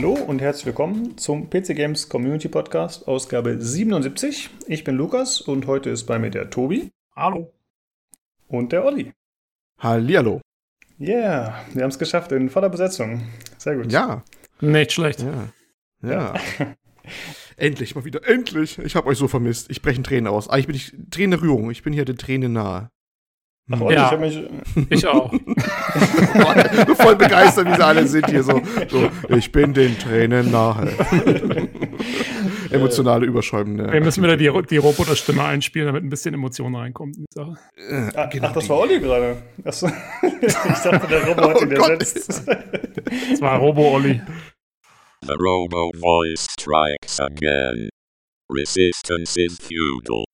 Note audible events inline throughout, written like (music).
Hallo und herzlich willkommen zum PC Games Community Podcast, Ausgabe 77. Ich bin Lukas und heute ist bei mir der Tobi. Hallo. Und der Olli. Hallihallo. Yeah, wir haben es geschafft in voller Besetzung. Sehr gut. Ja. Nicht schlecht. Ja. Ja. (laughs) endlich mal wieder. Endlich. Ich habe euch so vermisst. Ich breche in Tränen aus. Eigentlich bin ich Tränen der Rührung. Ich bin hier den Tränen nahe. Ach, Ja. ich mich. Ich auch. (laughs) Voll begeistert, wie sie alle sind hier so. so ich bin den Tränen nahe. (laughs) Emotionale überschäumende. Wir müssen wieder die, die Roboterstimme einspielen, damit ein bisschen Emotion reinkommt in die Sache. Äh, Ach, genau ach, das die. war Olli gerade. Achso. (laughs) ich dachte, der Robo hat ihn Oh ersetzt. Das war Robo-Olli. The robo voice strikes again. Resistance is futile.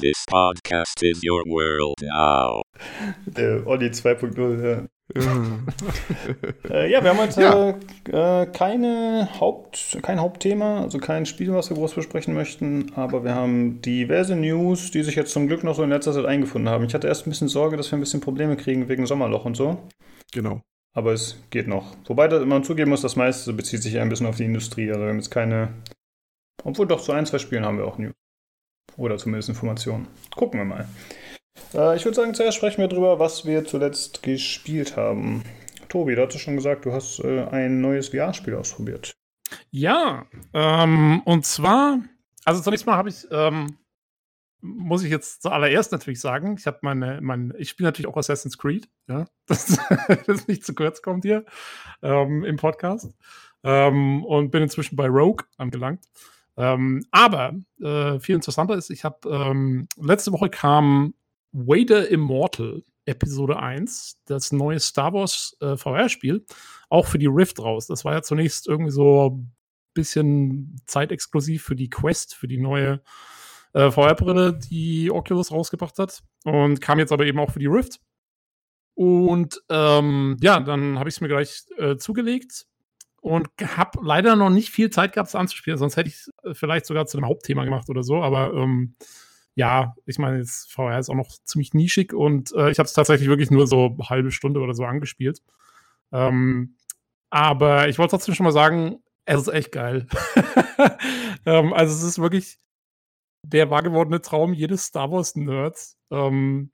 This podcast is your world now. der Olli 2.0, ja. (laughs) Äh, ja, wir haben heute Ja. äh, keine Haupt, kein Hauptthema, also kein Spiel, was wir groß besprechen möchten, aber wir haben diverse News, die sich jetzt zum Glück noch so in letzter Zeit eingefunden haben. Ich hatte erst ein bisschen Sorge, dass wir ein bisschen Probleme kriegen wegen Sommerloch und so, genau. aber es geht noch. Wobei man zugeben muss, das meiste bezieht sich ein bisschen auf die Industrie, also wir haben jetzt keine, obwohl doch zu ein, zwei Spielen haben wir auch News. Oder zumindest Informationen. Gucken wir mal. Äh, ich würde sagen, zuerst sprechen wir darüber, was wir zuletzt gespielt haben. Tobi, du hattest schon gesagt, du hast äh, ein neues VR-Spiel ausprobiert. Ja, ähm, und zwar, also zunächst mal habe ich, ähm, muss ich jetzt zuallererst natürlich sagen, ich habe meine, mein, ich spiele natürlich auch Assassin's Creed, ja, (laughs) dass das nicht zu kurz kommt hier ähm, im Podcast. Ähm, und bin inzwischen bei Rogue angelangt. Ähm, aber äh, viel interessanter ist, ich habe ähm, letzte Woche kam Vader Immortal Episode 1, das neue Star Wars äh, VR-Spiel, auch für die Rift raus. Das war ja zunächst irgendwie so ein bisschen zeitexklusiv für die Quest, für die neue äh, VR-Brille, die Oculus rausgebracht hat. Und kam jetzt aber eben auch für die Rift. Und ähm, ja, dann habe ich es mir gleich äh, zugelegt und habe leider noch nicht viel Zeit gehabt, es anzuspielen. Sonst hätte ich es äh, vielleicht sogar zu einem Hauptthema gemacht oder so. Aber ähm, ja, ich meine, jetzt VR ist auch noch ziemlich nischig und äh, ich habe es tatsächlich wirklich nur so eine halbe Stunde oder so angespielt. Ähm, aber ich wollte trotzdem schon mal sagen, es ist echt geil. (laughs) ähm, also es ist wirklich der wahr gewordene Traum jedes Star Wars Nerds, ähm,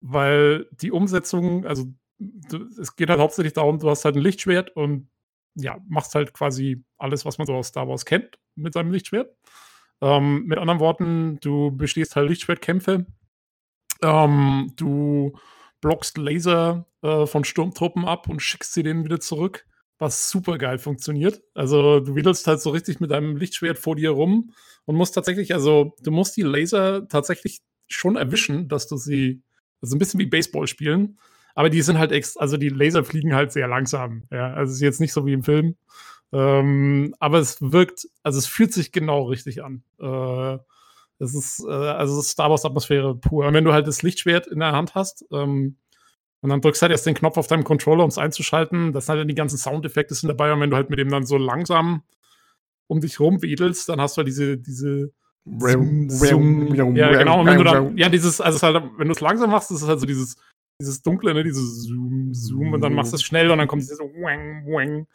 weil die Umsetzung, also du, es geht halt hauptsächlich darum, du hast halt ein Lichtschwert und ja, machst halt quasi alles, was man so aus Star Wars kennt mit seinem Lichtschwert. Ähm, mit anderen Worten, du bestehst halt Lichtschwertkämpfe, ähm, du blockst Laser äh, von Sturmtruppen ab und schickst sie denen wieder zurück, was super geil funktioniert. Also du wedelst halt so richtig mit deinem Lichtschwert vor dir rum und musst tatsächlich, also du musst die Laser tatsächlich schon erwischen, dass du sie, also ein bisschen wie Baseball spielen, aber die sind halt ex, also die Laser fliegen halt sehr langsam. Ja, also es ist jetzt nicht so wie im Film. Ähm, aber es wirkt, also es fühlt sich genau richtig an. Äh, es ist, äh, also es ist Star Wars Atmosphäre pur. Und wenn du halt das Lichtschwert in der Hand hast, ähm, und dann drückst halt erst den Knopf auf deinem Controller, um es einzuschalten, das sind halt dann die ganzen Soundeffekte sind dabei. Und wenn du halt mit dem dann so langsam um dich rumwedelst, dann hast du halt diese, diese Zoom, Zoom, ja, genau. Und wenn du dann, ja, dieses, also halt, wenn du es langsam machst, ist es halt so dieses, dieses Dunkle, ne, dieses Zoom, Zoom, und dann machst du es schnell und dann kommt dieses Wang, Wang.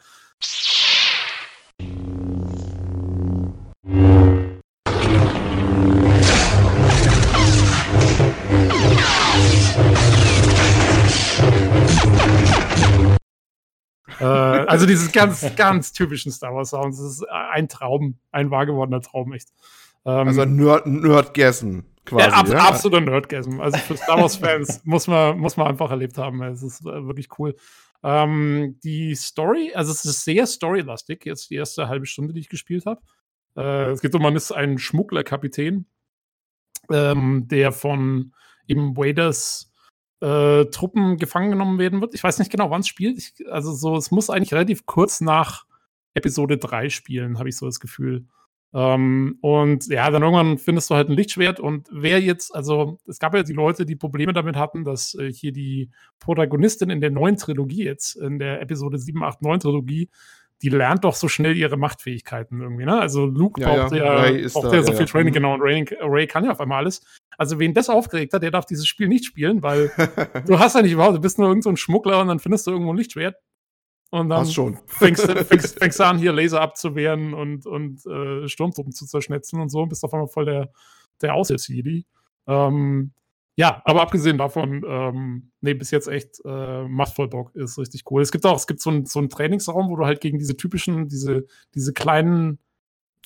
äh, also dieses ganz, ganz typischen Star Wars Sounds. Das ist ein Traum, ein wahr gewordener Traum, echt. Ähm, Also Nerd, Nerdgasm quasi. ja, ab, ja? absoluter Nerdgasm. Also für Star Wars-Fans (laughs) muss, man, muss man einfach erlebt haben. Es ist äh, wirklich cool. Ähm, die Story, also es ist sehr storylastig, jetzt die erste halbe Stunde, die ich gespielt habe. Äh, es geht um, man ist ein Schmugglerkapitän, ähm, der von eben Waders äh, Truppen gefangen genommen werden wird. Ich weiß nicht genau, wann es spielt. Ich, also so, es muss eigentlich relativ kurz nach Episode 3 spielen, habe ich so das Gefühl. Ähm, und ja, dann irgendwann findest du halt ein Lichtschwert und wer jetzt, also es gab ja die Leute, die Probleme damit hatten, dass äh, hier die Protagonistin in der neuen Trilogie jetzt, in der Episode 7, 8, 9 Trilogie, die lernt doch so schnell ihre Machtfähigkeiten irgendwie, ne? Also Luke Ja, braucht ja, ja, braucht da, ja so viel. Training, Mhm. genau, und Ray, Ray kann ja auf einmal alles. Also wen das aufgeregt hat, der darf dieses Spiel nicht spielen, weil (laughs) du hast ja nicht überhaupt, du bist nur irgend so ein Schmuggler und dann findest du irgendwo ein Lichtschwert. Und dann (laughs) fängst, du- fängst, (laughs) fängst an, hier Laser abzuwehren und, und äh, Sturmtruppen zu zerschnetzen und so, und bist auf einmal voll der, der Aushilfsjedi. Ähm, ja, aber abgesehen davon, ähm, nee, bis jetzt echt äh, macht voll Bock, ist richtig cool. Es gibt auch, es gibt so einen so einen Trainingsraum, wo du halt gegen diese typischen, diese, diese kleinen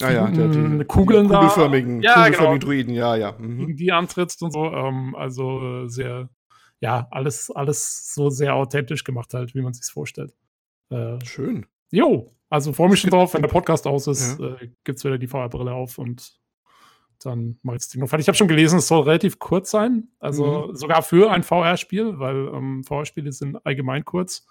Ah ja, der, die, Kugeln die da. kugelförmigen, Ja, kugelförmigen genau. Druiden, ja, ja. Mhm. gegen die antrittst und so. Ähm, also äh, sehr, ja, alles, alles so sehr authentisch gemacht halt, wie man sich's vorstellt. Äh, Schön. jo, also freue mich schon (laughs) drauf, wenn der Podcast aus ist, Ja. äh, gibt's wieder die VR-Brille auf und dann mach ich das Ding noch fertig. Ich habe schon gelesen, es soll relativ kurz sein, also Mhm. sogar für ein VR-Spiel, weil ähm, VR-Spiele sind allgemein kurz.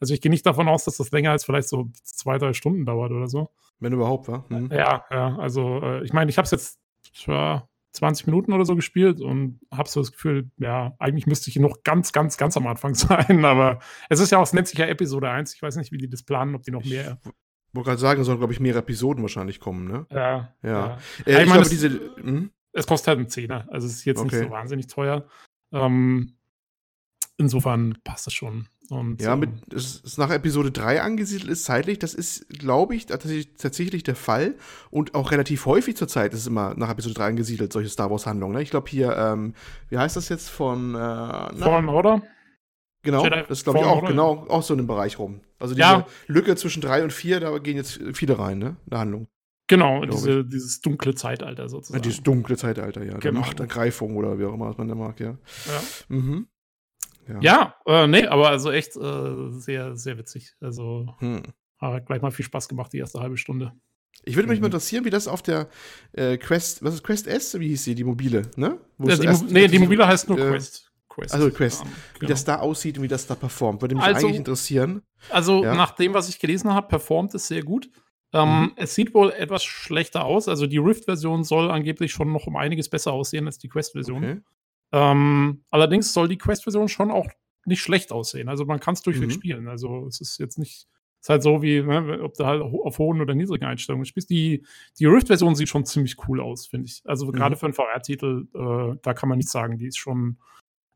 Also ich gehe nicht davon aus, dass das länger als vielleicht so zwei, drei Stunden dauert oder so. Wenn überhaupt, wa? Mhm. Ja, ja, also äh, ich meine, ich habe es jetzt tja, 20 Minuten oder so gespielt und habe so das Gefühl, ja, eigentlich müsste ich noch ganz, ganz, ganz am Anfang (laughs) sein, aber es ist ja auch, es nennt sich ja Episode 1, ich weiß nicht, wie die das planen, ob die noch mehr. Ich wollte gerade sagen, es sollen, glaube ich, mehrere Episoden wahrscheinlich kommen, ne? Ja, Ja. Ja, Äh, ich ich meine, das- diese. Hm? Es kostet halt einen Zehner, also es ist jetzt nicht Okay. so wahnsinnig teuer. Ähm, insofern passt das schon. Und, Ja, ähm, mit, es ist nach Episode 3 angesiedelt ist zeitlich. Das ist, glaube ich, tatsächlich, der Fall. Und auch relativ häufig zur Zeit ist es immer nach Episode 3 angesiedelt, solche Star Wars-Handlungen. Ne? Ich glaube hier, ähm, wie heißt das jetzt von. Äh, na, Fallen Order? genau, Jedi das glaube ich auch, Order. genau, auch so in dem Bereich rum. Also diese Ja. Lücke zwischen 3 und 4, da gehen jetzt viele rein, ne? In der Handlung. Genau, diese, dieses dunkle Zeitalter Ja, sozusagen. dieses dunkle Zeitalter, ja. Der Genau. Machtergreifung oder wie auch immer man da mag, ja. ja. Mhm. Ja, äh, nee, aber also echt äh, sehr, sehr witzig. Also Hm. hat gleich mal viel Spaß gemacht, die erste halbe Stunde. Ich würde mich Mhm. mal interessieren, wie das auf der äh, Quest, was ist Quest S? Wie hieß sie, die mobile, ne? Wo Ja, die, erst- Mo- nee, die mobile heißt nur äh, Quest. Quest. also Quest. Ähm, Wie genau. das da aussieht und wie das da performt. Würde mich Also- eigentlich interessieren. Also Ja. nach dem, was ich gelesen habe, performt es sehr gut. Ähm, Mhm. Es sieht wohl etwas schlechter aus. Also die Rift-Version soll angeblich schon noch um einiges besser aussehen als die Quest-Version. Okay. Ähm, allerdings soll die Quest-Version schon auch nicht schlecht aussehen. Also man kann es durchweg Mhm. spielen. Also es ist jetzt nicht, es ist halt so wie, ne, ob du halt auf hohen oder niedrigen Einstellungen spielst. Die, die Rift-Version sieht schon ziemlich cool aus, finde ich. Also Mhm. gerade für einen VR-Titel, äh, da kann man nichts sagen. Die ist schon.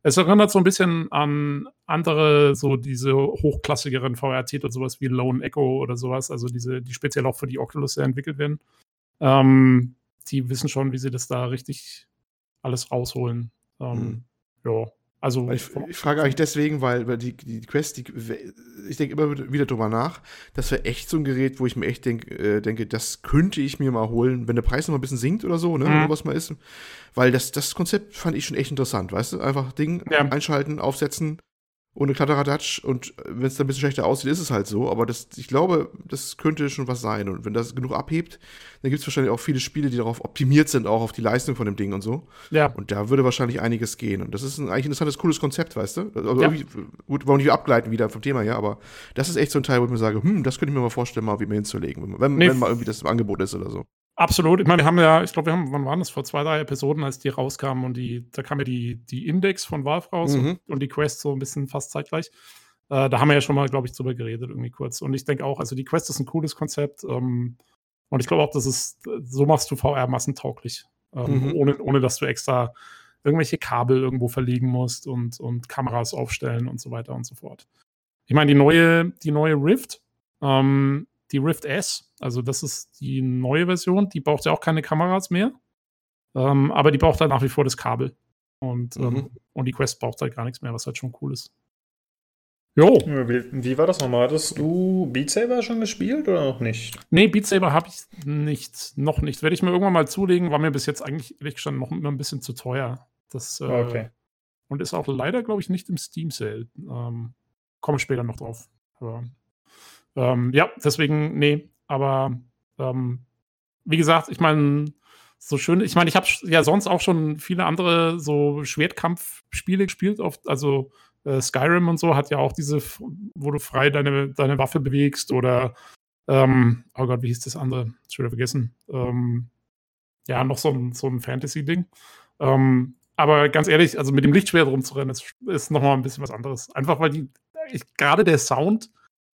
Es erinnert so ein bisschen an andere, so diese hochklassigeren VR-Titel, sowas wie Lone Echo oder sowas, also diese, die speziell auch für die Oculus entwickelt werden. Ähm, die wissen schon, wie sie das da richtig alles rausholen. Ähm, Ja, also. Ich, ich frage eigentlich deswegen, weil, weil die, die Quest, die, ich denke immer wieder drüber nach, das wäre echt so ein Gerät, wo ich mir echt denk, äh, denke, das könnte ich mir mal holen, wenn der Preis noch mal ein bisschen sinkt oder so, ne, Mhm. was mal ist. Weil das, das Konzept fand ich schon echt interessant, weißt du? Einfach Ding Ja. einschalten, aufsetzen, ohne Kladderadatsch und wenn es dann ein bisschen schlechter aussieht, ist es halt so. Aber das, ich glaube, das könnte schon was sein. Und wenn das genug abhebt, dann gibt es wahrscheinlich auch viele Spiele, die darauf optimiert sind, auch auf die Leistung von dem Ding und so. ja, Und da würde wahrscheinlich einiges gehen. Und das ist ein eigentlich interessantes, cooles Konzept, weißt du? Also Ja. irgendwie, gut, wollen wir nicht abgleiten wieder vom Thema her, aber das ist echt so ein Teil, wo ich mir sage, hm, das könnte ich mir mal vorstellen, mal wie mir hinzulegen, wenn, wenn, Nee, wenn mal irgendwie das im Angebot ist oder so. Absolut. Ich meine, wir haben ja, ich glaube, wir haben, wann waren das? Vor zwei, drei Episoden, als die rauskamen und die, da kam ja die, die Index von Valve raus Mhm. und, und die Quest so ein bisschen fast zeitgleich. Äh, da haben wir ja schon mal, glaube ich, drüber geredet, irgendwie kurz. Und ich denke auch, also die Quest ist ein cooles Konzept. Ähm, und ich glaube auch, das ist, so machst du VR massentauglich. Ähm, Mhm. ohne, ohne dass du extra irgendwelche Kabel irgendwo verlegen musst und, und Kameras aufstellen und so weiter und so fort. Ich meine, die neue, die neue Rift, ähm, die Rift S, also das ist die neue Version, die braucht ja auch keine Kameras mehr. Ähm, aber die braucht halt nach wie vor das Kabel. Und, ähm, Mhm. und die Quest braucht halt gar nichts mehr, was halt schon cool ist. Jo. Wie, wie war das nochmal? Hattest du Beat Saber schon gespielt oder noch nicht? Nee, Beat Saber habe ich nicht. Noch nicht. Werde ich mir irgendwann mal zulegen. War mir bis jetzt eigentlich, ehrlich gesagt, noch immer ein bisschen zu teuer. Das, äh, Okay. Und ist auch leider, glaube ich, nicht im Steam Sale. Ähm, Komme später noch drauf. Aber, ähm, ja, deswegen, nee. Aber ähm, wie gesagt, ich meine, so schön, ich meine, ich habe ja sonst auch schon viele andere so Schwertkampfspiele gespielt, oft, also äh, Skyrim und so hat ja auch diese, wo du frei deine, deine Waffe bewegst oder ähm, oh Gott, wie hieß das andere? Schon wieder vergessen. Ähm, ja, noch so ein, so ein Fantasy-Ding. Ähm, aber ganz ehrlich, also mit dem Lichtschwert rumzurennen, ist, ist nochmal ein bisschen was anderes. Einfach weil die, gerade der Sound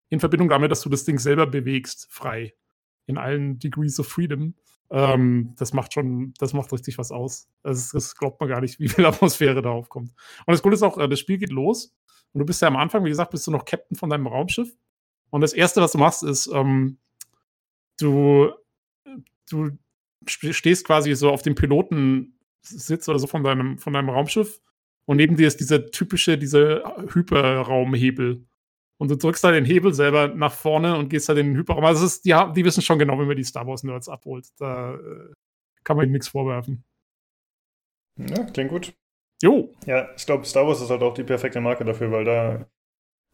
in Verbindung damit, dass du das Ding selber bewegst, frei, in allen Degrees of Freedom, ähm, das macht schon, das macht richtig was aus. Das, das glaubt man gar nicht, (laughs) wie viel Atmosphäre da aufkommt. Und das Coole ist auch, äh, das Spiel geht los und du bist ja am Anfang, wie gesagt, bist du noch Captain von deinem Raumschiff Und das Erste, was du machst, ist, ähm, du, du stehst quasi so auf dem Pilotensitz oder so von deinem, von deinem Raumschiff und neben dir ist dieser typische, dieser Hyperraumhebel. Und du drückst da den Hebel selber nach vorne und gehst da den Hyperraum. Also ist, die, die wissen schon genau, wie man die Star Wars-Nerds abholt. Da äh, kann man ihnen nichts vorwerfen. Ja, klingt gut. Jo. Ja, ich glaube, Star Wars ist halt auch die perfekte Marke dafür, weil da,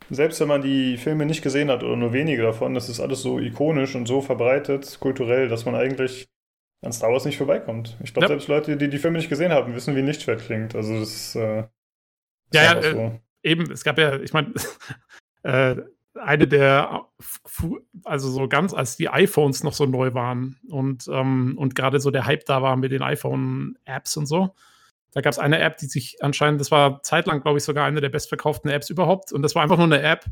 selbst wenn man die Filme nicht gesehen hat oder nur wenige davon, das ist alles so ikonisch und so verbreitet, kulturell, dass man eigentlich an Star Wars nicht vorbeikommt. Ich glaube, ja. selbst Leute, die die Filme nicht gesehen haben, wissen, wie ein Lichtschwert klingt. Also das ist, äh, ja, ja, so. äh, eben, es gab ja, ich meine, (laughs) äh, eine der, also so ganz, als die iPhones noch so neu waren und, ähm, und gerade so der Hype da war mit den iPhone-Apps und so, da gab es eine App, die sich anscheinend, das war zeitlang, glaube ich, sogar eine der bestverkauften Apps überhaupt. Und das war einfach nur eine App,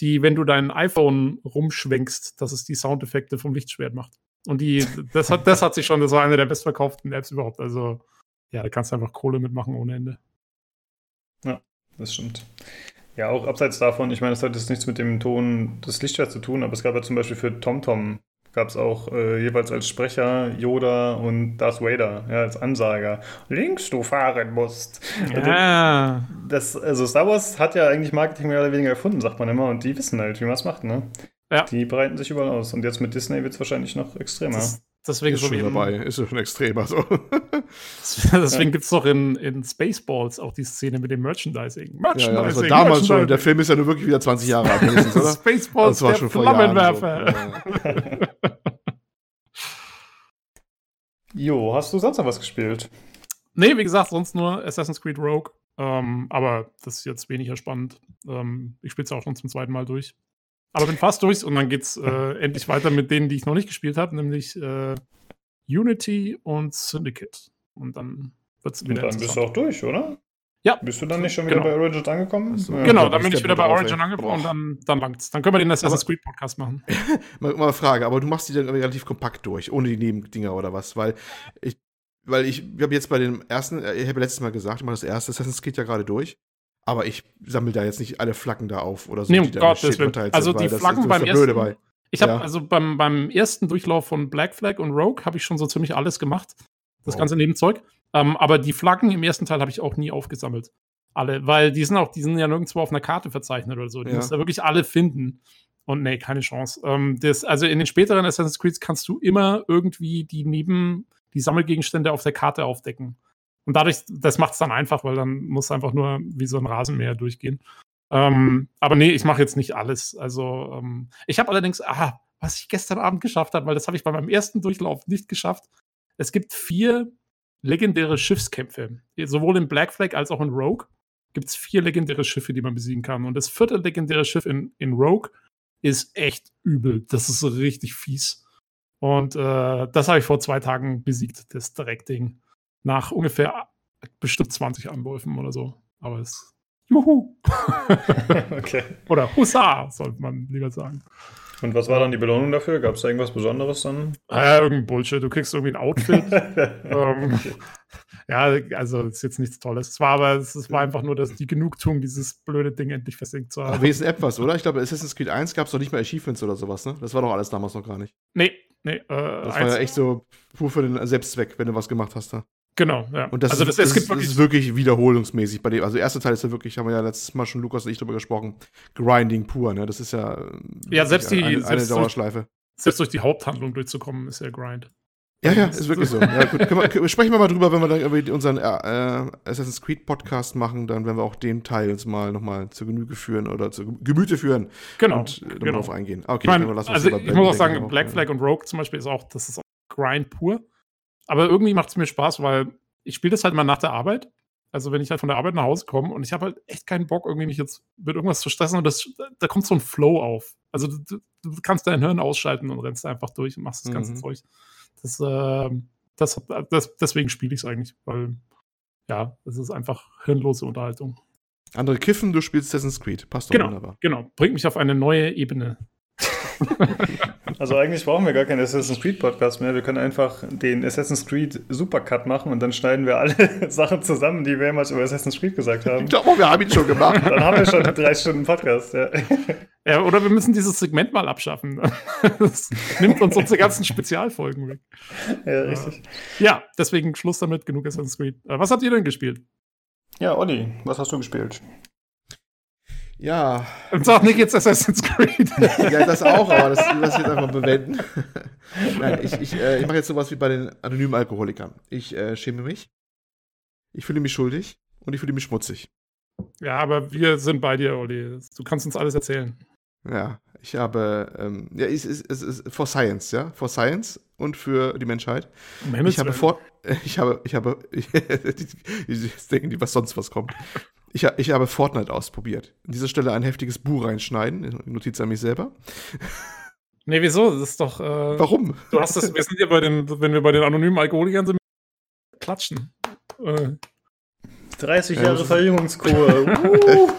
die, wenn du dein iPhone rumschwenkst, dass es die Soundeffekte vom Lichtschwert macht. Und die, das hat, das hat sich schon, das war eine der bestverkauften Apps überhaupt. Also, ja, da kannst du einfach Kohle mitmachen ohne Ende. Ja, das stimmt. Ja, auch abseits davon, ich meine, das hat jetzt nichts mit dem Ton des Lichtschwerts zu tun, aber es gab ja zum Beispiel für TomTom gab es auch äh, jeweils als Sprecher Yoda und Darth Vader, ja, als Ansager. Links du fahren musst. Ja. Das, also Star Wars hat ja eigentlich Marketing mehr oder weniger erfunden, sagt man immer, und die wissen halt, wie man es macht, ne? Ja. Die breiten sich überall aus. Und jetzt mit Disney wird es wahrscheinlich noch extremer. Das, deswegen ist schon dabei, ist schon extremer so. (laughs) deswegen gibt es doch in, in Spaceballs auch die Szene mit dem Merchandising. Merchandising. Ja, ja, das war damals schon. Der Film ist ja nur wirklich wieder 20 Jahre alt, oder? (laughs) Spaceballs, das war schon Flammenwerfer. So. jo, hast du sonst noch was gespielt? Nee, wie gesagt, sonst nur Assassin's Creed Rogue. Ähm, aber das ist jetzt weniger spannend. Ähm, ich spiele es auch schon zum zweiten Mal durch. Aber bin fast durch und dann geht's äh, (laughs) endlich weiter mit denen, die ich noch nicht gespielt habe, nämlich äh, Unity und Syndicate. Und dann wird's wieder. Und dann bist du auch durch, oder? Ja. Bist du dann nicht schon wieder genau. bei Origin angekommen? Also, ja, genau, dann bin ich wieder bei Origin angekommen und dann, dann langt's. Dann können wir den Assassin's Creed Podcast machen. (laughs) mal, mal eine Frage, aber du machst die dann relativ kompakt durch, ohne die Nebendinger oder was? Weil ich, weil ich, ich habe jetzt bei dem ersten, äh, ich habe letztes Mal gesagt, ich mache das erste Assassin's Creed ja gerade durch. Aber ich sammle da jetzt nicht alle Flaggen da auf oder so. Nee, um Gottes Willen. Also die Flaggen beim ersten. Bei. Ich habe ja. also beim, beim ersten Durchlauf von Black Flag und Rogue habe ich schon so ziemlich alles gemacht. Das oh. ganze Nebenzeug. Ähm, aber die Flaggen im ersten Teil habe ich auch nie aufgesammelt. Alle, weil die sind auch, die sind ja nirgendwo auf einer Karte verzeichnet oder so. Die ja. musst du wirklich alle finden. Und nee, keine Chance. Ähm, das, also in den späteren Assassin's Creed kannst du immer irgendwie die neben die Sammelgegenstände auf der Karte aufdecken. Und dadurch, das macht es dann einfach, weil dann muss einfach nur wie so ein Rasenmäher durchgehen. Ähm, aber nee, ich mache jetzt nicht alles. Also, ähm, ich habe allerdings, ah, was ich gestern Abend geschafft habe, weil das habe ich bei meinem ersten Durchlauf nicht geschafft. Es gibt vier legendäre Schiffskämpfe. Sowohl in Black Flag als auch in Rogue gibt es vier legendäre Schiffe, die man besiegen kann. Und das vierte legendäre Schiff in, in Rogue ist echt übel. Das ist richtig fies. Und äh, das habe ich vor zwei Tagen besiegt, das Direktding nach ungefähr bestimmt 20 Anläufen oder so. Aber es Juhu! (laughs) okay. Oder Hussa, sollte man lieber sagen. Und was war dann die Belohnung dafür? Gab es da irgendwas Besonderes dann? Äh, irgendein Bullshit. Du kriegst irgendwie ein Outfit. (laughs) ähm, okay. Ja, also ist jetzt nichts Tolles. Es war aber, es war einfach nur das, die Genugtuung, dieses blöde Ding endlich versinkt zu haben. Aber wenigstens etwas, oder? Ich glaube, Assassin's Creed 1 gab es doch nicht mal Achievements oder sowas, ne? Das war doch alles damals noch gar nicht. Nee, nee. Äh, das war ja echt so pur für den Selbstzweck, wenn du was gemacht hast da. Genau, ja. Und das, also ist, das, gibt wirklich, das ist wirklich wiederholungsmäßig bei dem. Also, der erste Teil ist ja wirklich, haben wir ja letztes Mal schon Lukas und ich drüber gesprochen, Grinding pur, ne? Das ist ja. Ja, selbst die. Eine, eine Dauerschleife. Durch, selbst durch die Haupthandlung durchzukommen, ist ja Grind. Ja, ja, ist wirklich so. Ja, gut, wir, sprechen wir mal drüber, wenn wir dann über unseren äh, äh, Assassin's Creed Podcast machen, dann werden wir auch den Teil uns mal nochmal zu Genüge führen oder zu Gemüte führen genau, und äh, genau. darauf eingehen. Okay, ich, mein, also ich muss auch sagen, Black Flag und Rogue zum Beispiel ist auch, das ist auch Grind pur. Aber irgendwie macht es mir Spaß, weil ich spiele das halt mal nach der Arbeit. Also wenn ich halt von der Arbeit nach Hause komme und ich habe halt echt keinen Bock, irgendwie mich jetzt mit irgendwas zu stressen und das, da kommt so ein Flow auf. Also du, du kannst dein Hirn ausschalten und rennst einfach durch und machst das ganze mhm. Zeug. Das, äh, das, das, deswegen spiele ich es eigentlich, weil ja, es ist einfach hirnlose Unterhaltung. Andere kiffen, du spielst Assassin's Creed. Passt doch genau, wunderbar. Genau, bringt mich auf eine neue Ebene. (laughs) Also eigentlich brauchen wir gar keinen Assassin's Creed Podcast mehr. Wir können einfach den Assassin's Creed Supercut machen und dann schneiden wir alle (laughs) Sachen zusammen, die wir jemals über Assassin's Creed gesagt haben. Ich glaube, wir haben ihn schon gemacht. Dann haben wir schon drei Stunden Podcast, ja. Ja, oder wir müssen dieses Segment mal abschaffen. (laughs) Das nimmt uns unsere ganzen Spezialfolgen weg. Ja, richtig. Ja, deswegen Schluss damit, genug Assassin's Creed. Äh, Was habt ihr denn gespielt? Ja, Olli, was hast du gespielt? Ja, Und sag nicht jetzt Assassin's Creed. (laughs) ja, das auch, aber das lass ich jetzt einfach bewenden. (laughs) Nein, ich, ich, äh, ich mache jetzt sowas wie bei den anonymen Alkoholikern. Ich äh, schäme mich, ich fühle mich schuldig und ich fühle mich schmutzig. ja, aber wir sind bei dir, Olli. Du kannst uns alles erzählen. Ja, ich habe, ähm, ja, es ist, es ist for Science, ja, for Science und für die Menschheit. Um Ich habe. Fort, (laughs) ich habe, ich habe, jetzt denken die, was sonst was kommt. Ich, ich habe Fortnite ausprobiert. An dieser Stelle ein heftiges Bu reinschneiden, Notiz an mich selber. Nee, wieso? Das ist doch. Äh, Warum? Du hast das, wir sind ja bei den, wenn wir bei den anonymen Alkoholikern sind, klatschen. Äh, 30 Ja, Jahre ist- Verjüngungskur. (laughs) Uh.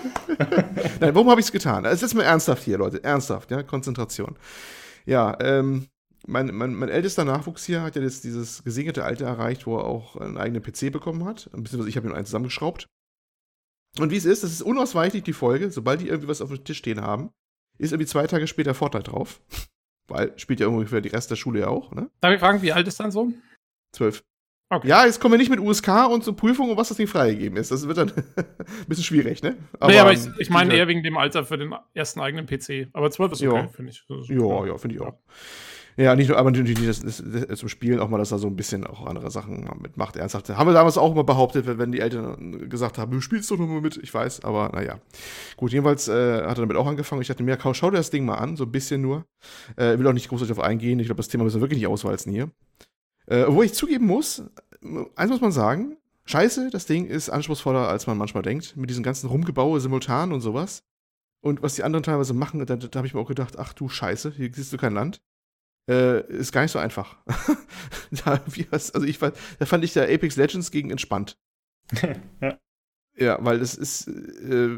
Nein, warum habe ich es getan? Also jetzt mal ernsthaft hier, Leute. Ernsthaft, ja, Konzentration. Ja, ähm, mein, mein, mein ältester Nachwuchs hier hat ja jetzt dieses gesegnete Alter erreicht, wo er auch einen eigenen PC bekommen hat. Beziehungsweise ich habe ihm einen zusammengeschraubt. Und wie es ist, das ist unausweichlich die Folge, sobald die irgendwie was auf dem Tisch stehen haben, ist irgendwie zwei Tage später Fortnite drauf. (laughs) Weil spielt ja ungefähr die Rest der Schule ja auch, ne? darf ich fragen, wie alt ist dein Sohn? Zwölf. Okay. Ja, jetzt kommen wir nicht mit USK und zur Prüfung und was das Ding freigegeben ist. Das wird dann (laughs) ein bisschen schwierig, ne? nee, aber ich, ähm, ich meine die- eher wegen dem Alter für den ersten eigenen PC. Aber 12 ist okay, finde ich. Ja, ja, finde ich auch. Ja, nicht nur, aber natürlich das, das, das, zum Spielen auch mal, dass er so ein bisschen auch andere Sachen mitmacht. Ernsthaft. Haben wir damals auch mal behauptet, wenn die Eltern gesagt haben, du spielst doch nur mal mit. Ich weiß, aber naja. Gut, jedenfalls äh, hat er damit auch angefangen. Ich dachte mir, ja, schau dir das Ding mal an, so ein bisschen nur. Äh, will auch nicht großartig darauf eingehen. Ich glaube, das Thema müssen wir wirklich nicht auswalzen hier. Äh, wo ich zugeben muss, eins muss man sagen, scheiße, das Ding ist anspruchsvoller, als man manchmal denkt. Mit diesen ganzen Rumgebaue simultan und sowas. Und was die anderen teilweise machen, da, da habe ich mir auch gedacht, ach du Scheiße, hier siehst du kein Land. Äh, ist gar nicht so einfach. (laughs) da, also ich, fand- da fand ich der Apex Legends gegen entspannt. (laughs) Ja. Ja, weil das ist. Äh,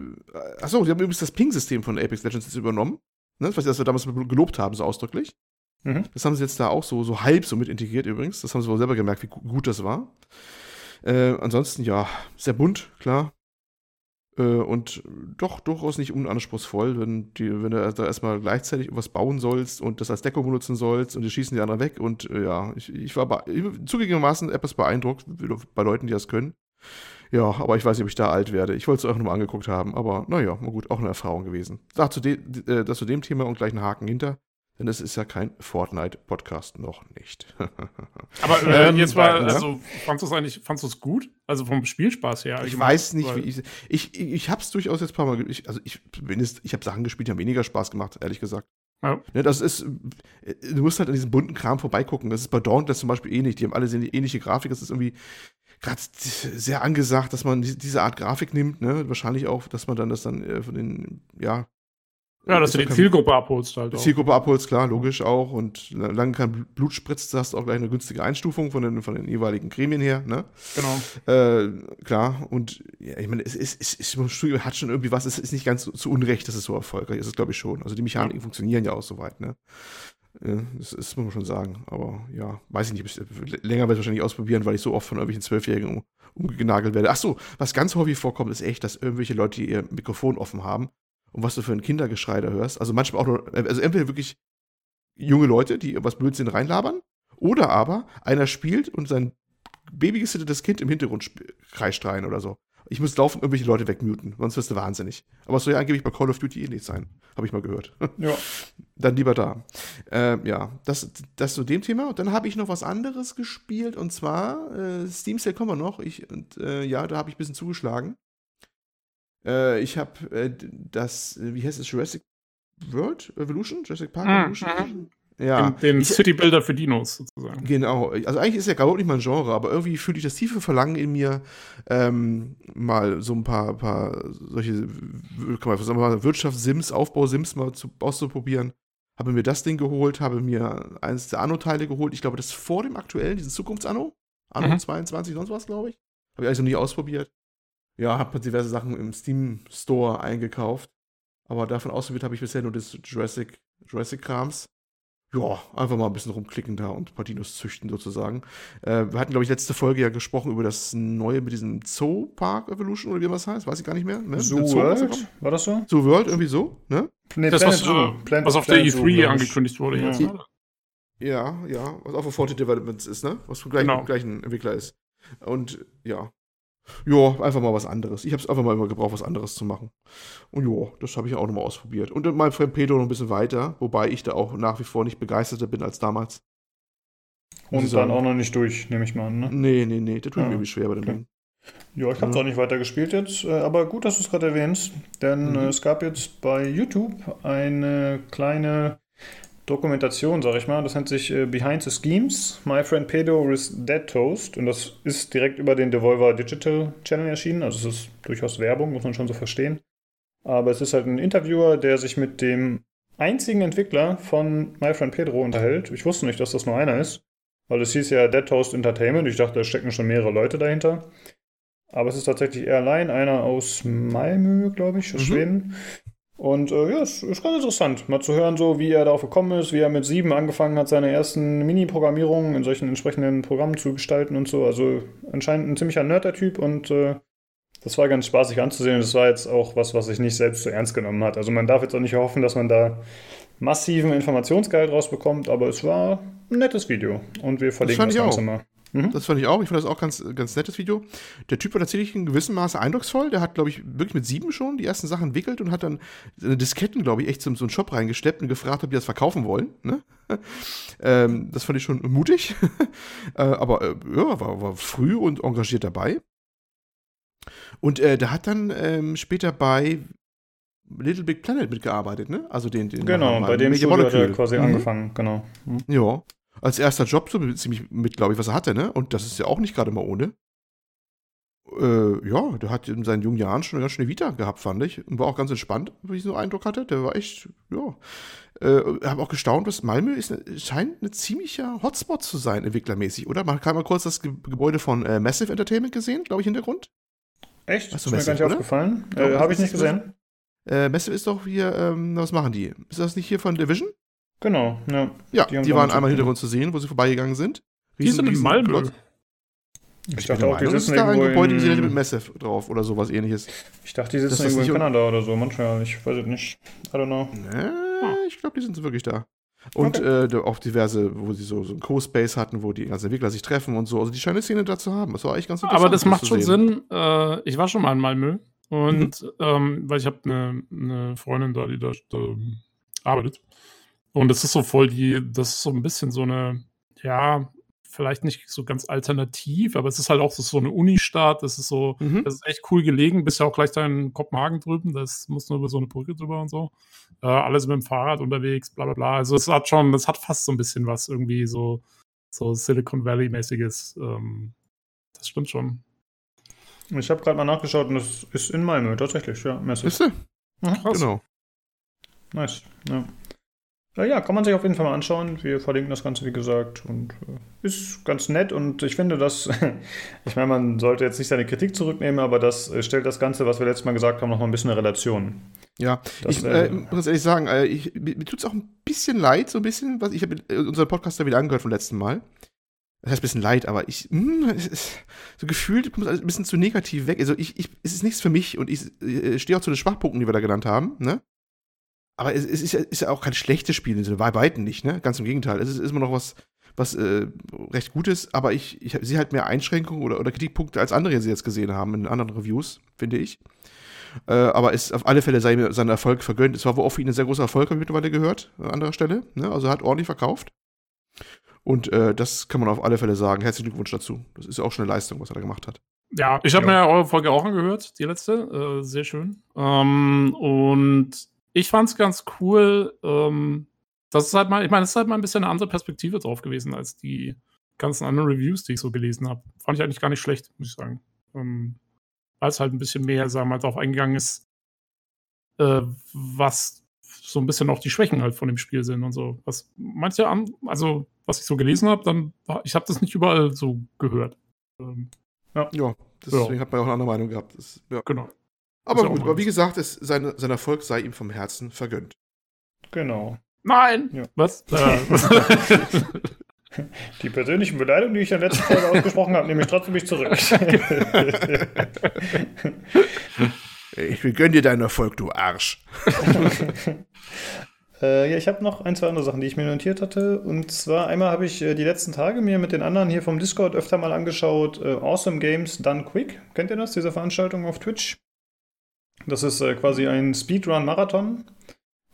achso, die haben übrigens das Ping-System von Apex Legends jetzt übernommen. Ne? Das, was wir damals gelobt haben, so ausdrücklich. Mhm. Das haben sie jetzt da auch so, so halb so mit integriert übrigens. Das haben sie wohl selber gemerkt, wie gu- gut das war. Äh, ansonsten, ja, sehr bunt, klar. Äh, und doch durchaus nicht unanspruchsvoll, wenn, die, wenn du da erstmal gleichzeitig irgendwas bauen sollst und das als Deko benutzen sollst und die schießen die anderen weg. Und äh, ja, ich, ich war bin zugegebenermaßen etwas beeindruckt bei Leuten, die das können. Ja, aber ich weiß nicht, ob ich da alt werde. Ich wollte es auch nochmal angeguckt haben, aber naja, na gut, auch eine Erfahrung gewesen. Sag zu de, äh, das zu dem Thema und gleich einen Haken hinter, denn es ist ja kein Fortnite-Podcast noch nicht. (laughs) Aber äh, Ähm, jetzt mal, ja. also fandst du es eigentlich, fandst du es gut? Also vom Spielspaß her? Ich weiß nicht, wie ich. Ich, ich, ich habe es durchaus jetzt ein paar Mal. Ich, also, ich, zumindest, ich habe Sachen gespielt, die haben weniger Spaß gemacht, ehrlich gesagt. Ja. Ne, das ist. äh, Du musst halt an diesem bunten Kram vorbeigucken. Das ist bei Dauntless zum Beispiel eh nicht. Die haben alle ähnliche Grafik. Das ist irgendwie gerade sehr angesagt, dass man die- diese Art Grafik nimmt. Ne? Wahrscheinlich auch, dass man dann das dann äh, von den. Ja. Ja, dass du die Zielgruppe abholst halt. Auch. Zielgruppe abholst, klar, logisch auch. Und lange kein Blut spritzt, hast du auch gleich eine günstige Einstufung von den, von den jeweiligen Gremien her. Ne? Genau. Äh, klar, und ja, ich meine, es, es, es, es hat schon irgendwie was, es ist nicht ganz zu, zu Unrecht, dass es so erfolgreich ist, glaube ich schon. Also die Mechaniken funktionieren ja auch soweit, ne? Ja, das, das muss man schon sagen. Aber ja, weiß ich nicht, ich, länger werde ich wahrscheinlich ausprobieren, weil ich so oft von irgendwelchen Zwölfjährigen um, umgenagelt werde. Ach so, was ganz häufig vorkommt, ist echt, dass irgendwelche Leute ihr Mikrofon offen haben und was du für ein Kindergeschrei da hörst. Also manchmal auch nur, also entweder wirklich junge Leute, die was Blödsinn reinlabern, oder aber einer spielt und sein babygesittetes Kind im Hintergrund kreischt rein oder so. Ich muss laufen, irgendwelche Leute wegmuten, sonst wirst du wahnsinnig. Aber es soll ja angeblich bei Call of Duty eh nicht sein. Habe ich mal gehört. (laughs) Ja. Dann lieber da. Ähm, ja, das, das zu dem Thema. Und dann habe ich noch was anderes gespielt und zwar äh, Steam Sale kommen wir noch. Ich, und äh, ja, da habe ich ein bisschen zugeschlagen. Äh, ich habe äh, das, äh, wie heißt es, Jurassic World Evolution? Jurassic Park Mhm, Evolution? Ja. Den, den Ich- City Builder für Dinos sozusagen. Genau, also eigentlich ist ja gar nicht mein Genre, aber irgendwie fühle ich das tiefe Verlangen in mir, ähm, mal so ein paar, paar solche kann man sagen wir mal, Wirtschaftssims, Aufbausims mal zu, auszuprobieren. Habe mir das Ding geholt, habe mir eines der Anno-Teile geholt. Ich glaube, das ist vor dem aktuellen, diesen Zukunfts-Anno. Anno Mhm. 22, sonst was, glaube ich. Habe ich eigentlich noch nie ausprobiert. Ja, habe diverse Sachen im Steam Store eingekauft. Aber davon ausprobiert habe ich bisher nur das Jurassic, Jurassic Krams. ja, einfach mal ein bisschen rumklicken da und ein paar Dinos züchten sozusagen. Äh, wir hatten, glaube ich, letzte Folge ja gesprochen über das neue mit diesem Zoo Park Evolution oder wie das heißt, weiß ich gar nicht mehr. Ne? Zoo Zoo, was World? War das so? Zoo World, irgendwie so, ne? Nee, Das, was, Planet Zoo. äh, Planet- was auf Planet der Zoo, E3 glaub ich. angekündigt wurde Ja. jetzt. Ja, ja, was auch für Forte Developments ist, ne? Was vom gleichen, Genau. gleichen Entwickler ist. Und ja. Ja, einfach mal was anderes. Ich habe es einfach mal immer gebraucht, was anderes zu machen. Und ja, das habe ich auch nochmal ausprobiert. Und mein Freund Pedro noch ein bisschen weiter, wobei ich da auch nach wie vor nicht begeisterter bin als damals. Und sagen. dann auch noch nicht durch, nehme ich mal an. Ne? Nee, nee, nee, das tut mir Ah, irgendwie schwer bei dem okay. Ding. Ja, ich habe es Ja. auch nicht weiter gespielt jetzt, äh, aber gut, dass du es gerade erwähnst, denn Mhm. äh, es gab jetzt bei YouTube eine kleine Dokumentation, sag ich mal, das nennt sich äh, Behind the Schemes, My Friend Pedro is Dead Toast und das ist direkt über den Devolver Digital Channel erschienen, also es ist durchaus Werbung, muss man schon so verstehen. Aber es ist halt ein Interviewer, der sich mit dem einzigen Entwickler von My Friend Pedro unterhält. Ich wusste nicht, dass das nur einer ist, weil es hieß ja Dead Toast Entertainment. Ich dachte, da stecken schon mehrere Leute dahinter. Aber es ist tatsächlich er allein, einer aus Malmö, glaube ich, aus Mhm. Schweden. Und äh, ja, es ist ganz interessant, mal zu hören, so wie er darauf gekommen ist, wie er mit sieben angefangen hat, seine ersten Mini-Programmierungen in solchen entsprechenden Programmen zu gestalten und so. Also anscheinend ein ziemlicher Nerd, der Typ, und äh, das war ganz spaßig anzusehen. Das war jetzt auch was, was sich nicht selbst zu ernst genommen hat. Also man darf jetzt auch nicht hoffen, dass man da massiven Informationsgehalt rausbekommt, aber es war ein nettes Video. Und wir verlinken das, ich Ganze auch. mal. Mhm. Das fand ich auch. Ich fand das auch ganz, ganz nettes Video. Der Typ war tatsächlich in gewissem Maße eindrucksvoll. Der hat, glaube ich, wirklich mit sieben schon die ersten Sachen entwickelt und hat dann eine Disketten, glaube ich, echt zum so einen Shop reingesteppt und gefragt, ob die das verkaufen wollen. Ne? (laughs) ähm, das fand ich schon mutig. (laughs) äh, aber äh, ja, war, war früh und engagiert dabei. Und äh, der hat dann ähm, später bei Little Big Planet mitgearbeitet, ne? Also den, den Genau, bei dem Studio hat er quasi Mhm. angefangen, genau. Mhm. Ja. Als erster Job so ziemlich mit, glaube ich, was er hatte, ne? Und das ist ja auch nicht gerade mal ohne. Äh, ja, der hat in seinen jungen Jahren schon eine ganz schöne Vita gehabt, fand ich. Und war auch ganz entspannt, wie ich so einen Eindruck hatte. Der war echt, ja. Äh, habe auch gestaunt, dass Malmö ist, scheint ein ziemlicher Hotspot zu sein, entwicklermäßig, oder? Man kann mal kurz das Ge Gebäude von äh, Massive Entertainment gesehen, glaube ich, Hintergrund. Echt? Hast ist du mir gar Massive, nicht oder? aufgefallen. Äh, das Habe ich nicht das- gesehen. Äh, Massive ist doch hier, ähm, was machen die? Ist das nicht hier von Division? Genau, ja. Ja, Die die, waren einmal im Hintergrund zu sehen, wo sie vorbeigegangen sind. Die sind in Riesen- Malmö. Ich, Ich dachte auch, die sitzen da ein irgendwo Gebäude gesehen hätte mit in, Massive drauf oder sowas ähnliches. Ich dachte, die Das sitzen ist irgendwo in nicht- Kanada oder so. Manchmal, ich weiß es nicht. I don't know. Ne, Ah. ich glaube, die sind wirklich da. Und äh, da auch diverse, wo sie so, so einen Co-Space hatten, wo die ganzen Entwickler sich treffen und so. Also die scheinen eine Szene da zu haben. Das war echt ganz interessant. Aber das macht zu schon sehen. Sinn. Äh, ich war schon mal in Malmö und ähm, weil ich habe eine ne Freundin da, die da ähm, arbeitet. Und das ist so voll die, das ist so ein bisschen so eine, ja, vielleicht nicht so ganz alternativ, aber es ist halt auch so, so eine Unistadt. Das ist so, Mhm. das ist echt cool gelegen. Bist ja auch gleich da in Kopenhagen drüben. Das muss nur über so eine Brücke drüber und so. Äh, alles mit dem Fahrrad unterwegs, bla bla bla. Also es hat schon, das hat fast so ein bisschen was irgendwie so, so Silicon Valley-mäßiges. Ähm, das stimmt schon. Ich habe gerade mal nachgeschaut und das ist in Malmö, tatsächlich, ja. Massive. Wisst ihr? Mhm. Krass. Genau. Nice, ja. Ja, kann man sich auf jeden Fall mal anschauen. Wir verlinken das Ganze, wie gesagt, und äh, ist ganz nett. Und ich finde, dass, (laughs) ich meine, man sollte jetzt nicht seine Kritik zurücknehmen, aber das äh, stellt das Ganze, was wir letztes Mal gesagt haben, noch mal ein bisschen in Relation. Ja, Das ich wär- äh, muss ehrlich sagen, äh, ich, mir, mir tut es auch ein bisschen leid, so ein bisschen, was ich habe äh, unseren Podcast da wieder angehört vom letzten Mal. Das heißt ein bisschen leid, aber ich, (laughs) mh, ist, so gefühlt kommt es alles ein bisschen zu negativ weg. Also ich, ich, es ist nichts für mich und ich äh, stehe auch zu den Schwachpunkten, die wir da genannt haben, ne? Aber es, es ist, ja, ist ja auch kein schlechtes Spiel, in Sinne, bei weitem nicht, ne? Ganz im Gegenteil. Es ist, ist immer noch was, was äh, recht Gutes, aber ich, ich sehe halt mehr Einschränkungen oder, oder Kritikpunkte, als andere sie jetzt gesehen haben in anderen Reviews, finde ich. Äh, aber ist auf alle Fälle sei mir sein Erfolg vergönnt. Es war wohl auch für ihn ein sehr großer Erfolg, habe ich mittlerweile gehört, an anderer Stelle. Ne? Also er hat ordentlich verkauft. Und äh, das kann man auf alle Fälle sagen. Herzlichen Glückwunsch dazu. Das ist ja auch schon eine Leistung, was er da gemacht hat. Ja, ich habe Ja. mir eure Folge auch angehört, die letzte. Äh, sehr schön. Ähm, und ich fand es ganz cool. Ähm, das ist halt mal, ich meine, es ist halt mal ein bisschen eine andere Perspektive drauf gewesen als die ganzen anderen Reviews, die ich so gelesen habe. Fand ich eigentlich gar nicht schlecht, muss ich sagen. Ähm, weil es halt ein bisschen mehr, sagen wir mal, darauf eingegangen ist, äh, was so ein bisschen auch die Schwächen halt von dem Spiel sind und so. Was manche an, also was ich so gelesen habe, dann ich habe das nicht überall so gehört. Ähm, Ja, deswegen hat man ja auch eine andere Meinung gehabt. Das, ja. genau. Aber gut, aber wie gesagt, es, sein, sein Erfolg sei ihm vom Herzen vergönnt. Genau. Nein! Ja. Was? (laughs) Die persönlichen Beleidigungen, die ich in der letzten Folge ausgesprochen habe, nehme ich trotzdem nicht zurück. (laughs) Ich will gönn dir deinen Erfolg, du Arsch. (laughs) Äh, ja, ich habe noch ein, zwei andere Sachen, die ich mir notiert hatte. Und zwar einmal habe ich äh, die letzten Tage mir mit den anderen hier vom Discord öfter mal angeschaut. Äh, awesome Games Done Quick. Kennt ihr das, diese Veranstaltung auf Twitch? Das ist äh, quasi ein Speedrun-Marathon,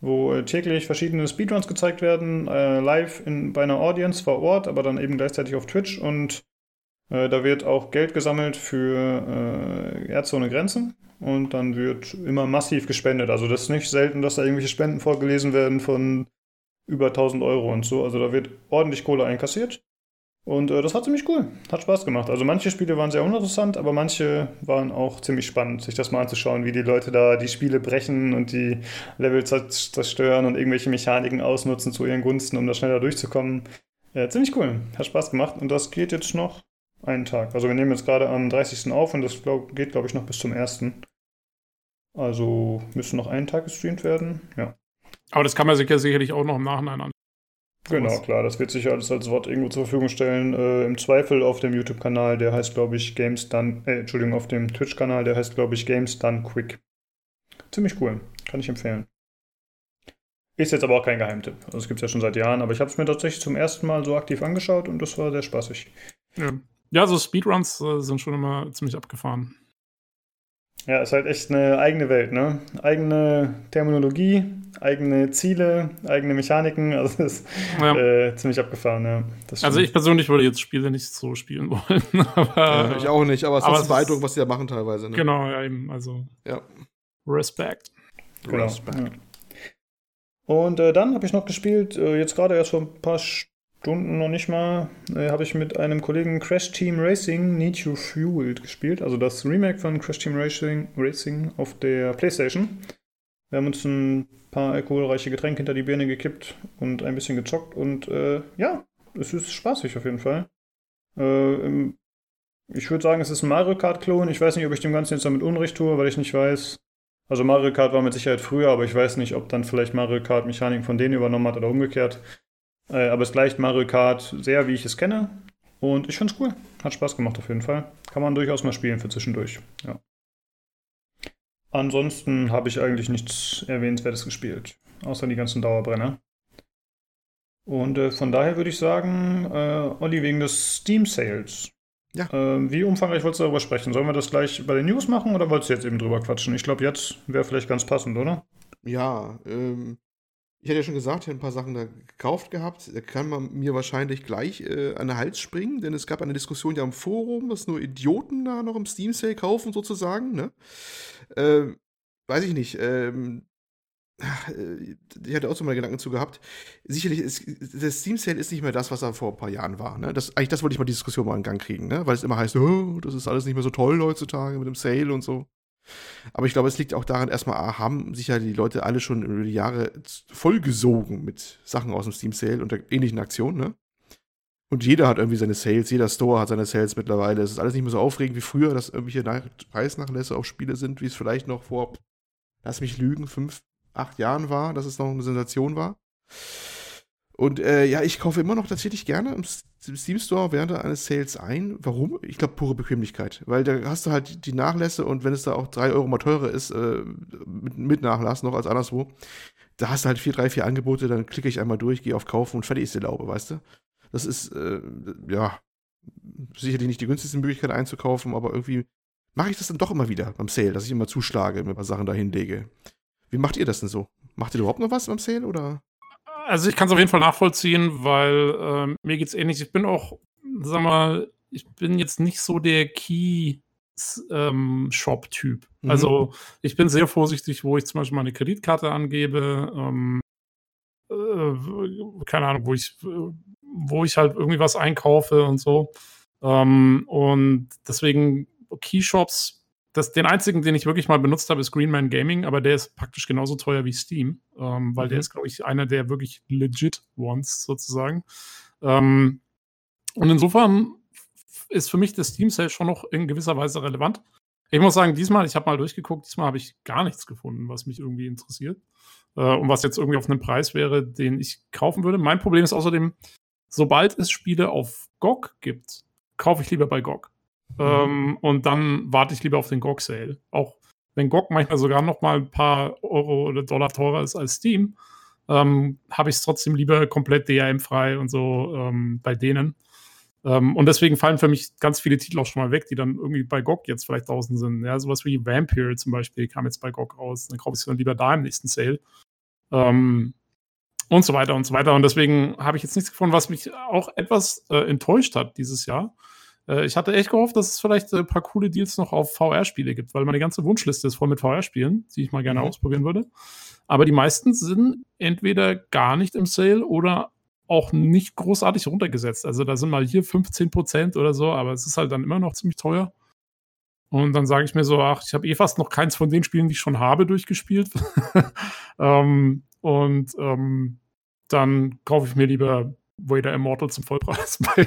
wo äh, täglich verschiedene Speedruns gezeigt werden, äh, live in, bei einer Audience vor Ort, aber dann eben gleichzeitig auf Twitch. Und äh, da wird auch Geld gesammelt für äh, Ärzte ohne Grenzen. Und dann wird immer massiv gespendet. Also das ist nicht selten, dass da irgendwelche Spenden vorgelesen werden von über 1000 Euro und so. Also da wird ordentlich Kohle einkassiert. Und äh, das war ziemlich cool. Hat Spaß gemacht. Also manche Spiele waren sehr uninteressant, aber manche waren auch ziemlich spannend, sich das mal anzuschauen, wie die Leute da die Spiele brechen und die Level zer- zerstören und irgendwelche Mechaniken ausnutzen zu ihren Gunsten, um da schneller durchzukommen. Äh, ziemlich cool. Hat Spaß gemacht. Und das geht jetzt noch einen Tag. Also wir nehmen jetzt gerade am 30. auf und das glaub, geht, glaube ich, noch bis zum 1. Also müsste noch einen Tag gestreamt werden. Ja. aber das kann man sich ja sicherlich auch noch im Nachhinein an. Genau, klar, das wird sich alles als Wort irgendwo zur Verfügung stellen. Äh, Im Zweifel auf dem YouTube-Kanal, der heißt, glaube ich, Games Done, äh, Entschuldigung, auf dem Twitch-Kanal, der heißt, glaube ich, Games Done Quick. Ziemlich cool, kann ich empfehlen. Ist jetzt aber auch kein Geheimtipp. Also es gibt es ja schon seit Jahren, aber ich habe es mir tatsächlich zum ersten Mal so aktiv angeschaut und das war sehr spaßig. Ja, ja so Speedruns äh, sind schon immer ziemlich abgefahren. Ja, ist halt echt eine eigene Welt, ne? Eigene Terminologie, eigene Ziele, eigene Mechaniken, (laughs) also das ist Ja. äh, ziemlich abgefahren, ja. Das Also ich persönlich würde jetzt Spiele nicht so spielen (laughs) wollen. aber, Ja, ich auch nicht, aber es aber ist beeindruckend, was die da machen teilweise. Ne? Genau, ja eben. Also Ja. Respekt. Genau. Respekt. Ja. Und äh, dann habe ich noch gespielt, äh, jetzt gerade erst vor ein paar Stunden noch nicht mal, äh, habe ich mit einem Kollegen Crash Team Racing Need You Fueled gespielt. Also das Remake von Crash Team Racing, Racing auf der Playstation. Wir haben uns ein paar alkoholreiche Getränke hinter die Birne gekippt und ein bisschen gezockt. Und äh, ja, es ist spaßig auf jeden Fall. Äh, ich würde sagen, es ist ein Mario Kart-Klon. Ich weiß nicht, ob ich dem Ganzen jetzt damit Unrecht tue, weil ich nicht weiß, also Mario Kart war mit Sicherheit früher, aber ich weiß nicht, ob dann vielleicht Mario Kart Mechaniken von denen übernommen hat oder umgekehrt. Äh, aber es gleicht Mario Kart sehr, wie ich es kenne. Und ich finde es cool. Hat Spaß gemacht auf jeden Fall. Kann man durchaus mal spielen für zwischendurch. Ja. Ansonsten habe ich eigentlich nichts Erwähnenswertes gespielt. Außer die ganzen Dauerbrenner. Und äh, von daher würde ich sagen, äh, Olli, wegen des Steam Sales. Ja. Ähm, wie umfangreich wolltest du darüber sprechen? Sollen wir das gleich bei den News machen oder wolltest du jetzt eben drüber quatschen? Ich glaube, jetzt wäre vielleicht ganz passend, oder? Ja, ähm, ich hatte ja schon gesagt, ich habe ein paar Sachen da gekauft gehabt. Da kann man mir wahrscheinlich gleich äh, an den Hals springen, denn es gab eine Diskussion ja im Forum, dass nur Idioten da noch im Steam Sale kaufen, sozusagen. Ne? Ähm, weiß ich nicht. Ähm, äh, ich hatte auch so mal Gedanken zu gehabt. Sicherlich, ist, der Steam Sale ist nicht mehr das, was er vor ein paar Jahren war. Ne? Das, eigentlich das wollte ich mal die Diskussion mal in Gang kriegen, ne? weil es immer heißt, oh, das ist alles nicht mehr so toll heutzutage mit dem Sale und so. Aber ich glaube, es liegt auch daran, erstmal ah, haben sich ja die Leute alle schon über die Jahre vollgesogen mit Sachen aus dem Steam Sale und der ähnlichen Aktionen, ne? Und jeder hat irgendwie seine Sales, jeder Store hat seine Sales mittlerweile. Es ist alles nicht mehr so aufregend wie früher, dass irgendwelche Nach Preisnachlässe auf Spiele sind, wie es vielleicht noch vor, lass mich lügen, fünf, acht Jahren war, dass es noch eine Sensation war. Und äh, ja, ich kaufe immer noch tatsächlich gerne im Steam Store während eines Sales ein. Warum? Ich glaube, pure Bequemlichkeit. Weil da hast du halt die Nachlässe und wenn es da auch drei Euro mal teurer ist, äh, mit, mit Nachlass noch als anderswo, da hast du halt vier, drei, vier Angebote, dann klicke ich einmal durch, gehe auf Kaufen und fertig ist die Laube, weißt du? Das ist, äh, ja, sicherlich nicht die günstigste Möglichkeit einzukaufen, aber irgendwie mache ich das dann doch immer wieder beim Sale, dass ich immer zuschlage, paar Sachen da hinlege. Wie macht ihr das denn so? Macht ihr überhaupt noch was beim Sale oder? Also ich kann es auf jeden Fall nachvollziehen, weil ähm, mir geht's ähnlich. Ich bin auch, sag mal, ich bin jetzt nicht so der Key ähm, Shop-Typ. Mhm. Also ich bin sehr vorsichtig, wo ich zum Beispiel meine Kreditkarte angebe. Ähm, äh, keine Ahnung, wo ich, wo ich halt irgendwie was einkaufe und so. Ähm, und deswegen Keyshops, das, den einzigen, den ich wirklich mal benutzt habe, ist Greenman Gaming, aber der ist praktisch genauso teuer wie Steam, ähm, weil der Mhm. ist, glaube ich, einer der wirklich legit Ones sozusagen. Ähm, und insofern ist für mich das Steam Sale schon noch in gewisser Weise relevant. Ich muss sagen, diesmal, ich habe mal durchgeguckt, diesmal habe ich gar nichts gefunden, was mich irgendwie interessiert. Äh, und was jetzt irgendwie auf einem Preis wäre, den ich kaufen würde. Mein Problem ist außerdem, sobald es Spiele auf GOG gibt, kaufe ich lieber bei GOG. Ähm, und dann warte ich lieber auf den GOG-Sale. Auch wenn GOG manchmal sogar noch mal ein paar Euro oder Dollar teurer ist als Steam, ähm, habe ich es trotzdem lieber komplett DRM-frei und so ähm, bei denen. Ähm, und deswegen fallen für mich ganz viele Titel auch schon mal weg, die dann irgendwie bei GOG jetzt vielleicht draußen sind. Ja, sowas wie Vampire zum Beispiel kam jetzt bei GOG raus. Dann kaufe ich es dann lieber da im nächsten Sale. Ähm, und so weiter und so weiter. Und deswegen habe ich jetzt nichts gefunden, was mich auch etwas äh, enttäuscht hat dieses Jahr. Äh, ich hatte echt gehofft, dass es vielleicht ein paar coole Deals noch auf VR-Spiele gibt, weil meine ganze Wunschliste ist voll mit VR-Spielen, die ich mal gerne mhm. ausprobieren würde. Aber die meisten sind entweder gar nicht im Sale oder auch nicht großartig runtergesetzt. Also da sind mal hier 15% oder so, aber es ist halt dann immer noch ziemlich teuer. Und dann sage ich mir so, ach, ich habe eh fast noch keins von den Spielen, die ich schon habe, durchgespielt. (laughs) ähm, und ähm, dann kaufe ich mir lieber Vader Immortal zum Vollpreis (laughs) bei,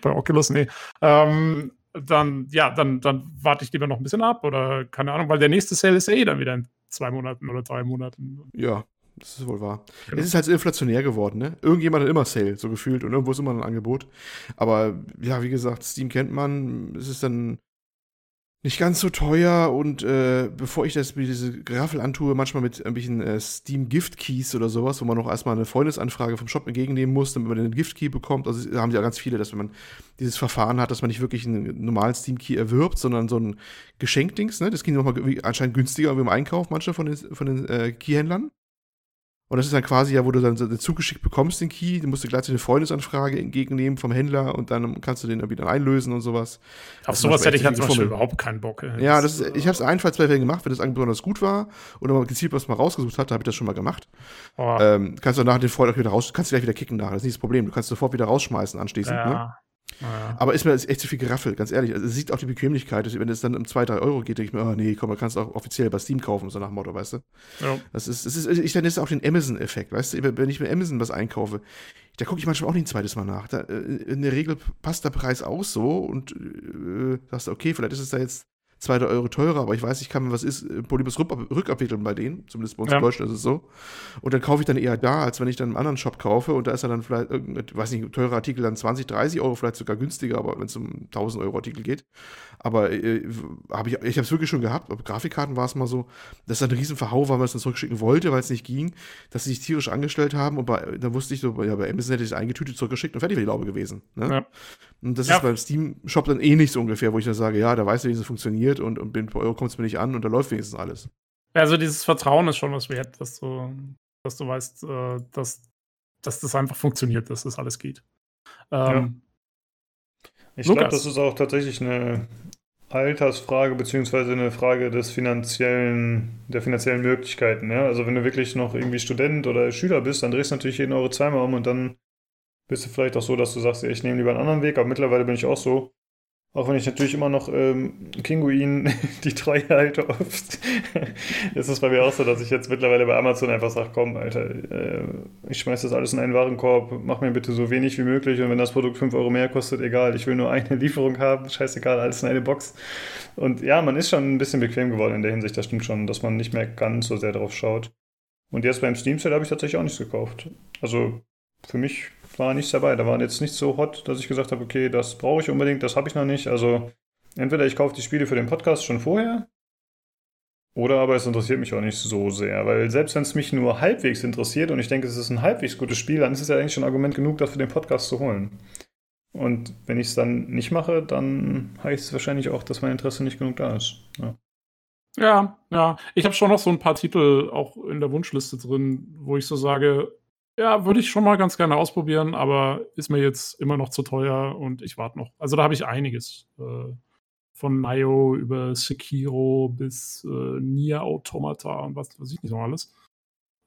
bei Oculus. Nee. Ähm, dann, ja, dann, dann warte ich lieber noch ein bisschen ab oder keine Ahnung, weil der nächste Sale ist eh dann wieder in zwei Monaten oder drei Monaten. Ja, das ist wohl wahr. Genau. Es ist halt inflationär geworden, ne? Irgendjemand hat immer Sale, so gefühlt, und irgendwo ist immer ein Angebot. Aber ja, wie gesagt, Steam kennt man, es ist dann nicht ganz so teuer und äh, bevor ich das mit diese Graffel antue, manchmal mit irgendwelchen äh, Steam Gift Keys oder sowas, wo man noch erstmal eine Freundesanfrage vom Shop entgegennehmen muss, damit man den Gift Key bekommt. Also da haben ja ganz viele, dass wenn man dieses Verfahren hat, dass man nicht wirklich einen normalen Steam Key erwirbt, sondern so ein Geschenkdings, ne? Das ging nochmal anscheinend günstiger im Einkauf, manche von den, von den äh, Keyhändlern. Und das ist dann quasi ja, wo du dann zugeschickt bekommst, den Key. Du musst dir gleich eine Freundesanfrage entgegennehmen vom Händler und dann kannst du den irgendwie dann einlösen und sowas. Auf sowas hätte ich halt zum Beispiel überhaupt keinen Bock. Ey. Ja, das ist, ich habe es ein, zwei Fällen gemacht, wenn das Angebot besonders gut war oder man gezielt was mal rausgesucht hat, habe ich das schon mal gemacht. Oh. Ähm, kannst du nachher den Freund auch wieder raus, kannst du gleich wieder kicken nachher, das ist nicht das Problem. Du kannst sofort wieder rausschmeißen anschließend. Ja. Ne? Aber ist mir das echt zu viel geraffelt, ganz ehrlich. Also, es sieht auch die Bequemlichkeit, wenn es dann um 2, 3 Euro geht, denke ich mir, oh nee, komm, man kann es auch offiziell bei Steam kaufen, so nach dem Motto, weißt du? Ja. Das ist, das ist, ich nenne es auch den Amazon-Effekt, weißt du? Wenn ich mir Amazon was einkaufe, da gucke ich manchmal auch nicht ein zweites Mal nach. Da, äh, in der Regel passt der Preis auch so und äh, sagst, okay, vielleicht ist es da jetzt 2 Euro teurer, aber ich weiß, ich kann, mir was ist, äh, Polybus rückabwickeln bei denen, zumindest bei uns ja. in Deutschland ist es so. Und dann kaufe ich dann eher da, als wenn ich dann einen anderen Shop kaufe und da ist dann vielleicht irgendein, weiß nicht, teurer Artikel dann 20, 30 Euro, vielleicht sogar günstiger, aber wenn es um 1000 Euro Artikel geht. Aber äh, hab ich, ich habe es wirklich schon gehabt, aber Grafikkarten war es mal so, dass da ein riesen Verhau war, weil man es dann zurückschicken wollte, weil es nicht ging, dass sie sich tierisch angestellt haben und bei, dann wusste ich so, ja, bei Amazon hätte ich es eingetütet, zurückgeschickt und fertig wäre die Laube gewesen. Ne? Ja. Und das ja. ist beim Steam-Shop dann eh nicht so ungefähr, wo ich dann sage, ja, da weißt du, wie es funktioniert und, und bin bei Euro kommt es mir nicht an und da läuft wenigstens alles. Also dieses Vertrauen ist schon was wert, dass du, dass du weißt, äh, dass, dass das einfach funktioniert, dass das alles geht. Ähm, ja. Ich glaube, das ist auch tatsächlich eine Altersfrage beziehungsweise eine Frage des finanziellen, der finanziellen Möglichkeiten. Ja? Also wenn du wirklich noch irgendwie Student oder Schüler bist, dann drehst du natürlich jeden Euro zweimal um und dann bist du vielleicht auch so, dass du sagst, ich nehme lieber einen anderen Weg. Aber mittlerweile bin ich auch so, auch wenn ich natürlich immer noch ähm, Kinguin (laughs) die Treue halte oft, (laughs) ist es bei mir auch so, dass ich jetzt mittlerweile bei Amazon einfach sage, komm, Alter, äh, ich schmeiß das alles in einen Warenkorb, mach mir bitte so wenig wie möglich und wenn das Produkt 5 Euro mehr kostet, egal, ich will nur eine (laughs) Lieferung haben, scheißegal, alles in eine Box. Und ja, man ist schon ein bisschen bequem geworden in der Hinsicht, das stimmt schon, dass man nicht mehr ganz so sehr drauf schaut. Und jetzt beim Steam Sale habe ich tatsächlich auch nichts gekauft. Also für mich war nichts dabei. Da waren jetzt nicht so hot, dass ich gesagt habe, okay, das brauche ich unbedingt, das habe ich noch nicht. Also entweder ich kaufe die Spiele für den Podcast schon vorher, oder aber es interessiert mich auch nicht so sehr, weil selbst wenn es mich nur halbwegs interessiert und ich denke, es ist ein halbwegs gutes Spiel, dann ist es ja eigentlich schon Argument genug, das für den Podcast zu holen. Und wenn ich es dann nicht mache, dann heißt es wahrscheinlich auch, dass mein Interesse nicht genug da ist. Ja. Ja, ja. Ich habe schon noch so ein paar Titel auch in der Wunschliste drin, wo ich so sage, ja, würde ich schon mal ganz gerne ausprobieren, aber ist mir jetzt immer noch zu teuer und ich warte noch. Also da habe ich einiges. Äh, von Nio über Sekiro bis äh, Nier Automata und was weiß ich nicht noch alles.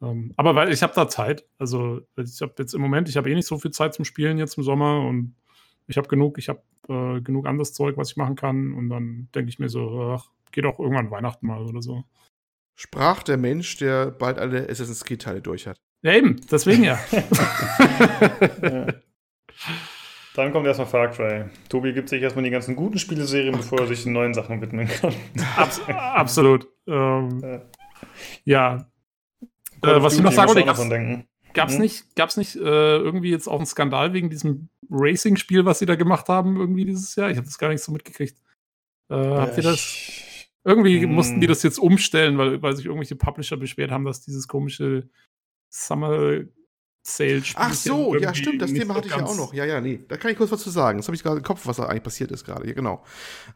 Ähm, aber weil ich habe da Zeit. Also ich habe jetzt im Moment, ich habe eh nicht so viel Zeit zum Spielen jetzt im Sommer und ich habe genug, ich habe äh, genug anderes Zeug, was ich machen kann und dann denke ich mir so, ach, geht auch irgendwann Weihnachten mal oder so. Sprach der Mensch, der bald alle Assassin's Creed Teile durch hat. Ja, eben, deswegen ja. ja. Dann kommt erstmal Far Cry. Tobi gibt sich erstmal die ganzen guten Spieleserien, bevor er sich den neuen Sachen widmen kann. Abs absolut. Ähm, ja. ja. Of was ich noch sagen wollte, denken. Gab's Mhm. nicht, gab's nicht äh, irgendwie jetzt auch einen Skandal wegen diesem Racing-Spiel, was sie da gemacht haben, irgendwie dieses Jahr? Ich habe das gar nicht so mitgekriegt. Äh, habt ihr das? Irgendwie Hm. mussten die das jetzt umstellen, weil, weil sich irgendwelche Publisher beschwert haben, dass dieses komische Summer Sale Spiel. Ach so, ja, stimmt, das Thema hatte ich ja auch noch. Ja, ja, nee, da kann ich kurz was zu sagen. Das habe ich gerade im Kopf, was da eigentlich passiert ist gerade. Ja, genau.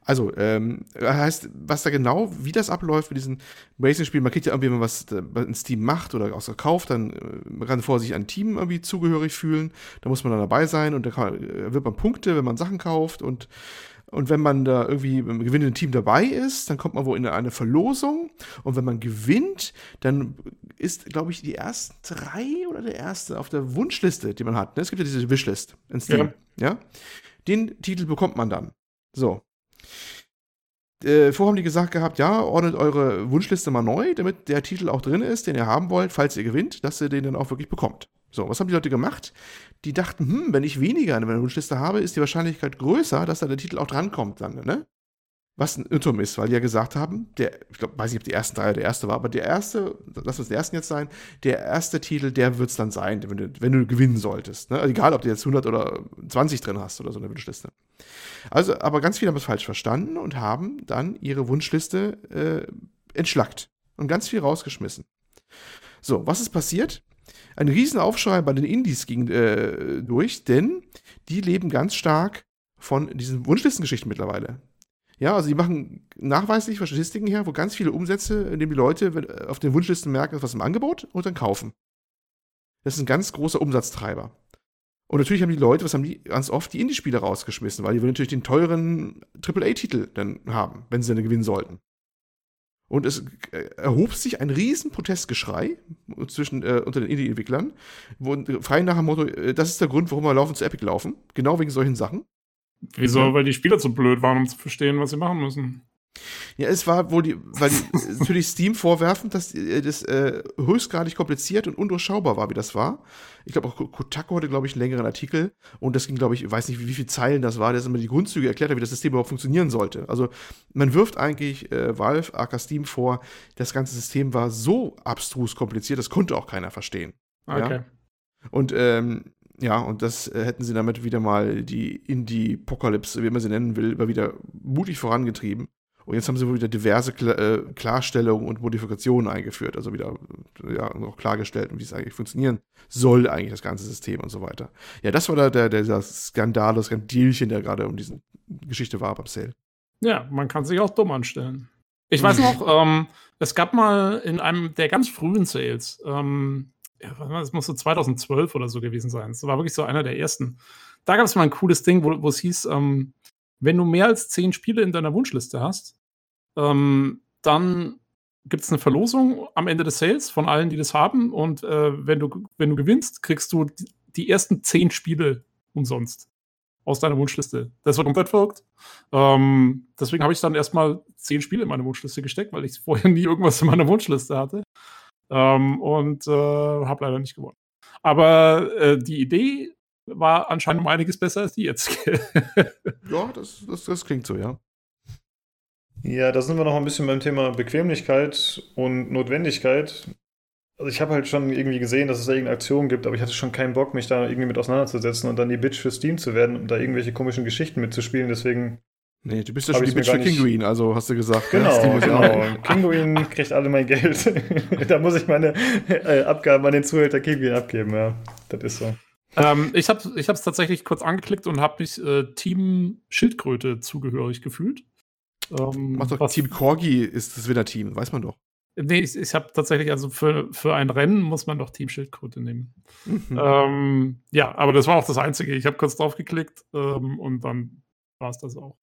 Also, ähm, heißt, was da genau, wie das abläuft mit diesen Racing-Spielen, man kriegt ja irgendwie, wenn man was äh, in Steam macht oder auch so kauft, dann äh, man kann vorher sich einem Team irgendwie zugehörig fühlen, da muss man dann dabei sein und da kann, äh, wird man Punkte, wenn man Sachen kauft und und wenn man da irgendwie im gewinnenden Team dabei ist, dann kommt man wohl in eine Verlosung. Und wenn man gewinnt, dann ist, glaube ich, die ersten drei oder der erste auf der Wunschliste, die man hat. Ne? Es gibt ja diese Wishlist in Steam. Ja. Den Titel bekommt man dann. So. Äh, vorher haben die gesagt gehabt, ja, ordnet eure Wunschliste mal neu, damit der Titel auch drin ist, den ihr haben wollt, falls ihr gewinnt, dass ihr den dann auch wirklich bekommt. So, was haben die Leute gemacht? Die dachten, hm, wenn ich weniger in meiner Wunschliste habe, ist die Wahrscheinlichkeit größer, dass da der Titel auch drankommt dann, ne? Was ein Irrtum ist, weil die ja gesagt haben, der, ich glaube, weiß nicht, ob die ersten drei oder der erste war, aber der erste, lass uns den ersten jetzt sein, der erste Titel, der wird es dann sein, wenn du, wenn du gewinnen solltest. Ne? Also egal, ob du jetzt 100 oder 20 drin hast oder so eine Wunschliste. Also, aber ganz viele haben es falsch verstanden und haben dann ihre Wunschliste äh, entschlackt und ganz viel rausgeschmissen. So, was ist passiert? Ein Riesenaufschrei bei den Indies ging äh, durch, denn die leben ganz stark von diesen Wunschlistengeschichten mittlerweile. Ja, also die machen nachweislich von Statistiken her, wo ganz viele Umsätze, indem die Leute äh, auf den Wunschlisten merken, was im Angebot und dann kaufen. Das ist ein ganz großer Umsatztreiber. Und natürlich haben die Leute, was haben die ganz oft die Indie-Spiele rausgeschmissen, weil die wollen natürlich den teuren AAA-Titel dann haben, wenn sie dann gewinnen sollten. Und es äh, erhob sich ein riesen Protestgeschrei zwischen, äh, unter den Indie-Entwicklern, wo frei nach dem Motto, äh, das ist der Grund, warum wir laufen zu Epic laufen. Genau wegen solchen Sachen. Wieso? Ja. Weil die Spieler zu blöd waren, um zu verstehen, was sie machen müssen. Ja, es war wohl die, weil die (laughs) natürlich Steam vorwerfen, dass äh, das äh, höchstgradig kompliziert und undurchschaubar war, wie das war. Ich glaube auch Ko- Kotaku hatte, glaube ich, einen längeren Artikel und das ging, glaube ich, ich weiß nicht, wie, wie viele Zeilen das war, der immer die Grundzüge erklärt hat, wie das System überhaupt funktionieren sollte. Also man wirft eigentlich äh, Valve, aka Steam vor, das ganze System war so abstrus kompliziert, das konnte auch keiner verstehen. Ja. Okay. Und ähm, ja, und das äh, hätten sie damit wieder mal die Indie-Pocalypse, wie man sie nennen will, immer wieder mutig vorangetrieben. Und jetzt haben sie wohl wieder diverse Kla äh, Klarstellungen und Modifikationen eingeführt, also wieder ja, auch klargestellt, wie es eigentlich funktionieren soll, eigentlich das ganze System und so weiter. Ja, das war da der, der, der Skandal, das Skandilchen, der gerade um diese Geschichte war beim Sale. Ja, man kann sich auch dumm anstellen. Ich weiß noch, ähm, es gab mal in einem der ganz frühen Sales, ähm, das muss so 2012 oder so gewesen sein. Das war wirklich so einer der ersten. Da gab es mal ein cooles Ding, wo, wo es hieß, ähm, wenn du mehr als zehn Spiele in deiner Wunschliste hast, ähm, dann gibt es eine Verlosung am Ende des Sales von allen, die das haben. Und äh, wenn, du, wenn du gewinnst, kriegst du die, ersten zehn Spiele umsonst aus deiner Wunschliste. Das war komplett verrückt. Ähm, deswegen habe ich dann erstmal zehn Spiele in meine Wunschliste gesteckt, weil ich (laughs) vorher nie irgendwas in meiner Wunschliste hatte. Ähm, und äh, habe leider nicht gewonnen. Aber äh, die Idee war anscheinend um einiges besser als die jetzt. (laughs) Ja, das, das, das klingt so, ja. Ja, da sind wir noch ein bisschen beim Thema Bequemlichkeit und Notwendigkeit. Also ich habe halt schon irgendwie gesehen, dass es da irgendeine Aktion gibt, aber ich hatte schon keinen Bock, mich da irgendwie mit auseinanderzusetzen und dann die Bitch für Steam zu werden und da irgendwelche komischen Geschichten mitzuspielen. Deswegen, Nee, du bist ja schon die Bitch für Kinguin, also hast du gesagt. genau, ja auch- genau. Kinguin (laughs) kriegt alle mein Geld. (laughs) da muss ich meine äh, Abgaben an den Zuhälter Kinguin abgeben, ja. Das ist so. ähm, ich habe es tatsächlich kurz angeklickt und habe mich äh, Team Schildkröte zugehörig gefühlt. Ähm, Mach doch was- Team Corgi ist das Winner-Team, weiß man doch. Nee, ich, ich habe tatsächlich, also für, für ein Rennen muss man doch Team Schildkröte nehmen. Mhm. Ähm, ja, aber das war auch das Einzige. Ich habe kurz drauf geklickt ähm, und dann war es das auch.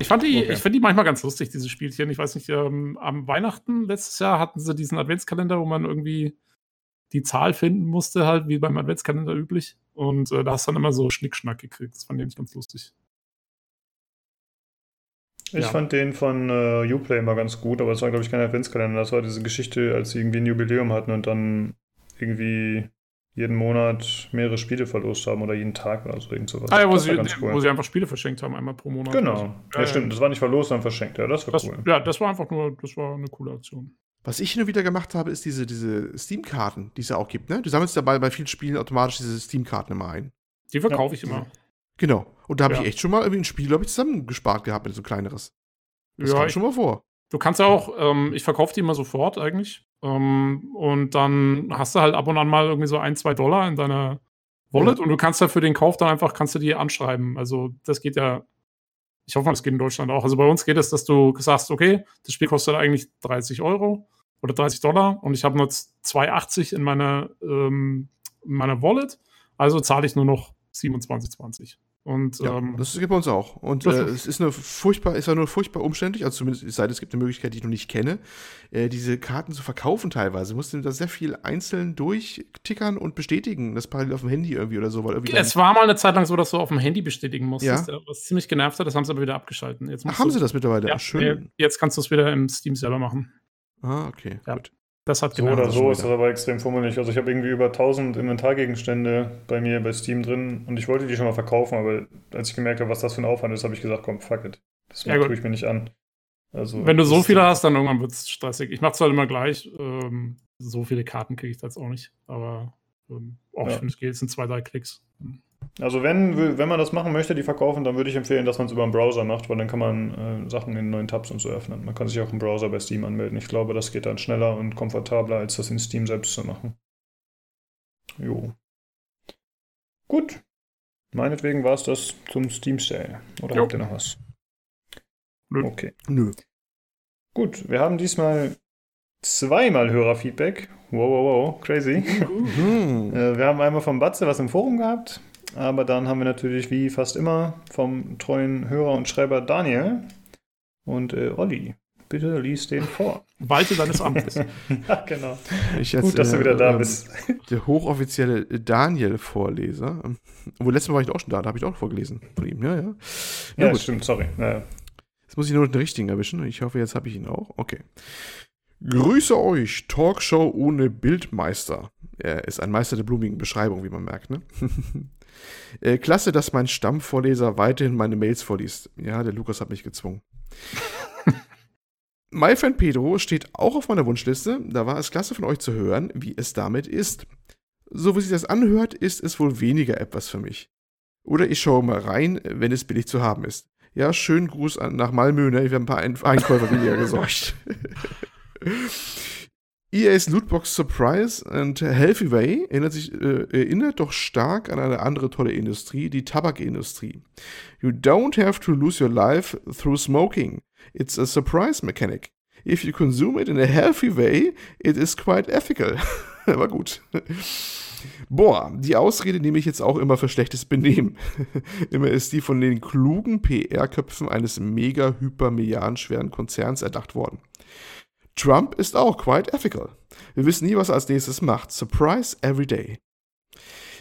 Ich fand die, Okay. ich finde die manchmal ganz lustig, diese Spielchen. Ich weiß nicht, ähm, am Weihnachten letztes Jahr hatten sie diesen Adventskalender, wo man irgendwie die Zahl finden musste, halt wie beim Adventskalender üblich. Und äh, da hast du dann immer so Schnickschnack gekriegt. Das fand ich ganz lustig. Ich Ja. fand den von äh, Uplay mal ganz gut, aber das war, glaube ich, kein Adventskalender. Das war diese Geschichte, als sie irgendwie ein Jubiläum hatten und dann irgendwie jeden Monat mehrere Spiele verlost haben oder jeden Tag oder so irgend sowas. Ah ja, wo das sie, cool. wo sie einfach Spiele verschenkt haben, einmal pro Monat. genau. Ja, Ja, ja. stimmt. Das war nicht verlost, sondern verschenkt. Ja, das war Das, cool. Ja, das war einfach nur, das war eine coole Aktion. Was ich hin und wieder gemacht habe, ist diese, diese Steam-Karten, die es ja auch gibt, ne? Du sammelst dabei bei vielen Spielen automatisch diese Steam-Karten immer ein. Die verkaufe ich immer. Genau. Und da habe Ja. ich echt schon mal irgendwie ein Spiel, glaube ich, zusammengespart gehabt mit so kleineres. Das Ja, kam schon mal vor. du kannst ja auch, ähm, ich verkaufe die immer sofort eigentlich. Ähm, und dann hast du halt ab und an mal irgendwie so ein, zwei Dollar in deiner Wallet und du kannst ja für den Kauf dann einfach, kannst du die anschreiben. Also das geht ja, ich hoffe mal, das geht in Deutschland auch. Also bei uns geht es, dass du sagst, okay, das Spiel kostet eigentlich 30 Euro oder 30 Dollar und ich habe nur 2,80 in meiner, ähm, in meiner Wallet, also zahle ich nur noch 27,20. Und Ja, ähm, das gibt bei uns auch. Und äh, es ist eine furchtbar, ist ja nur furchtbar umständlich, also zumindest es sei denn, es gibt eine Möglichkeit, die ich noch nicht kenne, äh, diese Karten zu verkaufen teilweise. Musst du da sehr viel einzeln durchtickern und bestätigen, das parallel auf dem Handy irgendwie oder so, weil irgendwie Es war mal eine Zeit lang so, dass du auf dem Handy bestätigen musstest, Ja. was ziemlich genervt hat. Das haben sie aber wieder abgeschalten. Jetzt Ach, haben sie das mittlerweile? Ja, Schön. nee, Jetzt kannst du es wieder im Steam selber machen. Ah, okay, Ja. gut. Das hat So genervt. oder so ist das aber extrem fummelig. Also ich habe irgendwie über 1000 Inventargegenstände bei mir bei Steam drin und ich wollte die schon mal verkaufen, aber als ich gemerkt habe, was das für ein Aufwand ist, habe ich gesagt, komm, fuck it. Das Ja, tue ich mir nicht an. Also, Wenn du so viele hast, dann irgendwann wird es stressig. Ich mache es halt immer gleich. Ähm, so viele Karten kriege ich da jetzt auch nicht. Aber ähm, auch Ja. ich finde, es geht. Es sind zwei, drei Klicks. Also wenn, wenn man das machen möchte, die verkaufen, dann würde ich empfehlen, dass man es über einen Browser macht, weil dann kann man äh, Sachen in neuen Tabs und so öffnen. Man kann sich auch im Browser bei Steam anmelden. Ich glaube, das geht dann schneller und komfortabler, als das in Steam selbst zu machen. Jo. Gut. Meinetwegen war es das zum Steam Sale. Oder Jo. habt ihr noch was? Nö. Okay. Nö. Gut, wir haben diesmal zweimal Hörerfeedback. Wow, wow, wow, crazy. Hm. Äh, wir haben einmal vom Batze was im Forum gehabt, aber dann haben wir natürlich wie fast immer vom treuen Hörer und Schreiber Daniel und äh, Olli. Bitte lies den vor. Walte deines Amtes. (laughs) ja, genau. Ich jetzt, Gut, dass du äh, wieder da ähm, bist. Der hochoffizielle Daniel-Vorleser. Ähm, Obwohl, letztes Mal war ich auch schon da, da habe ich auch vorgelesen von ihm. Ja, ja. Na Ja, gut. stimmt, sorry. Ja, Jetzt muss ich nur den richtigen erwischen. Ich hoffe, jetzt habe ich ihn auch. Okay. Grüße euch, Talkshow ohne Bildmeister. Er ist ein Meister der blumigen Beschreibung, wie man merkt, ne? (laughs) äh, klasse, dass mein Stammvorleser weiterhin meine Mails vorliest. Ja, der Lukas hat mich gezwungen. (laughs) MyFriend Pedro steht auch auf meiner Wunschliste. Da war es klasse von euch zu hören, wie es damit ist. So wie sich das anhört, ist es wohl weniger etwas für mich. Oder ich schaue mal rein, wenn es billig zu haben ist. Ja, schönen Gruß an, nach Malmö, ne? Wir haben ein paar Ein Einkäufer weniger (laughs) gesorgt. (laughs) EA's Lootbox Surprise and Healthy Way erinnert, sich, äh, erinnert doch stark an eine andere tolle Industrie, die Tabakindustrie. You don't have to lose your life through smoking. It's a surprise mechanic. If you consume it in a healthy way, it is quite ethical. (laughs) Aber gut. Boah, die Ausrede nehme ich jetzt auch immer für schlechtes Benehmen. (laughs) immer ist die von den klugen PR-Köpfen eines mega hyper milliardenschweren Konzerns erdacht worden. Trump ist auch quite ethical. Wir wissen nie, was er als nächstes macht. Surprise every day.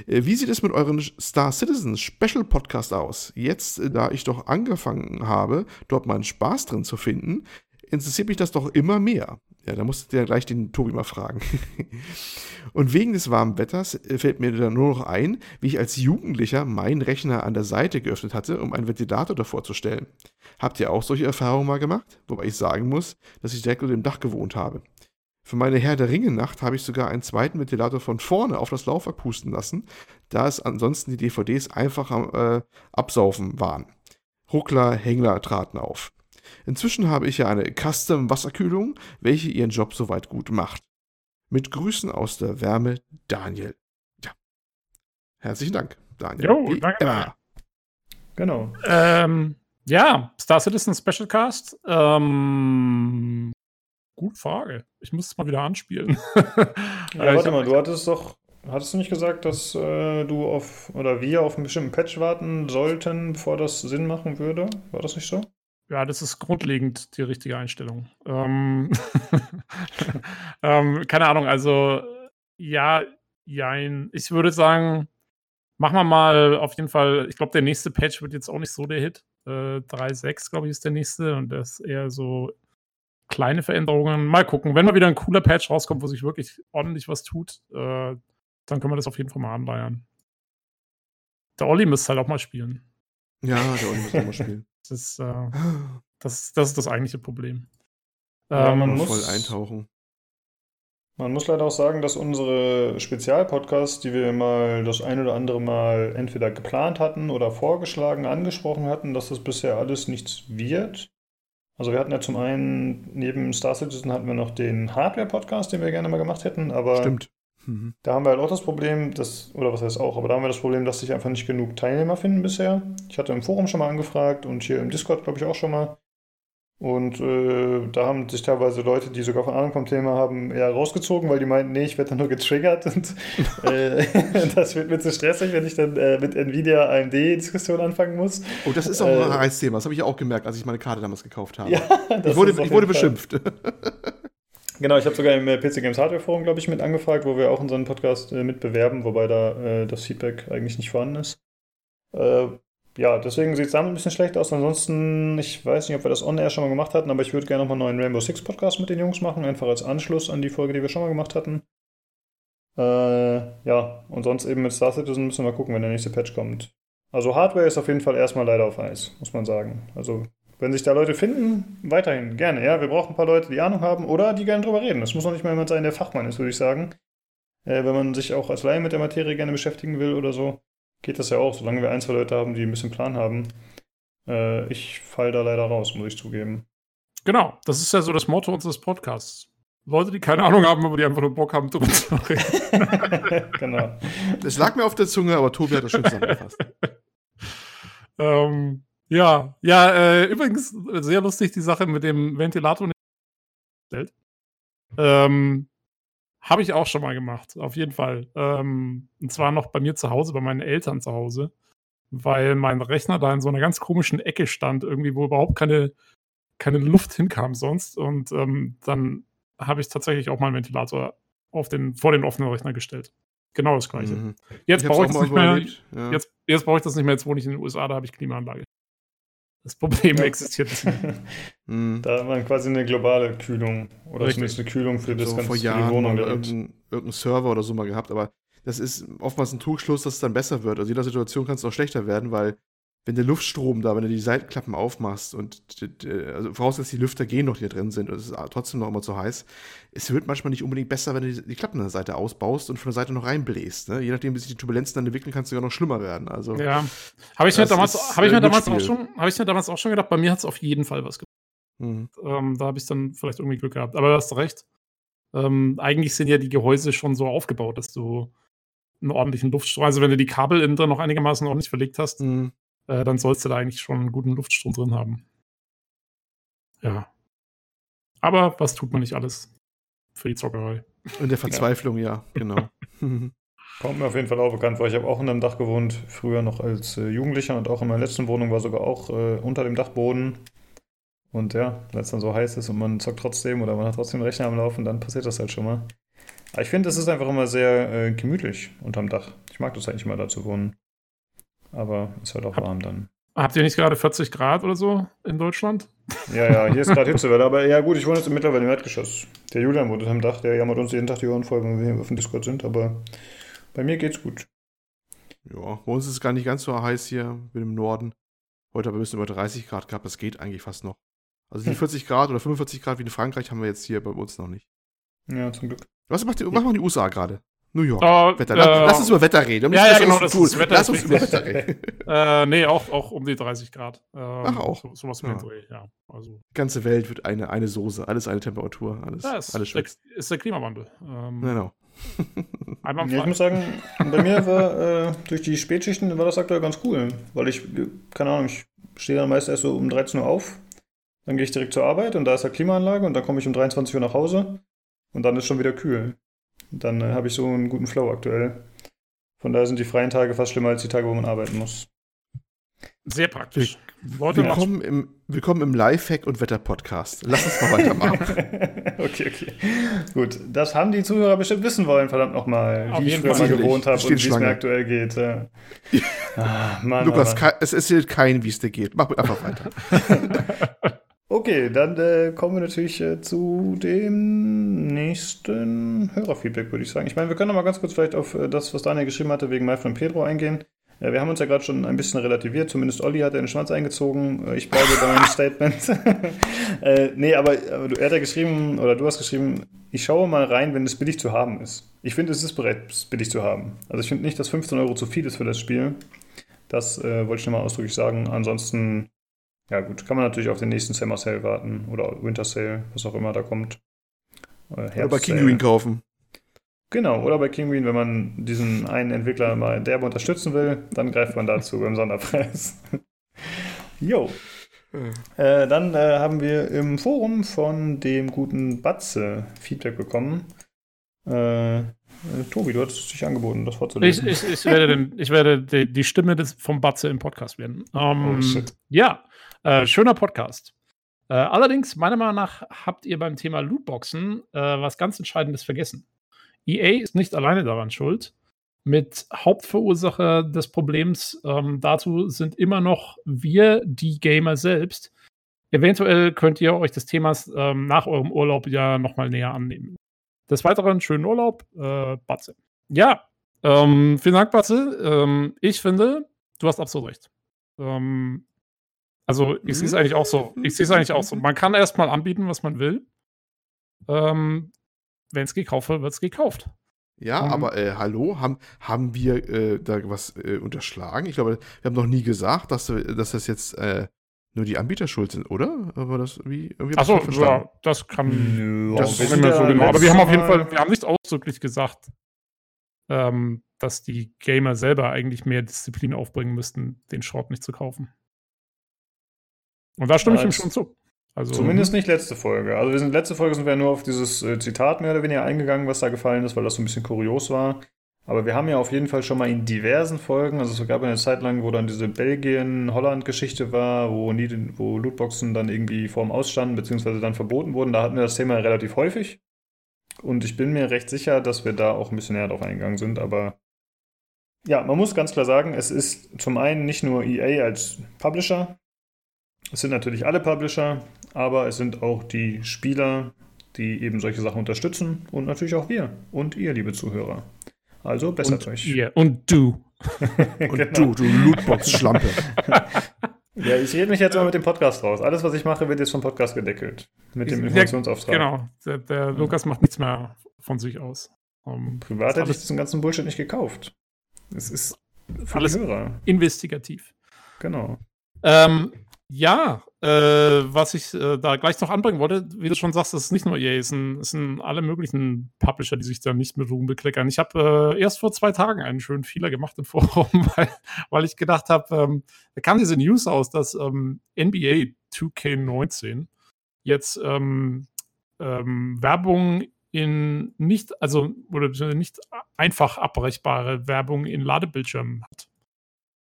Äh, Wie sieht es mit euren Star Citizen Special Podcast aus? Jetzt, äh, da ich doch angefangen habe, dort meinen Spaß drin zu finden, interessiert mich das doch immer mehr. Ja, da musst du ja gleich den Tobi mal fragen. (laughs) Und wegen des warmen Wetters äh, fällt mir dann nur noch ein, wie ich als Jugendlicher meinen Rechner an der Seite geöffnet hatte, um einen Ventilator davor zu stellen. Habt ihr auch solche Erfahrungen mal gemacht? Wobei ich sagen muss, dass ich direkt unter dem Dach gewohnt habe. Für meine Herr der Ringe-Nacht habe ich sogar einen zweiten Ventilator von vorne auf das Laufwerk pusten lassen, da es ansonsten die DVDs einfach am äh, Absaufen waren. Ruckler, Hängler traten auf. Inzwischen habe ich ja eine Custom-Wasserkühlung, welche ihren Job soweit gut macht. Mit Grüßen aus der Wärme, Daniel. Ja. Herzlichen Dank, Daniel. Jo, Wie danke. immer. Genau. ähm, ja, Star Citizen Special Cast. Ähm, gute Frage. Ich muss es mal wieder anspielen. (laughs) Ja, Äh, warte mal, du hattest doch, hattest du nicht gesagt, dass äh, du auf, oder wir auf einen bestimmten Patch warten sollten, bevor das Sinn machen würde? War das nicht so? Ja, das ist grundlegend die richtige Einstellung. Ähm, (laughs) ähm, keine Ahnung, also ja, jein. Ich würde sagen, machen wir mal auf jeden Fall, ich glaube, der nächste Patch wird jetzt auch nicht so der Hit. Äh, 3.6, glaube ich, ist der nächste und das ist eher so kleine Veränderungen. Mal gucken, wenn mal wieder ein cooler Patch rauskommt, wo sich wirklich ordentlich was tut, äh, dann können wir das auf jeden Fall mal anleiern. Der Olli müsste halt auch mal spielen. Ja, der Olli muss auch mal spielen. Das ist, äh, (gasps) das, das ist das eigentliche Problem. Ja, Ähm, man muss- voll eintauchen. Man muss leider auch sagen, dass unsere Spezialpodcasts, die wir mal das ein oder andere Mal entweder geplant hatten oder vorgeschlagen, angesprochen hatten, dass das bisher alles nichts wird. Also wir hatten ja zum einen, neben Star Citizen hatten wir noch den Hardware-Podcast, den wir gerne mal gemacht hätten, aber Stimmt. Mhm. da haben wir halt auch das Problem, dass, oder was heißt auch, aber da haben wir das Problem, dass sich einfach nicht genug Teilnehmer finden bisher. Ich hatte im Forum schon mal angefragt und hier im Discord, glaube ich, auch schon mal. Und äh, da haben sich teilweise Leute, die sogar von Ahnung vom Thema haben, eher rausgezogen, weil die meinten, nee, ich werde dann nur getriggert und (laughs) äh, (laughs) das wird mir zu stressig, wenn ich dann äh, mit Nvidia AMD-Diskussion anfangen muss. Oh, das ist auch Äh, ein heißes Thema. Das habe ich auch gemerkt, als ich meine Karte damals gekauft habe. (laughs) Ja, ich wurde, ich wurde beschimpft. Genau, ich habe sogar im äh, PC Games Hardware Forum, glaube ich, mit angefragt, wo wir auch unseren Podcast äh, mitbewerben, wobei da äh, das Feedback eigentlich nicht vorhanden ist. Äh, ja, deswegen sieht es damit ein bisschen schlecht aus. Ansonsten, ich weiß nicht, ob wir das on-air schon mal gemacht hatten, aber ich würde gerne nochmal einen neuen Rainbow Six Podcast mit den Jungs machen, einfach als Anschluss an die Folge, die wir schon mal gemacht hatten. Äh, ja, und sonst eben mit Star Citizen müssen wir mal gucken, wenn der nächste Patch kommt. Also Hardware ist auf jeden Fall erstmal leider auf Eis, muss man sagen. Also wenn sich da Leute finden, weiterhin gerne. Ja, wir brauchen ein paar Leute, die Ahnung haben oder die gerne drüber reden. Das muss noch nicht mal jemand sein, der Fachmann ist, würde ich sagen. Äh, wenn man sich auch als Laie mit der Materie gerne beschäftigen will oder so, geht das ja auch, solange wir ein, zwei Leute haben, die ein bisschen Plan haben. Äh, ich fall da leider raus, muss ich zugeben. Genau, das ist ja so das Motto unseres Podcasts. Leute, die keine Ahnung haben, aber die einfach nur Bock haben, drüber zu (laughs) reden. genau. Es lag mir auf der Zunge, aber Tobi hat das schön (laughs) zusammengefasst. ähm, ja, ja, äh, übrigens sehr lustig die Sache mit dem Ventilator. Ähm, Habe ich auch schon mal gemacht, auf jeden Fall. Ähm, und zwar noch bei mir zu Hause, bei meinen Eltern zu Hause, weil mein Rechner da in so einer ganz komischen Ecke stand, irgendwie, wo überhaupt keine, keine Luft hinkam sonst. Und ähm, dann habe ich tatsächlich auch mal einen Ventilator auf den, vor den offenen Rechner gestellt. Genau das gleiche. Mhm. Jetzt brauche ich das nicht mehr. ja. Jetzt, jetzt brauche ich das nicht mehr, jetzt wohne ich in den USA, da habe ich Klimaanlage. Das Problem Ja. existiert nicht. Mhm. (laughs) Da hat man quasi eine globale Kühlung oder Richtig. zumindest eine Kühlung für das so ganze vor für die Jahren Wohnung direkt. irgendein, Server oder so mal gehabt, aber das ist oftmals ein Trugschluss, dass es dann besser wird. Also in jeder Situation kann es auch schlechter werden, weil wenn der Luftstrom da, wenn du die Seitenklappen aufmachst und also vorausgesetzt die Lüfter gehen noch, die da drin sind und es ist trotzdem noch immer zu heiß, es wird manchmal nicht unbedingt besser, wenn du die, die Klappen an der Seite ausbaust und von der Seite noch reinbläst. Ne? Je nachdem, wie sich die Turbulenzen dann entwickeln, kann es sogar noch schlimmer werden. Also Ja. Habe ich, mir damals, hab ich mir damals auch schon, habe ich mir damals auch schon gedacht, bei mir hat es auf jeden Fall was gemacht. mhm. Ähm, da habe ich dann vielleicht irgendwie Glück gehabt. Aber du hast recht. Ähm, eigentlich sind ja die Gehäuse schon so aufgebaut, dass du einen ordentlichen Luftstrom, also wenn du die Kabel innen drin noch einigermaßen ordentlich verlegt hast, Mhm. Äh, dann sollst du da eigentlich schon einen guten Luftstrom drin haben. Ja. Aber was tut man nicht alles für die Zockerei? In der (laughs) Verzweiflung, ja, genau. (laughs) Kommt mir auf jeden Fall auch bekannt vor. Ich habe auch unter dem Dach gewohnt, früher noch als äh, Jugendlicher und auch in meiner letzten Wohnung war sogar auch äh, unter dem Dachboden. Und ja, wenn es dann so heiß ist und man zockt trotzdem oder man hat trotzdem den Rechner am Laufen, dann passiert das halt schon mal. Aber ich finde, es ist einfach immer sehr äh, gemütlich unterm Dach. Ich mag das eigentlich mal da zu wohnen. Aber ist halt auch Hab- warm dann. Habt ihr nicht gerade 40 Grad oder so in Deutschland? Ja, ja, hier ist (laughs) gerade Hitzewelle, aber ja gut, ich wohne jetzt mittlerweile im Erdgeschoss. Der Julian wohnt unterm Dach, der jammert uns jeden Tag die Ohren voll, wenn wir hier auf dem Discord sind, aber bei mir geht's gut. Ja, bei uns ist es gar nicht ganz so heiß hier, bin im Norden. Heute haben wir ein bisschen über 30 Grad gehabt, das geht eigentlich fast noch. Also die (laughs) Hm. 40 Grad oder 45 Grad wie in Frankreich haben wir jetzt hier bei uns noch nicht. Ja, zum Glück. Was macht die, was machen die USA gerade? New York. Oh, Wetter. äh, Lass, uns über Wetter reden. Wir ja, ja, das genau, das tun. ist- Wetter Lass uns über. Wetter reden. (laughs) Äh, nee, auch, auch um die 30 Grad. Ähm, Ach, auch. So, sowas Ja. Dreh, ja. Also, Die ganze Welt wird eine, eine Soße, alles eine Temperatur, alles, ja, ist, alles der, ist der Klimawandel. Ähm, Genau. (laughs) einmal Ja, ich muss sagen, bei mir war äh, durch die Spätschichten war das aktuell ganz cool, weil ich, keine Ahnung, ich stehe dann meist erst so um 13 Uhr auf, dann gehe ich direkt zur Arbeit und da ist halt Klimaanlage und dann komme ich um 23 Uhr nach Hause und dann ist schon wieder kühl. Dann äh, habe ich so einen guten Flow aktuell. Von daher sind die freien Tage fast schlimmer als die Tage, wo man arbeiten muss. Sehr praktisch. Macht Willkommen im, willkommen im Lifehack und Wetter-Podcast. Lass uns mal weitermachen. (laughs) okay, okay. Gut, das haben die Zuhörer bestimmt wissen wollen, verdammt nochmal, Auf wie ich jeden früher Fall. mal gewohnt habe und wie es mir aktuell geht. äh. (laughs) Ah, Mann, Lukas, es erzählt kein, wie es dir geht. Mach einfach weiter. (laughs) Okay, dann äh, kommen wir natürlich äh, zu dem nächsten Hörerfeedback, würde ich sagen. Ich meine, wir können noch mal ganz kurz vielleicht auf äh, das, was Daniel geschrieben hatte, wegen Friend Pedro eingehen. Ja, wir haben uns ja gerade schon ein bisschen relativiert, zumindest Olli hat den Schwanz eingezogen. Äh, Ich bleibe bei meinem (laughs) Statement. (laughs) äh, nee, aber, aber du, er hat ja geschrieben, oder du hast geschrieben, ich schaue mal rein, wenn es billig zu haben ist. Ich finde, es ist bereit, es billig zu haben. Also ich finde nicht, dass 15 Euro zu viel ist für das Spiel. Das äh, wollte ich nochmal ausdrücklich sagen. Ansonsten, ja gut, kann man natürlich auf den nächsten Summer Sale warten oder Winter Sale, was auch immer da kommt. Äh, Oder bei Herbst King. Green kaufen. Genau, oder bei Kinguin, wenn man diesen einen Entwickler mal derbe unterstützen will, dann greift man dazu beim Sonderpreis. (laughs) Jo. Äh, dann äh, haben wir im Forum von dem guten Batze Feedback bekommen. Äh, äh, Tobi, du hattest dich angeboten, das Ich, vorzulesen. ich, ich werde, den, ich werde die, die Stimme des, vom Batze im Podcast werden. Ähm, Oh, shit. Ja, äh, schöner Podcast. Äh, allerdings, meiner Meinung nach, habt ihr beim Thema Lootboxen äh, was ganz Entscheidendes vergessen. EA ist nicht alleine daran schuld. Mit Hauptverursacher des Problems ähm, dazu sind immer noch wir, die Gamer selbst. Eventuell könnt ihr euch des Themas ähm, nach eurem Urlaub ja nochmal näher annehmen. Des Weiteren schönen Urlaub, äh, Batze. Ja, ähm, vielen Dank, Batze. Ähm, ich finde, du hast absolut recht. Ähm, also, ich sehe es eigentlich auch so. Ich sehe es eigentlich auch so. Man kann erstmal anbieten, was man will. Ähm, Wenn es gekauft wird, wird es gekauft. Ja, Mhm. aber äh, hallo, haben, haben wir äh, da was äh, unterschlagen? Ich glaube, wir haben noch nie gesagt, dass, wir- dass das jetzt äh, nur die Anbieter schuld sind, oder? Aber das wie Achso, ja, das kann. Das sind nicht mehr so genau. Aber wir haben auf jeden Fall, wir haben nicht ausdrücklich gesagt, ähm, dass die Gamer selber eigentlich mehr Disziplin aufbringen müssten, den Schrott nicht zu kaufen. Und da stimme Ja, ich ihm schon zu. Also, Zumindest nicht letzte Folge. Also wir sind letzte Folge sind wir nur auf dieses äh, Zitat mehr oder weniger eingegangen, was da gefallen ist, weil das so ein bisschen kurios war. Aber wir haben ja auf jeden Fall schon mal in diversen Folgen, also es gab eine Zeit lang, wo dann diese Belgien-Holland-Geschichte war, wo, nie, wo Lootboxen dann irgendwie vorm Ausstanden beziehungsweise dann verboten wurden. Da hatten wir das Thema relativ häufig. Und ich bin mir recht sicher, dass wir da auch ein bisschen näher drauf eingegangen sind. Aber ja, man muss ganz klar sagen, es ist zum einen nicht nur EA als Publisher, es sind natürlich alle Publisher, aber es sind auch die Spieler, die eben solche Sachen unterstützen und natürlich auch wir und ihr, liebe Zuhörer. Also bessert und, euch. ihr und du. (laughs) Und Genau. du, du Lootbox-Schlampe. (laughs) Ja, ich rede mich jetzt mal mit dem Podcast raus. Alles, was ich mache, wird jetzt vom Podcast gedeckelt. Mit dem Informationsauftrag. Genau. Der, der Lukas macht nichts mehr von sich aus. Ähm, Privat hätte ich diesen ganzen Bullshit nicht gekauft. Es ist für Alles- die Hörer. investigativ. Genau. Ähm, ja, äh, was ich äh, da gleich noch anbringen wollte, wie du schon sagst, das ist nicht nur EA, es sind, es sind alle möglichen Publisher, die sich da nicht mit Ruhm bekleckern. Ich habe äh, erst vor zwei Tagen einen schönen Fehler gemacht im (laughs) Forum, weil, weil ich gedacht habe, ähm, da kam diese News aus, dass ähm, NBA 2K19 jetzt ähm, ähm, Werbung in nicht, also oder nicht einfach abbrechbare Werbung in Ladebildschirmen hat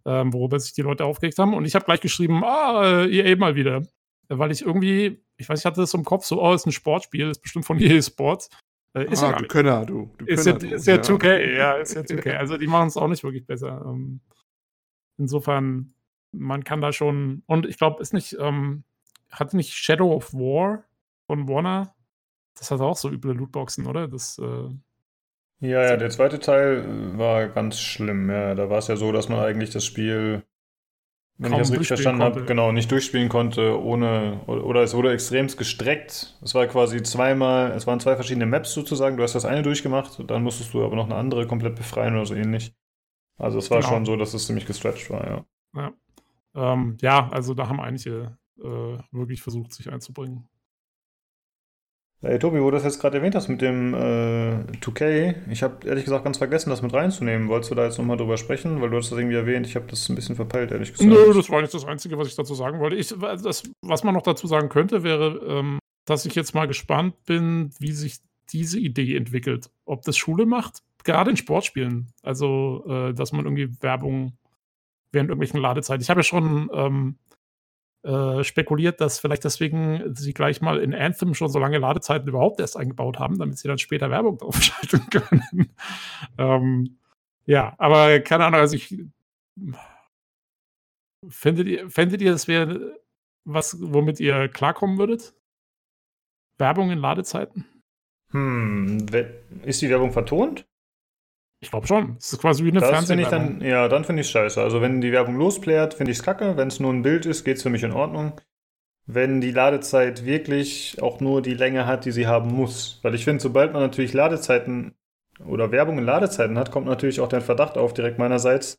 ähm, worüber sich die Leute aufgeregt haben. Und ich habe gleich geschrieben, ah, äh, EA mal wieder. Weil ich irgendwie, ich weiß, ich hatte das im Kopf, so, oh, ist ein Sportspiel, ist bestimmt von (laughs) EA Sports. Äh, ist ja ah, gar du nicht. Könner, du. du Ist ja, Könner, du. ist ja 2K, ja, (laughs) ist ja 2K. Also die machen es auch nicht wirklich besser. Ähm, insofern, man kann da schon, und ich glaube, ist nicht, ähm, hat nicht Shadow of War von Warner, das hat auch so üble Lootboxen, oder? Das, äh, Ja, ja, der zweite Teil äh, war ganz schlimm. Ja, da war es ja so, dass man eigentlich das Spiel, wenn Kaum ich das richtig verstanden habe, genau, nicht durchspielen konnte, ohne, oder, es wurde extremst gestreckt. Es war quasi zweimal, es waren zwei verschiedene Maps sozusagen. Du hast das eine durchgemacht, dann musstest du aber noch eine andere komplett befreien oder so ähnlich. Also es war Genau. schon so, dass es ziemlich gestretched war, ja. ähm, ja, also da haben einige äh, wirklich versucht, sich einzubringen. Hey Tobi, wo du das jetzt gerade erwähnt hast mit dem äh, 2K, ich habe ehrlich gesagt ganz vergessen, das mit reinzunehmen. Wolltest du da jetzt nochmal drüber sprechen? Weil du hast das irgendwie erwähnt. Ich habe das ein bisschen verpeilt, ehrlich gesagt. Nö, das war nicht das Einzige, was ich dazu sagen wollte. Ich, das, was man noch dazu sagen könnte, wäre, ähm, dass ich jetzt mal gespannt bin, wie sich diese Idee entwickelt. Ob das Schule macht, gerade in Sportspielen. Also, äh, dass man irgendwie Werbung während irgendwelchen Ladezeiten. Ich habe ja schon ähm, äh, spekuliert, dass vielleicht deswegen sie gleich mal in Anthem schon so lange Ladezeiten überhaupt erst eingebaut haben, damit sie dann später Werbung (laughs) draufschalten können. ähm, ja, aber keine Ahnung, also ich Findet ihr, fändet ihr, das wäre was, womit ihr klarkommen würdet? Werbung in Ladezeiten? Hm, ist die Werbung vertont? Ich glaube schon. Das ist quasi wie eine Das ich dann, ja, dann finde ich scheiße. Also wenn die Werbung losplärt, finde ich es kacke. Wenn es nur ein Bild ist, geht es für mich in Ordnung. Wenn die Ladezeit wirklich auch nur die Länge hat, die sie haben muss. Weil ich finde, sobald man natürlich Ladezeiten oder Werbung in Ladezeiten hat, kommt natürlich auch der Verdacht auf, direkt meinerseits,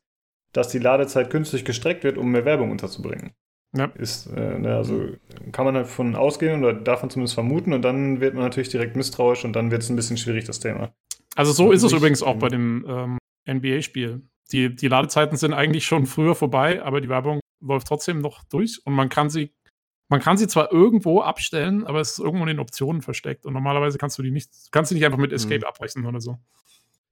dass die Ladezeit künstlich gestreckt wird, um mehr Werbung unterzubringen. Ja. Ist, äh, ne, also kann man davon ausgehen oder darf man zumindest vermuten und dann wird man natürlich direkt misstrauisch und dann wird es ein bisschen schwierig, das Thema. Also so ist es übrigens auch bei dem ähm, NBA-Spiel. Die, die Ladezeiten sind eigentlich schon früher vorbei, aber die Werbung läuft trotzdem noch durch und man kann sie, man kann sie zwar irgendwo abstellen, aber es ist irgendwo in den Optionen versteckt und normalerweise kannst du die nicht, kannst du nicht einfach mit Escape abbrechen oder so.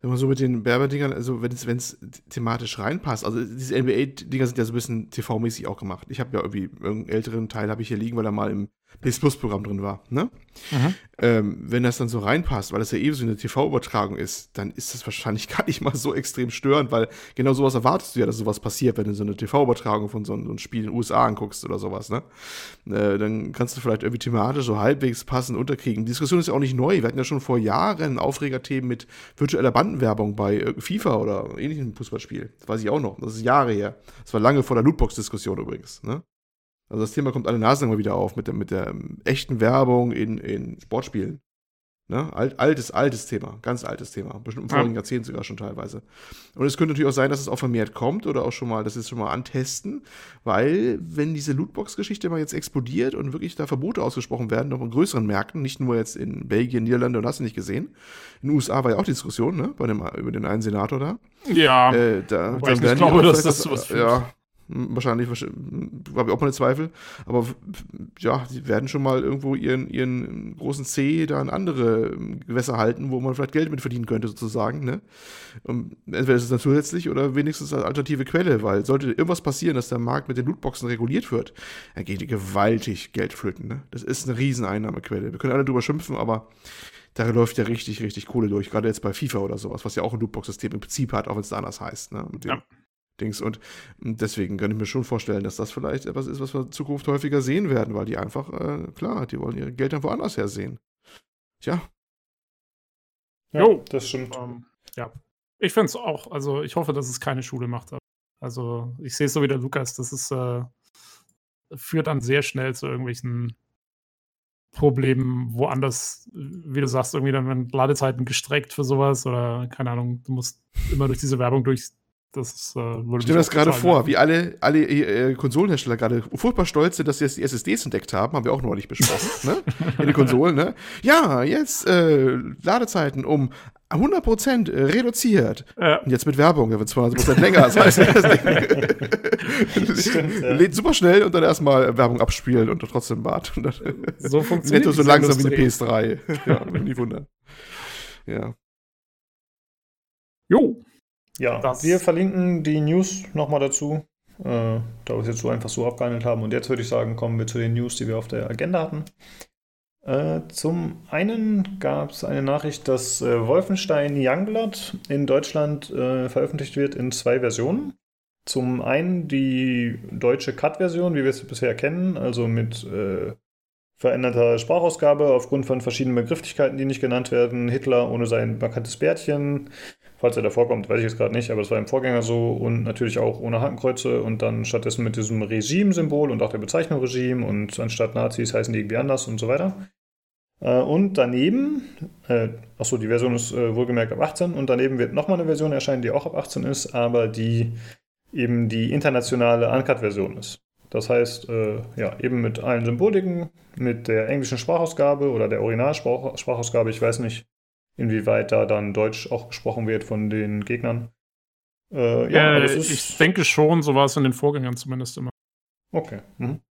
Wenn man so mit den Werbedingern, also wenn es, wenn es thematisch reinpasst, also diese NBA-Dinger sind ja so ein bisschen TV-mäßig auch gemacht. Ich habe ja irgendwie irgendeinen älteren Teil habe ich hier liegen, weil er mal im PS Plus-Programm drin war, ne? Mhm. Ähm, wenn das dann so reinpasst, weil das ja eben so eine TV-Übertragung ist, dann ist das wahrscheinlich (laughs) gar nicht mal so extrem störend, weil genau sowas erwartest du ja, dass sowas passiert, wenn du so eine TV-Übertragung von so einem, so einem Spiel in den USA anguckst oder sowas, ne? Äh, dann kannst du vielleicht irgendwie thematisch so halbwegs passend unterkriegen. Die Diskussion ist ja auch nicht neu. Wir hatten ja schon vor Jahren Aufregerthemen mit virtueller Bandenwerbung bei FIFA oder ähnlichem Fußballspiel. Das weiß ich auch noch. Das ist Jahre her. Das war lange vor der Lootbox-Diskussion übrigens, ne? Also das Thema kommt alle Nase lang mal wieder auf mit der, mit der ähm, echten Werbung in, in Sportspielen. Ne? Alt, altes, altes Thema, ganz altes Thema. Bestimmt im Ja. vorigen Jahrzehnt sogar schon teilweise. Und es könnte natürlich auch sein, dass es auch vermehrt kommt oder auch schon mal, dass sie es schon mal antesten, weil wenn diese Lootbox-Geschichte mal jetzt explodiert und wirklich da Verbote ausgesprochen werden, noch in größeren Märkten, nicht nur jetzt in Belgien, Niederlande und hast du nicht gesehen. In den USA war ja auch die Diskussion, ne? Bei dem, über den einen Senator da. Ja, Äh, da, Wobei ich nicht glaube, dass das sowas führt. Ja, wahrscheinlich, habe ich auch meine Zweifel. Aber ja, die werden schon mal irgendwo ihren, ihren großen C da in andere ähm, Gewässer halten, wo man vielleicht Geld mit verdienen könnte, sozusagen. Ne? Und entweder ist es dann zusätzlich oder wenigstens als alternative Quelle, weil sollte irgendwas passieren, dass der Markt mit den Lootboxen reguliert wird, dann geht die gewaltig Geld flöten. Ne? Das ist eine Rieseneinnahmequelle. Wir können alle drüber schimpfen, aber da läuft ja richtig, richtig Kohle durch. Gerade jetzt bei FIFA oder sowas, was ja auch ein Lootbox-System im Prinzip hat, auch wenn es da anders heißt. Ne? Ja. Dings. Und deswegen kann ich mir schon vorstellen, dass das vielleicht etwas ist, was wir in Zukunft häufiger sehen werden, weil die einfach, äh, klar, die wollen ihr Geld dann woanders her sehen. Tja, Ja, Jo. das stimmt. Ähm, ja. Ich finde es auch, also ich hoffe, dass es keine Schule macht. Also ich sehe es so wie der Lukas, das ist, äh, führt dann sehr schnell zu irgendwelchen Problemen woanders, wie du sagst, irgendwie dann werden Ladezeiten gestreckt für sowas oder keine Ahnung, du musst immer durch diese Werbung durch. Das äh, würde stell mich das gerade vor, wie alle, alle äh, Konsolenhersteller gerade furchtbar stolz sind, dass sie jetzt die SSDs entdeckt haben, haben wir auch neulich besprochen, ne? In den Konsolen, ne? Ja, jetzt äh, Ladezeiten um 100% reduziert. Ja. Und jetzt mit Werbung, der wird 200% länger. Das heißt, (laughs) (laughs) Stimmt, ja. lädt super schnell und dann erstmal Werbung abspielen und trotzdem warten. Und So (laughs) funktioniert netto so langsam wie eine Industrie. PS3. Ja, nie wundern. Ja. Jo, Ja, Das- wir verlinken die News nochmal dazu, äh, da wir es jetzt so einfach so abgehandelt haben. Und jetzt würde ich sagen, kommen wir zu den News, die wir auf der Agenda hatten. Äh, zum einen gab es eine Nachricht, dass äh, Wolfenstein Youngblood in Deutschland äh, veröffentlicht wird in zwei Versionen. Zum einen die deutsche Cut-Version, wie wir es bisher kennen, also mit äh, veränderter Sprachausgabe aufgrund von verschiedenen Begrifflichkeiten, die nicht genannt werden. Hitler ohne sein markantes Bärtchen, falls er da vorkommt, weiß ich jetzt gerade nicht, aber es war im Vorgänger so und natürlich auch ohne Hakenkreuze und dann stattdessen mit diesem Regime-Symbol und auch der Bezeichnung Regime und anstatt Nazis heißen die irgendwie anders und so weiter. Äh, und daneben, äh, achso, die Version ist äh, wohlgemerkt ab 18 und daneben wird nochmal eine Version erscheinen, die auch ab 18 ist, aber die eben die internationale Uncut-Version ist. Das heißt, äh, ja, eben mit allen Symboliken, mit der englischen Sprachausgabe oder der Originalsprachausgabe, ich weiß nicht, inwieweit da dann Deutsch auch gesprochen wird von den Gegnern. Äh, ja, äh, ich denke schon, so war es in den Vorgängern zumindest immer. Okay. Mhm.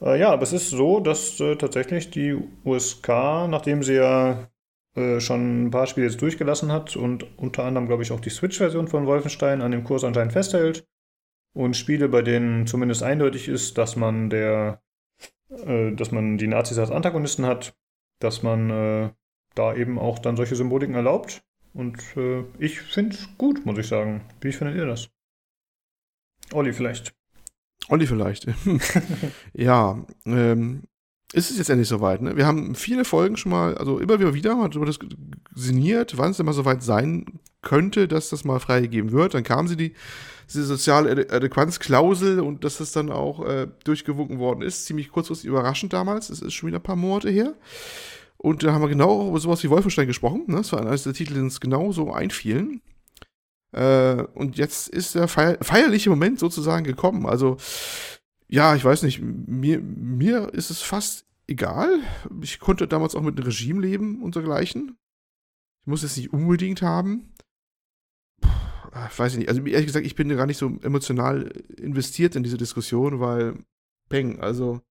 Äh, ja, aber es ist so, dass äh, tatsächlich die USK, nachdem sie ja äh, schon ein paar Spiele jetzt durchgelassen hat und unter anderem, glaube ich, auch die Switch-Version von Wolfenstein an dem Kurs anscheinend festhält und Spiele, bei denen zumindest eindeutig ist, dass man der, äh, dass man die Nazis als Antagonisten hat, dass man äh, da eben auch dann solche Symboliken erlaubt. Und äh, ich finde es gut, muss ich sagen. Wie findet ihr das? Olli vielleicht. Olli vielleicht. (laughs) ja, ähm, ist es jetzt endlich soweit, ne? Wir haben viele Folgen schon mal, also immer wieder mal darüber das sinniert, wann es denn mal soweit sein könnte, dass das mal freigegeben wird. Dann kam sie die diese soziale Adäquanzklausel und dass das dann auch äh, durchgewunken worden ist. Ziemlich kurzfristig überraschend damals. Es ist schon wieder ein paar Monate her. Und da haben wir genau über sowas wie Wolfenstein gesprochen. Ne? Das war eines der Titel, die uns genau so einfielen. Äh, und jetzt ist der feier feierliche Moment sozusagen gekommen. Also, ja, ich weiß nicht, mir, mir ist es fast egal. Ich konnte damals auch mit einem Regime leben und dergleichen. Ich muss es nicht unbedingt haben. Weiß ich nicht. Also ehrlich gesagt, ich bin gar nicht so emotional investiert in diese Diskussion, weil Peng, also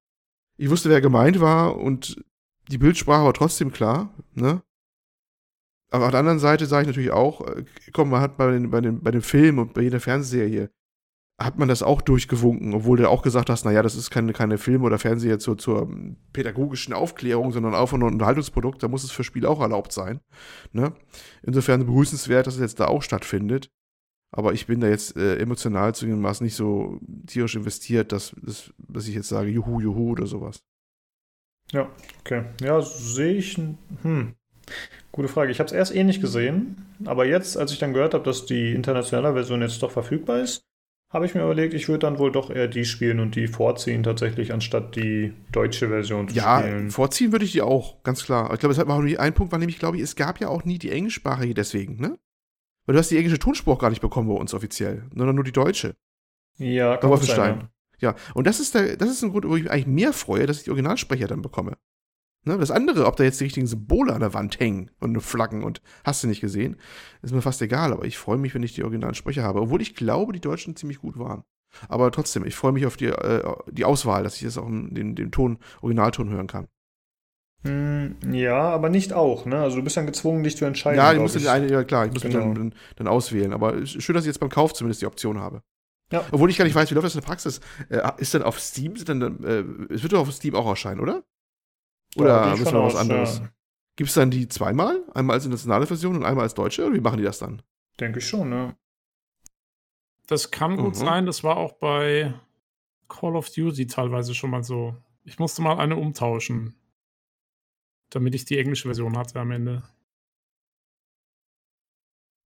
ich wusste, wer gemeint war und die Bildsprache war trotzdem klar, ne? Aber auf der anderen Seite sage ich natürlich auch, äh, komm, man hat bei, den, bei, den, bei dem Film und bei jeder Fernsehserie hat man das auch durchgewunken, obwohl du auch gesagt hast, naja, das ist keine, keine Film oder Fernseher zur, zur pädagogischen Aufklärung, sondern auch ein Unterhaltungsprodukt, da muss es für Spiel auch erlaubt sein. Ne? Insofern begrüßenswert, dass es jetzt da auch stattfindet. Aber ich bin da jetzt äh, emotional zu dem Maß nicht so tierisch investiert, dass, dass ich jetzt sage, juhu, juhu oder sowas. Ja, okay. Ja, sehe ich. Hm. Gute Frage. Ich habe es erst eh nicht gesehen, aber jetzt, als ich dann gehört habe, dass die internationale Version jetzt doch verfügbar ist, habe ich mir überlegt, ich würde dann wohl doch eher die spielen und die vorziehen tatsächlich, anstatt die deutsche Version zu ja, spielen. Ja, vorziehen würde ich die auch, ganz klar. Ich glaube, es hat auch nur ein Punkt, war nämlich, glaube ich, es gab ja auch nie die englischsprachige deswegen, ne? Weil du hast die englische Tonspur auch gar nicht bekommen bei uns offiziell, sondern nur die deutsche. Ja, kann Wolfenstein. Sein, ja. und das ist, der, das ist ein Grund, wo ich mich eigentlich mehr freue, dass ich die Originalsprecher dann bekomme. Ne, das andere, ob da jetzt die richtigen Symbole an der Wand hängen und Flaggen und hast du nicht gesehen, ist mir fast egal, aber ich freue mich, wenn ich die originalen Sprecher habe, obwohl ich glaube, die Deutschen ziemlich gut waren. Aber trotzdem, ich freue mich auf die, äh, die Auswahl, dass ich das auch in den, den Ton, Originalton hören kann. Hm, ja, aber nicht auch, ne? Also du bist dann gezwungen, dich zu entscheiden. Ja, ich muss ich. Eine, ja klar, ich muss genau. mich dann, dann, auswählen. Aber schön, dass ich jetzt beim Kauf zumindest die Option habe. Ja. Obwohl ich gar nicht weiß, wie läuft das in der Praxis? Äh, ist dann auf Steam, dann, äh, es wird doch auf Steam auch erscheinen, oder? Oder ja, müssen wir was anderes? Ja. Gibt es dann die zweimal? Einmal als internationale Version und einmal als deutsche? Oder wie machen die das dann? Denke ich schon, ne? Das kann gut mhm. sein. Das war auch bei Call of Duty teilweise schon mal so. Ich musste mal eine umtauschen damit ich die englische Version hatte am Ende.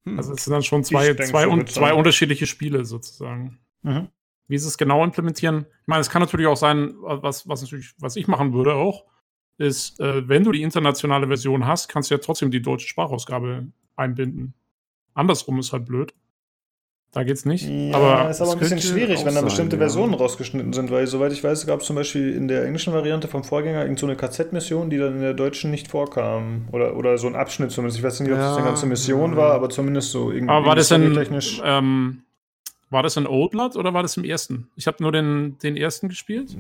Hm. Also es sind dann schon zwei, zwei, un zwei unterschiedliche Spiele sozusagen. Mhm. Wie sie es genau implementieren. Ich meine, es kann natürlich auch sein, was, was, natürlich, was ich machen würde auch, ist, äh, wenn du die internationale Version hast, kannst du ja trotzdem die deutsche Sprachausgabe einbinden. Andersrum ist halt blöd. Da geht's nicht. Ja, aber ist aber ein bisschen schwierig, wenn da bestimmte sein, Versionen ja. rausgeschnitten sind, weil soweit ich weiß, gab es zum Beispiel in der englischen Variante vom Vorgänger irgend so eine KZ-Mission, die dann in der deutschen nicht vorkam. Oder, oder so ein Abschnitt zumindest. Ich weiß nicht, ob ja, das eine ganze Mission war, aber zumindest so irgendwie. Aber war das denn, ähm, war das in Old Blood oder war das im ersten? Ich habe nur den, den ersten gespielt.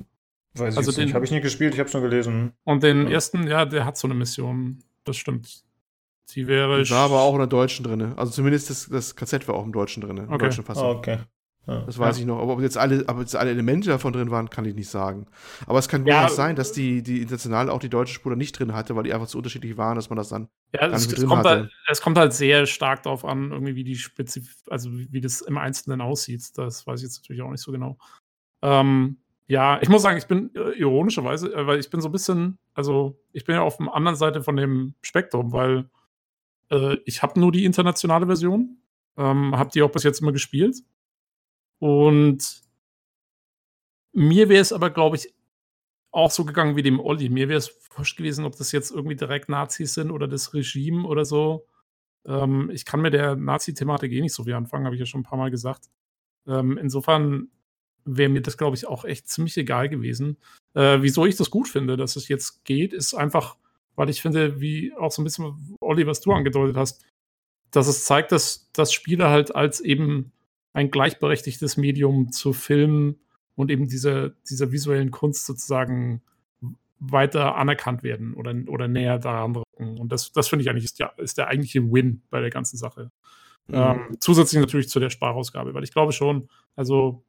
Weiß also ich den, nicht. Habe ich nicht gespielt, ich habe es nur gelesen. Und den ersten, ja, der hat so eine Mission. Das stimmt. Die wäre. Die war aber auch in der Deutschen drin. Also zumindest das, das KZ war auch im Deutschen drin. Okay. Deutschen Fassung. Oh, okay. Ja. Das weiß ja. ich noch. Aber ob jetzt, alle, ob jetzt alle Elemente davon drin waren, kann ich nicht sagen. Aber es kann ja. durchaus sein, dass die, die Internationale auch die deutsche Spur nicht drin hatte, weil die einfach zu unterschiedlich waren, dass man das dann ja, es, es, kommt halt, es, kommt halt, sehr stark darauf an, irgendwie wie die Spezif also wie das im Einzelnen aussieht. Das weiß ich jetzt natürlich auch nicht so genau. Ähm, ja, ich muss sagen, ich bin äh, ironischerweise, äh, weil ich bin so ein bisschen, also ich bin ja auf der anderen Seite von dem Spektrum, weil äh, ich habe nur die internationale Version. Ähm, habe die auch bis jetzt immer gespielt. Und mir wäre es aber, glaube ich, auch so gegangen wie dem Olli. Mir wäre es wurscht gewesen, ob das jetzt irgendwie direkt Nazis sind oder das Regime oder so. Ähm, ich kann mit der Nazi-Thematik eh nicht so viel anfangen, habe ich ja schon ein paar Mal gesagt. Ähm, insofern wäre mir das, glaube ich, auch echt ziemlich egal gewesen. Äh, wieso ich das gut finde, dass es jetzt geht, ist einfach, weil ich finde, wie auch so ein bisschen, Olli, was du angedeutet hast, dass es zeigt, dass, dass Spiele halt als eben ein gleichberechtigtes Medium zu Filmen und eben dieser, dieser visuellen Kunst sozusagen weiter anerkannt werden oder, oder näher daran rücken. Und das, das finde ich eigentlich ist, ja, ist der eigentliche Win bei der ganzen Sache. Mhm. Ähm, zusätzlich natürlich zu der Sprachausgabe, weil ich glaube schon, also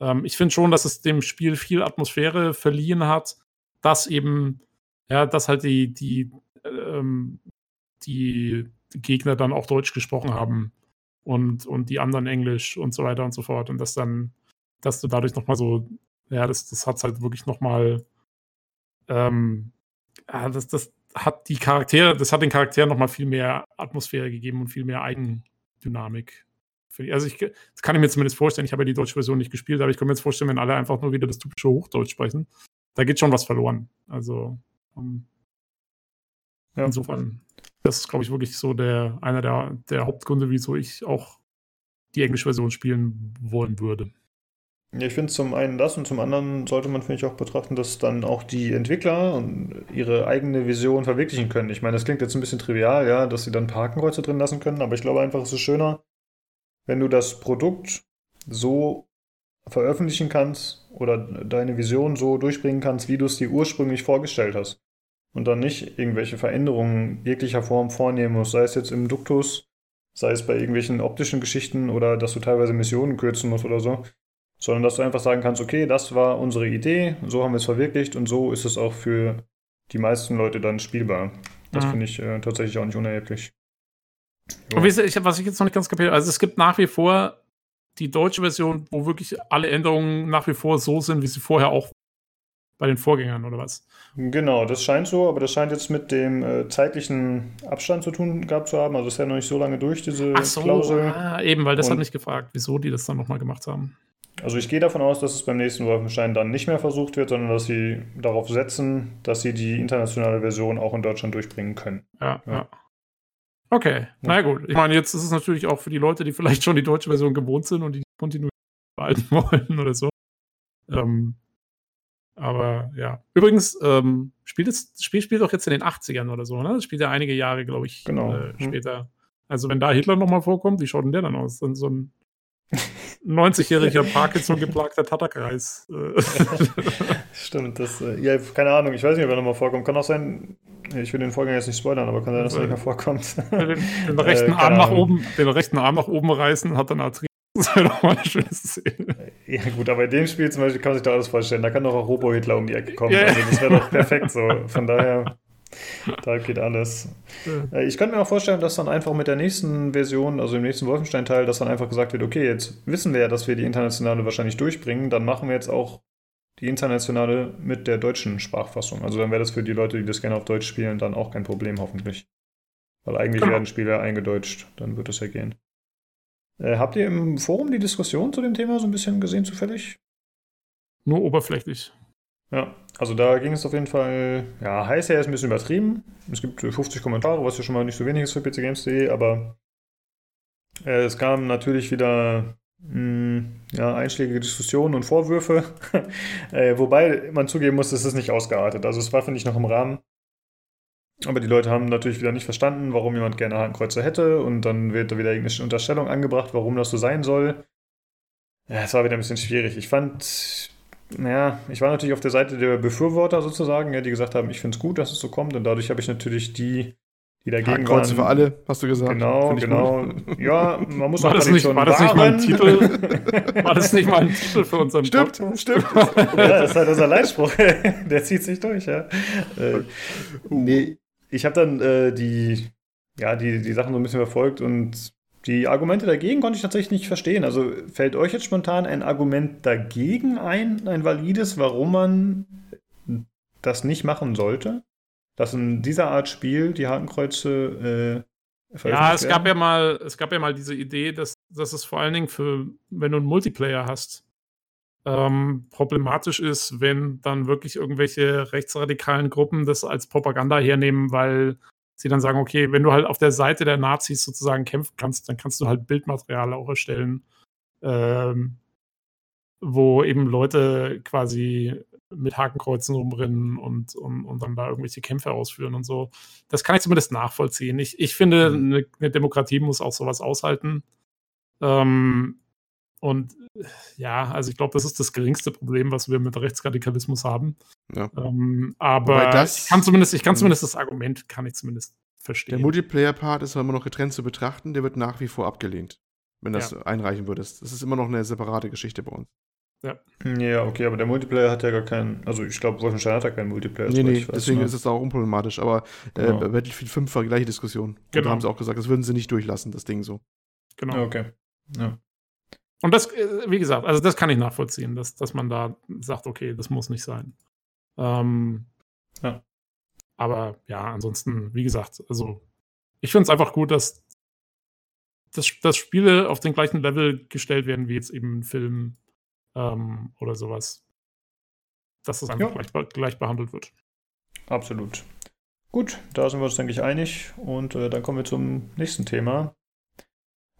ähm, ich finde schon, dass es dem Spiel viel Atmosphäre verliehen hat, dass eben ja, dass halt die, die, ähm, die Gegner dann auch Deutsch gesprochen haben und, und die anderen Englisch und so weiter und so fort. Und dass dann, dass du dadurch nochmal so, ja, das, das hat halt wirklich nochmal, ähm, ja, das, das hat die Charaktere, das hat den Charakteren nochmal viel mehr Atmosphäre gegeben und viel mehr Eigen, Dynamik. Also ich, das kann ich mir zumindest vorstellen. Ich habe ja die deutsche Version nicht gespielt, aber ich kann mir jetzt vorstellen, wenn alle einfach nur wieder das typische Hochdeutsch sprechen, da geht schon was verloren. Also um, ja. insofern, das ist, glaube ich, wirklich so der einer der, der Hauptgründe, wieso ich auch die englische Version spielen wollen würde. Ja, ich finde zum einen das und zum anderen sollte man, finde ich, auch betrachten, dass dann auch die Entwickler ihre eigene Vision verwirklichen können. Ich meine, das klingt jetzt ein bisschen trivial, ja, dass sie dann Parkenkreuze drin lassen können, aber ich glaube einfach, es ist schöner, wenn du das Produkt so veröffentlichen kannst oder deine Vision so durchbringen kannst, wie du es dir ursprünglich vorgestellt hast. Und dann nicht irgendwelche Veränderungen jeglicher Form vornehmen musst, sei es jetzt im Duktus, sei es bei irgendwelchen optischen Geschichten oder dass du teilweise Missionen kürzen musst oder so sondern dass du einfach sagen kannst, okay, das war unsere Idee, so haben wir es verwirklicht und so ist es auch für die meisten Leute dann spielbar. Das mhm. finde ich äh, tatsächlich auch nicht unerheblich. Und ich, was ich jetzt noch nicht ganz kapiert also es gibt nach wie vor die deutsche Version, wo wirklich alle Änderungen nach wie vor so sind, wie sie vorher auch bei den Vorgängern oder was? Genau, das scheint so, aber das scheint jetzt mit dem äh, zeitlichen Abstand zu tun gehabt zu haben. Also ist ja noch nicht so lange durch, diese Ach so, Klausel. Ah, eben, weil das Und, hat mich gefragt, wieso die das dann nochmal gemacht haben. Also ich gehe davon aus, dass es beim nächsten Wolfenstein dann nicht mehr versucht wird, sondern dass sie darauf setzen, dass sie die internationale Version auch in Deutschland durchbringen können. Ja, ja. ja. Okay, ja. na gut. Ich meine, jetzt ist es natürlich auch für die Leute, die vielleicht schon die deutsche Version gewohnt sind und die Kontinuität behalten (laughs) wollen oder so. Ähm, aber ja. Übrigens, ähm, spielt das Spiel spielt doch jetzt in den 80ern oder so, ne? Das spielt ja einige Jahre, glaube ich, genau. äh, mhm. später. Also wenn da Hitler nochmal vorkommt, wie schaut denn der dann aus? Dann so ein (laughs) 90-jähriger Parkinson geplagter Tatterkreis. (laughs) Stimmt, das, äh, ja, keine Ahnung, ich weiß nicht, ob er nochmal vorkommt. Kann auch sein, ich will den Vorgang jetzt nicht spoilern, aber kann sein, dass er nicht mehr vorkommt. (laughs) Den, den rechten äh, Arm nach oben, den rechten Arm nach oben reißen, hat dann Arthritis. Das wäre doch mal eine schöne Szene. Ja, gut, aber in dem Spiel zum Beispiel kann man sich da alles vorstellen. Da kann doch auch Robo-Hitler um die Ecke kommen. Yeah. Also das wäre doch perfekt so. Von daher. da geht alles. Ja. Äh, ich könnte mir auch vorstellen, dass dann einfach mit der nächsten Version, also im nächsten Wolfenstein-Teil, dass dann einfach gesagt wird, okay, jetzt wissen wir ja, dass wir die internationale wahrscheinlich durchbringen, dann machen wir jetzt auch die internationale mit der deutschen Sprachfassung. Also dann wäre das für die Leute, die das gerne auf Deutsch spielen, dann auch kein Problem, hoffentlich. Weil eigentlich genau. werden Spiele eingedeutscht, dann wird es ja gehen. Äh, habt ihr im Forum die Diskussion zu dem Thema so ein bisschen gesehen, zufällig? Nur oberflächlich. Ja, also da ging es auf jeden Fall, ja, heiß her ist ein bisschen übertrieben. Es gibt 50 Kommentare, was ja schon mal nicht so wenig ist für pcgames.de, aber äh, es kamen natürlich wieder mh, hm, ja, einschlägige Diskussionen und Vorwürfe, (laughs) äh, wobei man zugeben muss, es ist nicht ausgeartet. Also es war, finde ich, noch im Rahmen. Aber die Leute haben natürlich wieder nicht verstanden, warum jemand gerne Hakenkreuze hätte und dann wird da wieder irgendeine Unterstellung angebracht, warum das so sein soll. Ja, es war wieder ein bisschen schwierig. Ich fand naja, ich war natürlich auf der Seite der Befürworter sozusagen, ja, die gesagt haben, ich finde es gut, dass es so kommt. Und dadurch habe ich natürlich die, die dagegen Kreuze waren. für alle, hast du gesagt. Genau, genau. Gut. Ja, man muss war auch das nicht, war das nicht mal ein Titel? (laughs) war das nicht mal ein Titel für unseren Stimmt, Podcast? stimmt. ja, das ist halt unser Leitspruch. (laughs) der zieht sich durch, ja. Äh, nee, ich habe dann äh, die, ja, die, die Sachen so ein bisschen verfolgt und die Argumente dagegen konnte ich tatsächlich nicht verstehen. Also fällt euch jetzt spontan ein Argument dagegen ein, ein valides, warum man das nicht machen sollte? Dass in dieser Art Spiel die Hakenkreuze äh, Ja, es werden? gab ja mal, es gab ja mal diese Idee, dass, dass es vor allen Dingen für, wenn du einen Multiplayer hast, ähm, problematisch ist, wenn dann wirklich irgendwelche rechtsradikalen Gruppen das als Propaganda hernehmen, weil sie dann sagen, okay, wenn du halt auf der Seite der Nazis sozusagen kämpfen kannst, dann kannst du halt Bildmaterial auch erstellen, ähm, wo eben Leute quasi mit Hakenkreuzen rumrennen und, und, und dann da irgendwelche Kämpfe ausführen und so. Das kann ich zumindest nachvollziehen. Ich, ich finde, mhm. eine, eine Demokratie muss auch sowas aushalten. Ähm, und ja, also ich glaube, das ist das geringste Problem, was wir mit Rechtsradikalismus haben. Ja. Ähm, aber das, ich kann zumindest, ich kann hm. zumindest das Argument, kann ich zumindest verstehen. Der Multiplayer-Part ist immer noch getrennt zu betrachten, der wird nach wie vor abgelehnt, wenn das ja. einreichen würdest. Das ist immer noch eine separate Geschichte bei uns. Ja. Ja, okay, aber der Multiplayer hat ja gar keinen, also ich glaube, Wolfenstein hat ja keinen Multiplayer. Nee, nee, deswegen ne? ist es auch unproblematisch, aber äh, genau. Battlefield 5 war die gleiche Diskussion. Genau. da haben sie auch gesagt, das würden sie nicht durchlassen, das Ding so. Genau. Okay. Ja. Und das, äh, wie gesagt, also das kann ich nachvollziehen, dass, dass man da sagt, okay, das muss nicht sein. Ähm, ja. Aber ja, ansonsten, wie gesagt, also ich finde es einfach gut, dass, dass, dass Spiele auf den gleichen Level gestellt werden wie jetzt eben ein Film ähm, oder sowas. Dass das einfach ja. gleich, gleich behandelt wird. Absolut. Gut, da sind wir uns, denke ich, einig. Und äh, dann kommen wir zum nächsten Thema.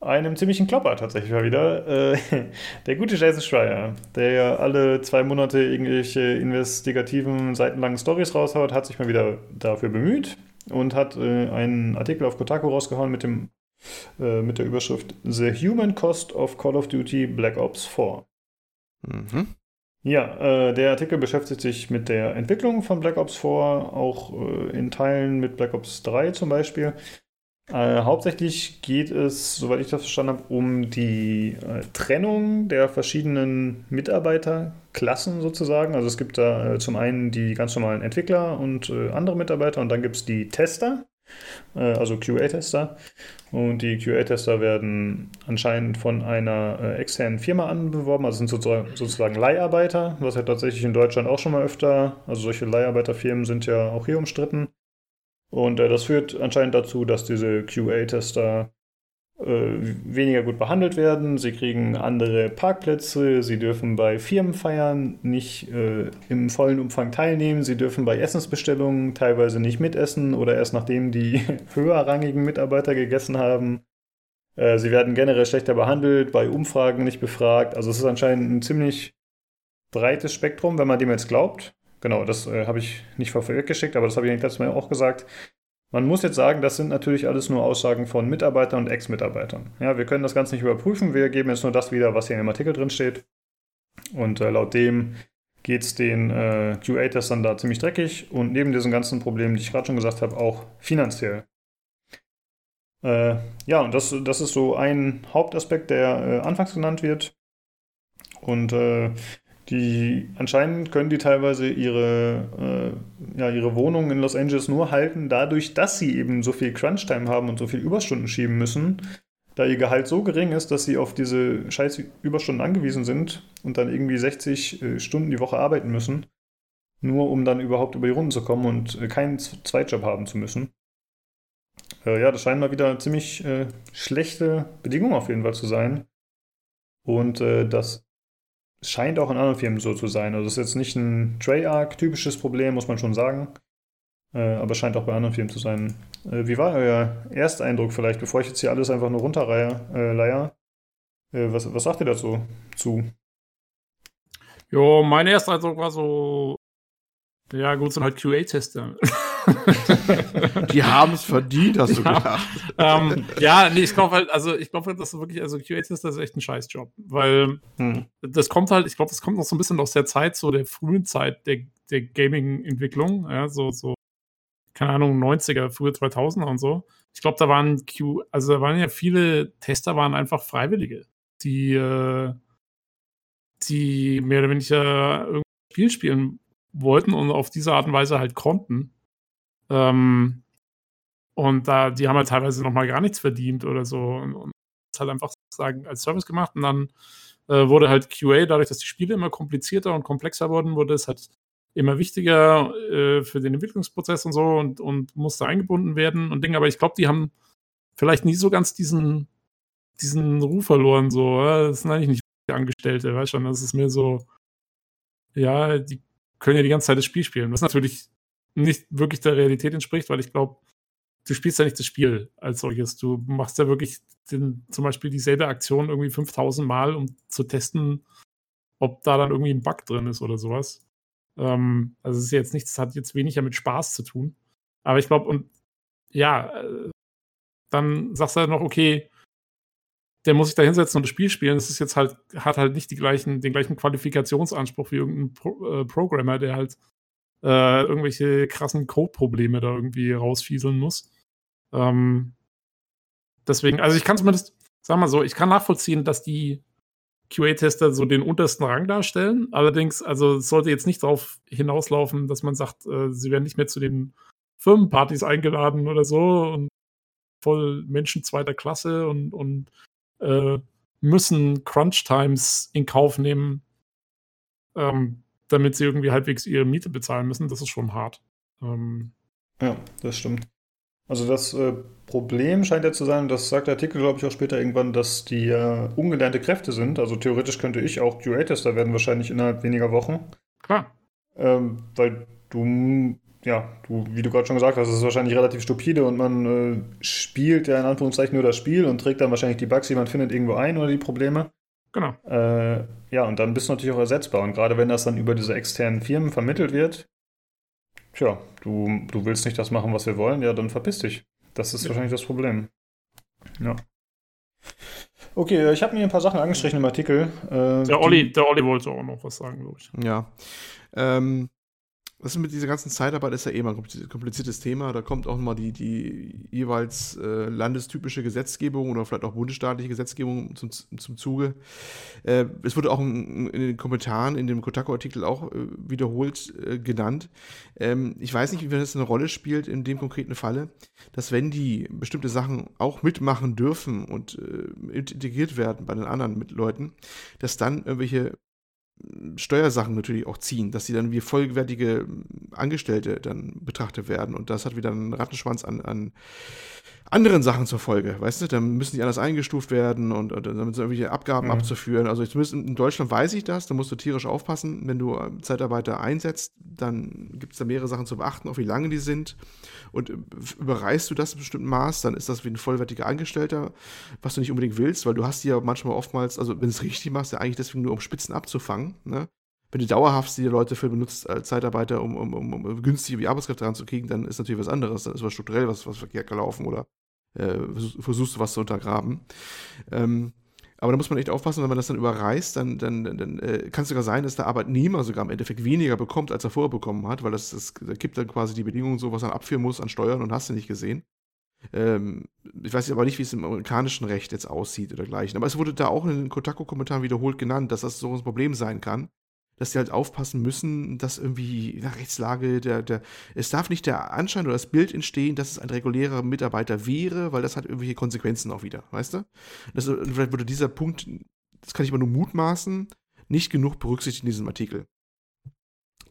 Einem ziemlichen Klopper tatsächlich mal wieder. Äh, (laughs) der gute Jason Schreier, der ja alle zwei Monate irgendwelche investigativen, seitenlangen Stories raushaut, hat sich mal wieder dafür bemüht und hat äh, einen Artikel auf Kotaku rausgehauen mit, dem, äh, mit der Überschrift The Human Cost of Call of Duty Black Ops 4. Mhm. Ja, der Artikel beschäftigt sich mit der Entwicklung von Black Ops 4, auch in Teilen mit Black Ops 3 zum Beispiel. Äh, hauptsächlich geht es, soweit ich das verstanden habe, um die äh, Trennung der verschiedenen Mitarbeiterklassen sozusagen. Also es gibt da äh, zum einen die ganz normalen Entwickler und äh, andere Mitarbeiter und dann gibt es die Tester, also QA-Tester. Und die QA-Tester werden anscheinend von einer äh, externen Firma anbeworben, also sind sozusagen Leiharbeiter, was ja tatsächlich in Deutschland auch schon mal öfter, also solche Leiharbeiterfirmen sind ja auch hier umstritten. Und äh, das führt anscheinend dazu, dass diese QA-Tester äh, weniger gut behandelt werden. Sie kriegen andere Parkplätze, sie dürfen bei Firmenfeiern nicht äh, im vollen Umfang teilnehmen, sie dürfen bei Essensbestellungen teilweise nicht mitessen oder erst nachdem die (laughs) höherrangigen Mitarbeiter gegessen haben. Äh, sie werden generell schlechter behandelt, bei Umfragen nicht befragt. Also es ist anscheinend ein ziemlich breites Spektrum, wenn man dem jetzt glaubt. Genau, das äh, habe ich nicht vorweggeschickt, aber das habe ich letztes Mal auch gesagt. Man muss jetzt sagen, das sind natürlich alles nur Aussagen von Mitarbeitern und Ex-Mitarbeitern. Ja, wir können das Ganze nicht überprüfen, wir geben jetzt nur das wieder, was hier im Artikel drin steht. Und äh, laut dem geht es den äh, QA-Testern da ziemlich dreckig und neben diesen ganzen Problemen, die ich gerade schon gesagt habe, auch finanziell. Äh, ja, und das, das ist so ein Hauptaspekt, der äh, anfangs genannt wird. Und äh, die anscheinend können die teilweise ihre, äh, ja, ihre Wohnungen in Los Angeles nur halten, dadurch, dass sie eben so viel Crunch-Time haben und so viel Überstunden schieben müssen, da ihr Gehalt so gering ist, dass sie auf diese scheiß Überstunden angewiesen sind und dann irgendwie 60 äh, Stunden die Woche arbeiten müssen, nur um dann überhaupt über die Runden zu kommen und äh, keinen Zweitjob haben zu müssen. Äh, ja, das scheinen mal wieder ziemlich äh, schlechte Bedingungen auf jeden Fall zu sein. Und äh, das scheint auch in anderen Firmen so zu sein. Also es ist jetzt nicht ein Treyarch-typisches Problem, muss man schon sagen. Äh, aber scheint auch bei anderen Firmen zu sein. Äh, wie war euer Ersteindruck vielleicht, bevor ich jetzt hier alles einfach nur runterleier? Äh, äh, was, was sagt ihr dazu? Zu? Jo, mein Ersteindruck war so, ja gut, sind halt QA-Tester. (laughs) (laughs) Die haben es verdient, hast du ja. gedacht. Ähm, ja, nee, ich glaube halt, also ich glaube halt, dass wirklich, also QA-Tester ist echt ein Scheißjob, weil hm. das kommt halt, ich glaube, das kommt noch so ein bisschen aus der Zeit, so der frühen Zeit der, der Gaming-Entwicklung, ja, so, so, keine Ahnung, 90er, frühe 2000er und so. Ich glaube, da waren Q, also da waren ja viele Tester, waren einfach Freiwillige, die, äh, die mehr oder weniger irgendein Spiel spielen wollten und auf diese Art und Weise halt konnten. Ähm, und da, die haben halt teilweise nochmal gar nichts verdient oder so. Und, und das halt einfach sagen, als Service gemacht. Und dann äh, wurde halt QA, dadurch, dass die Spiele immer komplizierter und komplexer wurden, wurde es halt immer wichtiger äh, für den Entwicklungsprozess und so und, und musste eingebunden werden und Dinge. Aber ich glaube, die haben vielleicht nie so ganz diesen, diesen Ruf verloren. So, das sind eigentlich nicht Angestellte, weißt schon. Das ist mir so, ja, die können ja die ganze Zeit das Spiel spielen. Was natürlich nicht wirklich der Realität entspricht, weil ich glaube, du spielst ja nicht das Spiel als solches. Du machst ja wirklich den, zum Beispiel dieselbe Aktion irgendwie 5000 Mal, um zu testen, ob da dann irgendwie ein Bug drin ist oder sowas. Ähm, also es ist jetzt nichts, hat jetzt weniger mit Spaß zu tun. Aber ich glaube, und ja, äh, dann sagst du halt noch, okay, der muss sich da hinsetzen und das Spiel spielen. Das ist jetzt halt, hat halt nicht die gleichen, den gleichen Qualifikationsanspruch wie irgendein Pro, äh, Programmer, der halt äh, irgendwelche krassen Code-Probleme da irgendwie rausfieseln muss. Ähm, deswegen, also ich kann zumindest, sag mal so, ich kann nachvollziehen, dass die QA-Tester so den untersten Rang darstellen. Allerdings, also es sollte jetzt nicht darauf hinauslaufen, dass man sagt, äh, sie werden nicht mehr zu den Firmenpartys eingeladen oder so und voll Menschen zweiter Klasse und, und äh, müssen Crunch-Times in Kauf nehmen. Ähm, damit sie irgendwie halbwegs ihre Miete bezahlen müssen, das ist schon hart. Ähm, ja, das stimmt. Also das äh, Problem scheint ja zu sein, das sagt der Artikel, glaube ich, auch später irgendwann, dass die äh, ungelernte Kräfte sind. Also theoretisch könnte ich auch QA-Tester werden, wahrscheinlich innerhalb weniger Wochen. Klar. Ähm, weil du, ja, du, wie du gerade schon gesagt hast, es ist wahrscheinlich relativ stupide und man äh, spielt ja in Anführungszeichen nur das Spiel und trägt dann wahrscheinlich die Bugs, die man findet, irgendwo ein oder die Probleme. Genau. Äh, ja, und dann bist du natürlich auch ersetzbar. Und gerade wenn das dann über diese externen Firmen vermittelt wird, tja, du, du willst nicht das machen, was wir wollen, ja, dann verpiss dich. Das ist Ja. wahrscheinlich das Problem. Ja. Okay, ich habe mir ein paar Sachen angestrichen im Artikel. Äh, Der Olli, der Olli wollte auch noch was sagen, glaube ich. Ja. Ähm, das mit dieser ganzen Zeitarbeit ist ja eh mal ein kompliz- kompliziertes Thema. Da kommt auch mal die, die jeweils äh, landestypische Gesetzgebung oder vielleicht auch bundesstaatliche Gesetzgebung zum, zum Zuge. Äh, es wurde auch in, in den Kommentaren in dem Kotaku-Artikel auch äh, wiederholt äh, genannt. Ähm, ich weiß nicht, wie das eine Rolle spielt in dem konkreten Falle, dass wenn die bestimmte Sachen auch mitmachen dürfen und äh, integriert werden bei den anderen Leuten, dass dann irgendwelche Steuersachen natürlich auch ziehen, dass sie dann wie vollwertige Angestellte dann betrachtet werden. Und das hat wieder einen Rattenschwanz an, an anderen Sachen zur Folge, weißt du? Dann müssen die anders eingestuft werden und, und dann sind irgendwelche Abgaben Mhm. abzuführen. Also zumindest in Deutschland weiß ich das, da musst du tierisch aufpassen. Wenn du äh, Zeitarbeiter einsetzt, dann gibt es da mehrere Sachen zu beachten, auch wie lange die sind. Und äh, überreißt du das in bestimmten Maß, dann ist das wie ein vollwertiger Angestellter, was du nicht unbedingt willst, weil du hast die ja manchmal oftmals, also wenn du es richtig machst, ja eigentlich deswegen nur um Spitzen abzufangen, ne? Wenn du dauerhaft die Leute für benutzt als Zeitarbeiter, um, um, um, um günstige Arbeitskräfte ranzukriegen, dann ist natürlich was anderes. Dann ist was strukturell was, was verkehrt gelaufen oder äh, versuch- versuchst du was zu untergraben. Ähm, aber da muss man echt aufpassen, wenn man das dann überreißt, dann, dann, dann, äh, kann es sogar sein, dass der Arbeitnehmer sogar im Endeffekt weniger bekommt, als er vorher bekommen hat, weil das, das da gibt dann quasi die Bedingungen so, was er abführen muss an Steuern und hast du nicht gesehen. Ähm, ich weiß aber nicht, wie es im amerikanischen Recht jetzt aussieht oder dergleichen. Aber es wurde da auch in den Kotaku-Kommentaren wiederholt genannt, dass das so ein Problem sein kann, dass die halt aufpassen müssen, dass irgendwie der Rechtslage der, der, es darf nicht der Anschein oder das Bild entstehen, dass es ein regulärer Mitarbeiter wäre, weil das hat irgendwelche Konsequenzen auch wieder, weißt du? Das, vielleicht wurde dieser Punkt, das kann ich aber nur mutmaßen, nicht genug berücksichtigt in diesem Artikel.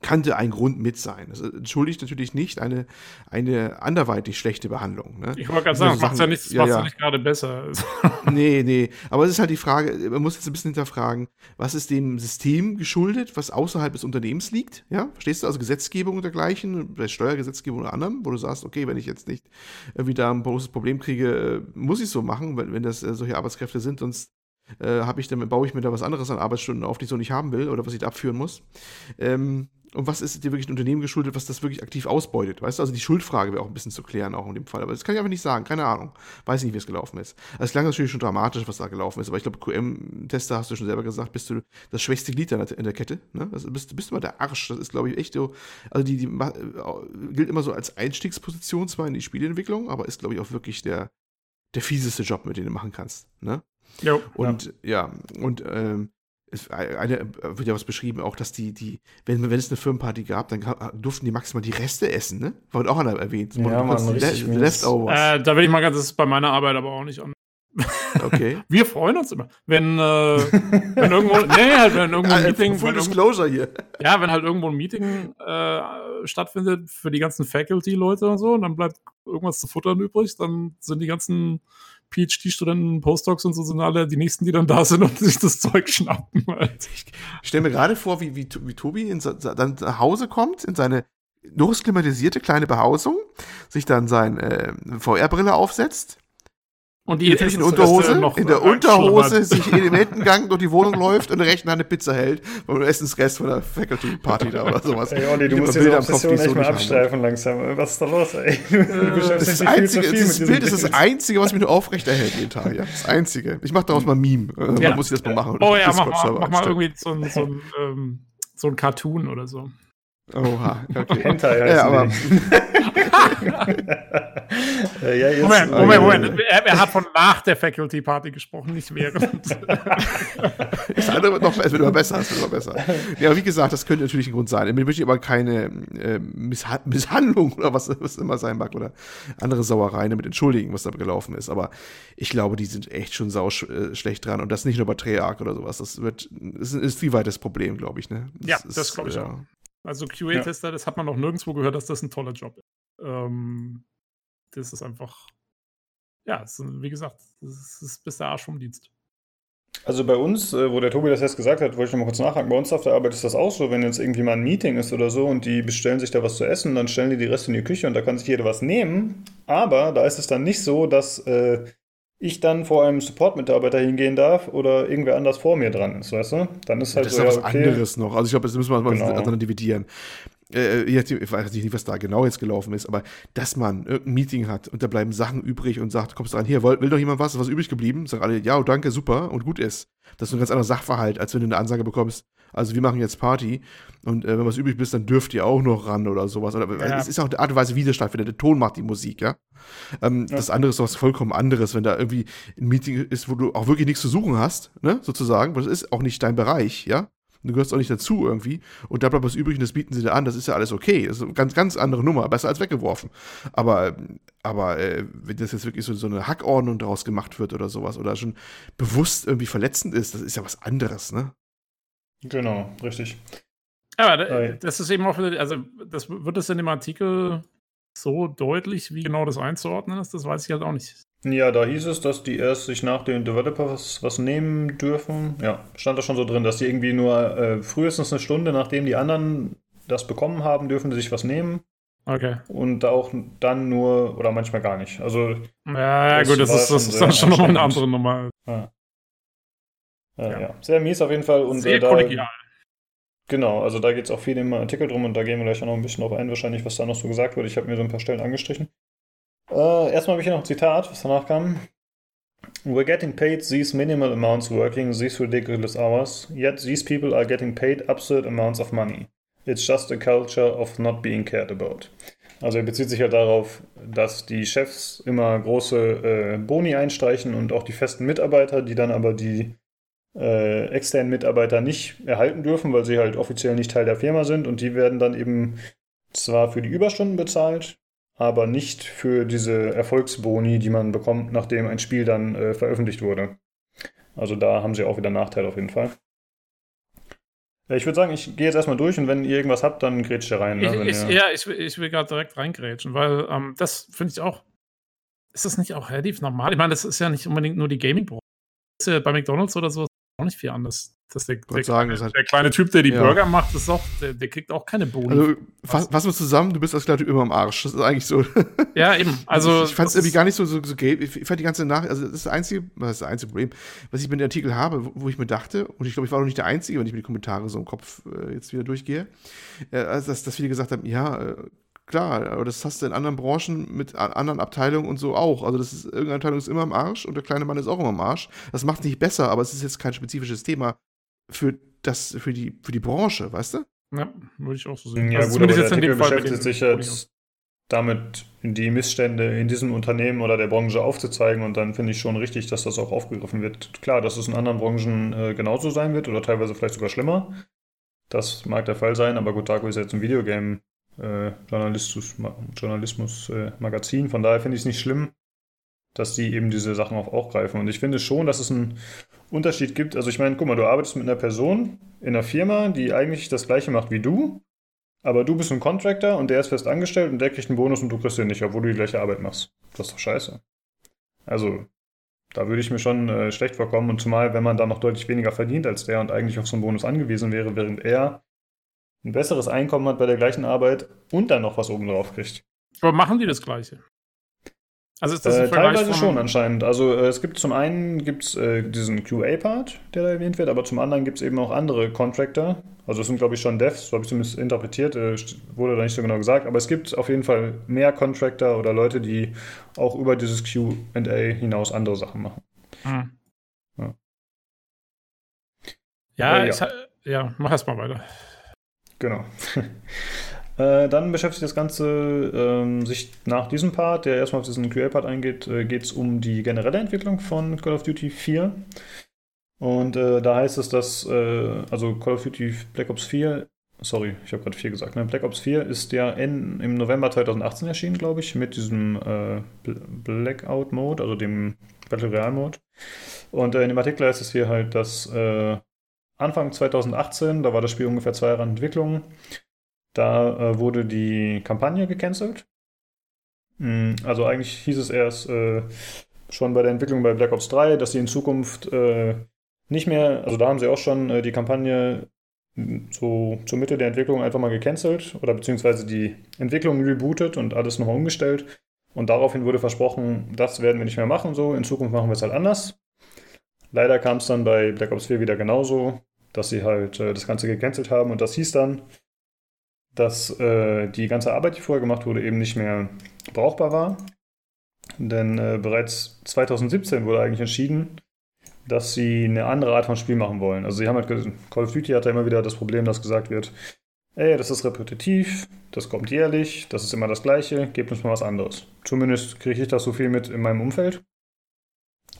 Kannte ein Grund mit sein. Das entschuldigt natürlich nicht eine, eine anderweitig schlechte Behandlung. Ne? Ich wollte gerade sagen, das macht ja nicht, ja, ja nicht gerade besser. (laughs) Nee, nee. Aber es ist halt die Frage, man muss jetzt ein bisschen hinterfragen, was ist dem System geschuldet, was außerhalb des Unternehmens liegt? Ja, verstehst du? Also Gesetzgebung und dergleichen, Steuergesetzgebung oder anderem, wo du sagst, okay, wenn ich jetzt nicht irgendwie da ein großes Problem kriege, muss ich so machen, wenn, wenn das äh, solche Arbeitskräfte sind, sonst äh, habe ich dann, baue ich mir da was anderes an Arbeitsstunden auf, die ich so nicht haben will oder was ich da abführen muss. Ähm, und was ist dir wirklich ein Unternehmen geschuldet, was das wirklich aktiv ausbeutet? Weißt du, also die Schuldfrage wäre auch ein bisschen zu klären, auch in dem Fall. Aber das kann ich einfach nicht sagen, keine Ahnung. Weiß nicht, wie es gelaufen ist. Also es klang natürlich schon dramatisch, was da gelaufen ist, aber ich glaube, QM-Tester, hast du schon selber gesagt, bist du das schwächste Glied in der, Kette. Ne? Also bist, bist du mal der Arsch. Das ist, glaube ich, echt so. Also die, die äh, gilt immer so als Einstiegsposition zwar in die Spieleentwicklung, aber ist, glaube ich, auch wirklich der, der fieseste Job, mit dem du machen kannst. Ne? Jo. Und ja, und ähm, eine, wird ja was beschrieben, auch, dass die, die, wenn, wenn es eine Firmenparty gab, dann ga- durften die maximal die Reste essen, ne? Wurde auch einer erwähnt. Ja, Mann, richtig Le. Leftovers. Äh, da will ich mal ganz, das ist bei meiner Arbeit aber auch nicht an. okay. (laughs) Wir freuen uns immer. Wenn, äh, wenn irgendwo, (laughs) nee, halt, wenn irgendwo ein Äh, Meeting, Full wenn irgendwo, Disclosure hier. ja, wenn halt irgendwo ein Meeting äh, stattfindet für die ganzen Faculty-Leute und so, und dann bleibt irgendwas zu futtern übrig, dann sind die ganzen PhD-Studenten, Postdocs und so sind alle die nächsten, die dann da sind und (laughs) sich das Zeug schnappen. Halt. Ich stelle mir gerade vor, wie, wie, wie Tobi in, dann nach Hause kommt, in seine durchklimatisierte kleine Behausung, sich dann seine äh, VR-Brille aufsetzt, Und in der essen Unterhose, Reste noch in der äh, Unterhose sich Elementengang durch die Wohnung läuft und in der rechten Hand eine Pizza hält und Essensrest von der Faculty-Party da oder sowas. Ey, Olli, du musst diese Kopf, die Obsession so echt mal abstreifen langsam. Was ist da los, ey? (laughs) Du Das, ist beschäftigst das, dich viel zu einzige, viel das Bild ist das Einzige, was mich nur aufrechterhält jeden Tag. Ja? Das Einzige. Ich mache daraus mal ein Meme. Äh, Ja. Man muss ich das mal machen. Oh ja, mach mal, mach mal irgendwie so ein, so ein, ähm, so ein Cartoon oder so. Oha, (laughs) okay. Hentai heißen ja, aber (laughs) Äh, ja, jetzt, Moment, Moment, Moment. Er, er hat von nach der Faculty Party gesprochen, nicht während. das andere wird noch es wird immer besser. Es wird immer besser. Ja, aber wie gesagt, das könnte natürlich ein Grund sein. Ich möchte aber keine äh, Missha Misshandlung oder was es immer sein mag oder andere Sauereien damit entschuldigen, was da gelaufen ist. Aber ich glaube, die sind echt schon sau äh, schlecht dran und das nicht nur bei Treyarch oder sowas. Das wird, ist, ist viel weites Problem, glaube ich. Ne? Ja, das glaube ich ja. auch. Also QA-Tester, das hat man noch nirgendwo gehört, dass das ein toller Job ist. Ähm, das ist einfach, ja, ist, wie gesagt, das ist bis der Arsch vom Dienst. Also bei uns, äh, wo der Tobi das jetzt gesagt hat, wollte ich noch mal kurz nachhaken. Bei uns auf der Arbeit ist das auch so, wenn jetzt irgendwie mal ein Meeting ist oder so und die bestellen sich da was zu essen, dann stellen die die Reste in die Küche und da kann sich jeder was nehmen. Aber da ist es dann nicht so, dass äh, ich dann vor einem Support-Mitarbeiter hingehen darf oder irgendwer anders vor mir dran ist, weißt du? Dann ist halt das so, ist ja ja, was okay. anderes noch. Also ich glaube, das müssen wir mal Genau. miteinander dividieren. Äh, jetzt, ich weiß nicht, was da genau jetzt gelaufen ist, aber dass man irgendein Meeting hat und da bleiben Sachen übrig und sagt, kommst du rein, hier, will, will doch jemand was, ist was übrig geblieben? Sagen alle, ja, oh, danke, super und gut ist. Das ist ein ganz anderer Sachverhalt, als wenn du eine Ansage bekommst, also wir machen jetzt Party und äh, wenn was übrig bist, dann dürft ihr auch noch ran oder sowas. Oder, Ja. Es ist auch die Art und Weise, wie der stattfindet. Der Ton macht die Musik, ja. Ähm, Ja. Das andere ist was vollkommen anderes, wenn da irgendwie ein Meeting ist, wo du auch wirklich nichts zu suchen hast, ne, sozusagen, weil das ist auch nicht dein Bereich, ja. Du gehörst auch nicht dazu irgendwie. Und da bleibt was übrig und das bieten sie dir an. Das ist ja alles okay. Das ist eine ganz, ganz andere Nummer. Besser als weggeworfen. Aber, aber äh, wenn das jetzt wirklich so, so eine Hackordnung daraus gemacht wird oder sowas oder schon bewusst irgendwie verletzend ist, das ist ja was anderes, ne? Genau, richtig. Aber da- Hi. das ist eben auch wieder, also das wird es in dem Artikel so deutlich, wie genau das einzuordnen ist, das weiß ich halt auch nicht. Ja, da hieß es, dass die erst sich nach den Developers was nehmen dürfen. Ja, stand da schon so drin, dass die irgendwie nur äh, frühestens eine Stunde, nachdem die anderen das bekommen haben, dürfen die sich was nehmen. Okay. Und auch dann nur oder manchmal gar nicht. Also, Ja, Das gut, das ist, das ist dann schon nochmal eine andere Nummer. ja. Äh, Ja. ja. sehr mies auf jeden Fall. Und Sehr äh, da, kollegial. Genau, also da geht es auch viel im Artikel drum und da gehen wir gleich auch noch ein bisschen drauf ein, wahrscheinlich, was da noch so gesagt wird. Ich habe mir so ein paar Stellen angestrichen. Äh, erstmal habe ich hier noch ein Zitat, was danach kam. We're getting paid these minimal amounts working these ridiculous hours, yet these people are getting paid absurd amounts of money. It's just a culture of not being cared about. Also er bezieht sich ja darauf, dass die Chefs immer große äh, Boni einstreichen und auch die festen Mitarbeiter, die dann aber die äh, externen Mitarbeiter nicht erhalten dürfen, weil sie halt offiziell nicht Teil der Firma sind und die werden dann eben zwar für die Überstunden bezahlt, aber nicht für diese Erfolgsboni, die man bekommt, nachdem ein Spiel dann äh, veröffentlicht wurde. Also da haben sie auch wieder Nachteile auf jeden Fall. Ich würde sagen, ich gehe jetzt erstmal durch und wenn ihr irgendwas habt, dann grätscht ihr rein. Ne, Ich, ich, ihr, ja, ich, will- ich will gerade direkt reingrätschen, weil ähm, das finde ich auch. Ist das nicht auch relativ normal? Ich meine, das ist ja nicht unbedingt nur die Gaming-Branche. Ist ja bei McDonalds oder so auch nicht viel anders. Das der, der, sagen, kleine, das hat- der kleine Typ, der die Ja. Burger macht, ist auch, der, der kriegt auch keine Boni. Also, fass, fassen wir zusammen, du bist als kleiner Typ immer am Arsch. Das ist eigentlich so. (laughs) ja, eben. Also, ich fand es das irgendwie gar nicht so, so, so gelb. Ich fand die ganze Nachricht, also das ist das einzige, was ist das einzige Problem, was ich mit dem Artikel habe, wo, wo ich mir dachte, und ich glaube, ich war noch nicht der Einzige, wenn ich mir die Kommentare so im Kopf äh, jetzt wieder durchgehe, äh, also dass, dass viele gesagt haben, ja, äh, klar, aber das hast du in anderen Branchen mit anderen Abteilungen und so auch. Also das ist, irgendeine Abteilung ist immer am Arsch und der kleine Mann ist auch immer am Arsch. Das macht nicht besser, aber es ist jetzt kein spezifisches Thema für das, für die, für die Branche, weißt du? Ja, würde ich auch so sehen. ja, Also gut, aber der jetzt in dem Artikel Fall beschäftigt sich jetzt damit, die Missstände in diesem Unternehmen oder der Branche aufzuzeigen und dann finde ich schon richtig, dass das auch aufgegriffen wird. Klar, dass es in anderen Branchen äh, genauso sein wird oder teilweise vielleicht sogar schlimmer. Das mag der Fall sein, aber Kotaku ist jetzt ein Videogame äh, Journalismus, äh, Magazin, von daher finde ich es nicht schlimm, dass die eben diese Sachen auch aufgreifen. Und ich finde schon, dass es einen Unterschied gibt. Also ich meine, guck mal, du arbeitest mit einer Person in einer Firma, die eigentlich das gleiche macht wie du, aber du bist ein Contractor und der ist fest angestellt und der kriegt einen Bonus und du kriegst den nicht, obwohl du die gleiche Arbeit machst. Das ist doch scheiße. Also, da würde ich mir schon äh, schlecht vorkommen und zumal, wenn man dann noch deutlich weniger verdient als der und eigentlich auf so einen Bonus angewiesen wäre, während er ein besseres Einkommen hat bei der gleichen Arbeit und dann noch was obendrauf kriegt. Aber machen die das Gleiche? Also ist das Äh, ein Vergleich teilweise schon anscheinend. Also äh, es gibt zum einen gibt's, äh, diesen QA-Part, der da erwähnt wird, aber zum anderen gibt es eben auch andere Contractor. Also es sind, glaube ich, schon Devs, so habe ich zumindest interpretiert, äh, wurde da nicht so genau gesagt, aber es gibt auf jeden Fall mehr Contractor oder Leute, die auch über dieses QA hinaus andere Sachen machen. Hm. Ja. Ja, Äh, ja. Ich, ha- ja, mach erst mal weiter. Genau. (laughs) Äh, dann beschäftigt das Ganze ähm, sich nach diesem Part, der erstmal auf diesen QA-Part eingeht, äh, geht es um die generelle Entwicklung von Call of Duty 4. Und äh, da heißt es, dass äh, also Call of Duty Black Ops 4, sorry, ich habe gerade 4 gesagt, ne? Black Ops 4 ist ja in, im November 2018 erschienen, glaube ich, mit diesem äh, Bl- Blackout-Mode, also dem Battle Royale-Mode. Und äh, in dem Artikel heißt es hier halt, dass Anfang 2018, da war das Spiel ungefähr zwei Jahre in Entwicklung, da äh, wurde die Kampagne gecancelt. Mm, Also eigentlich hieß es erst äh, schon bei der Entwicklung bei Black Ops 3, dass sie in Zukunft äh, nicht mehr, also da haben sie auch schon äh, die Kampagne mm, so zur Mitte der Entwicklung einfach mal gecancelt oder beziehungsweise die Entwicklung rebootet und alles nochmal umgestellt. Und daraufhin wurde versprochen, das werden wir nicht mehr machen so, in Zukunft machen wir es halt anders. Leider kam es dann bei Black Ops 4 wieder genauso, dass sie halt äh, das Ganze gecancelt haben und das hieß dann, dass äh, die ganze Arbeit, die vorher gemacht wurde, eben nicht mehr brauchbar war. Denn äh, bereits 2017 wurde eigentlich entschieden, dass sie eine andere Art von Spiel machen wollen. Also sie haben halt, Call of Duty hat da immer wieder das Problem, dass gesagt wird, ey, das ist repetitiv, das kommt jährlich, das ist immer das Gleiche, gebt uns mal was anderes. Zumindest kriege ich das so viel mit in meinem Umfeld.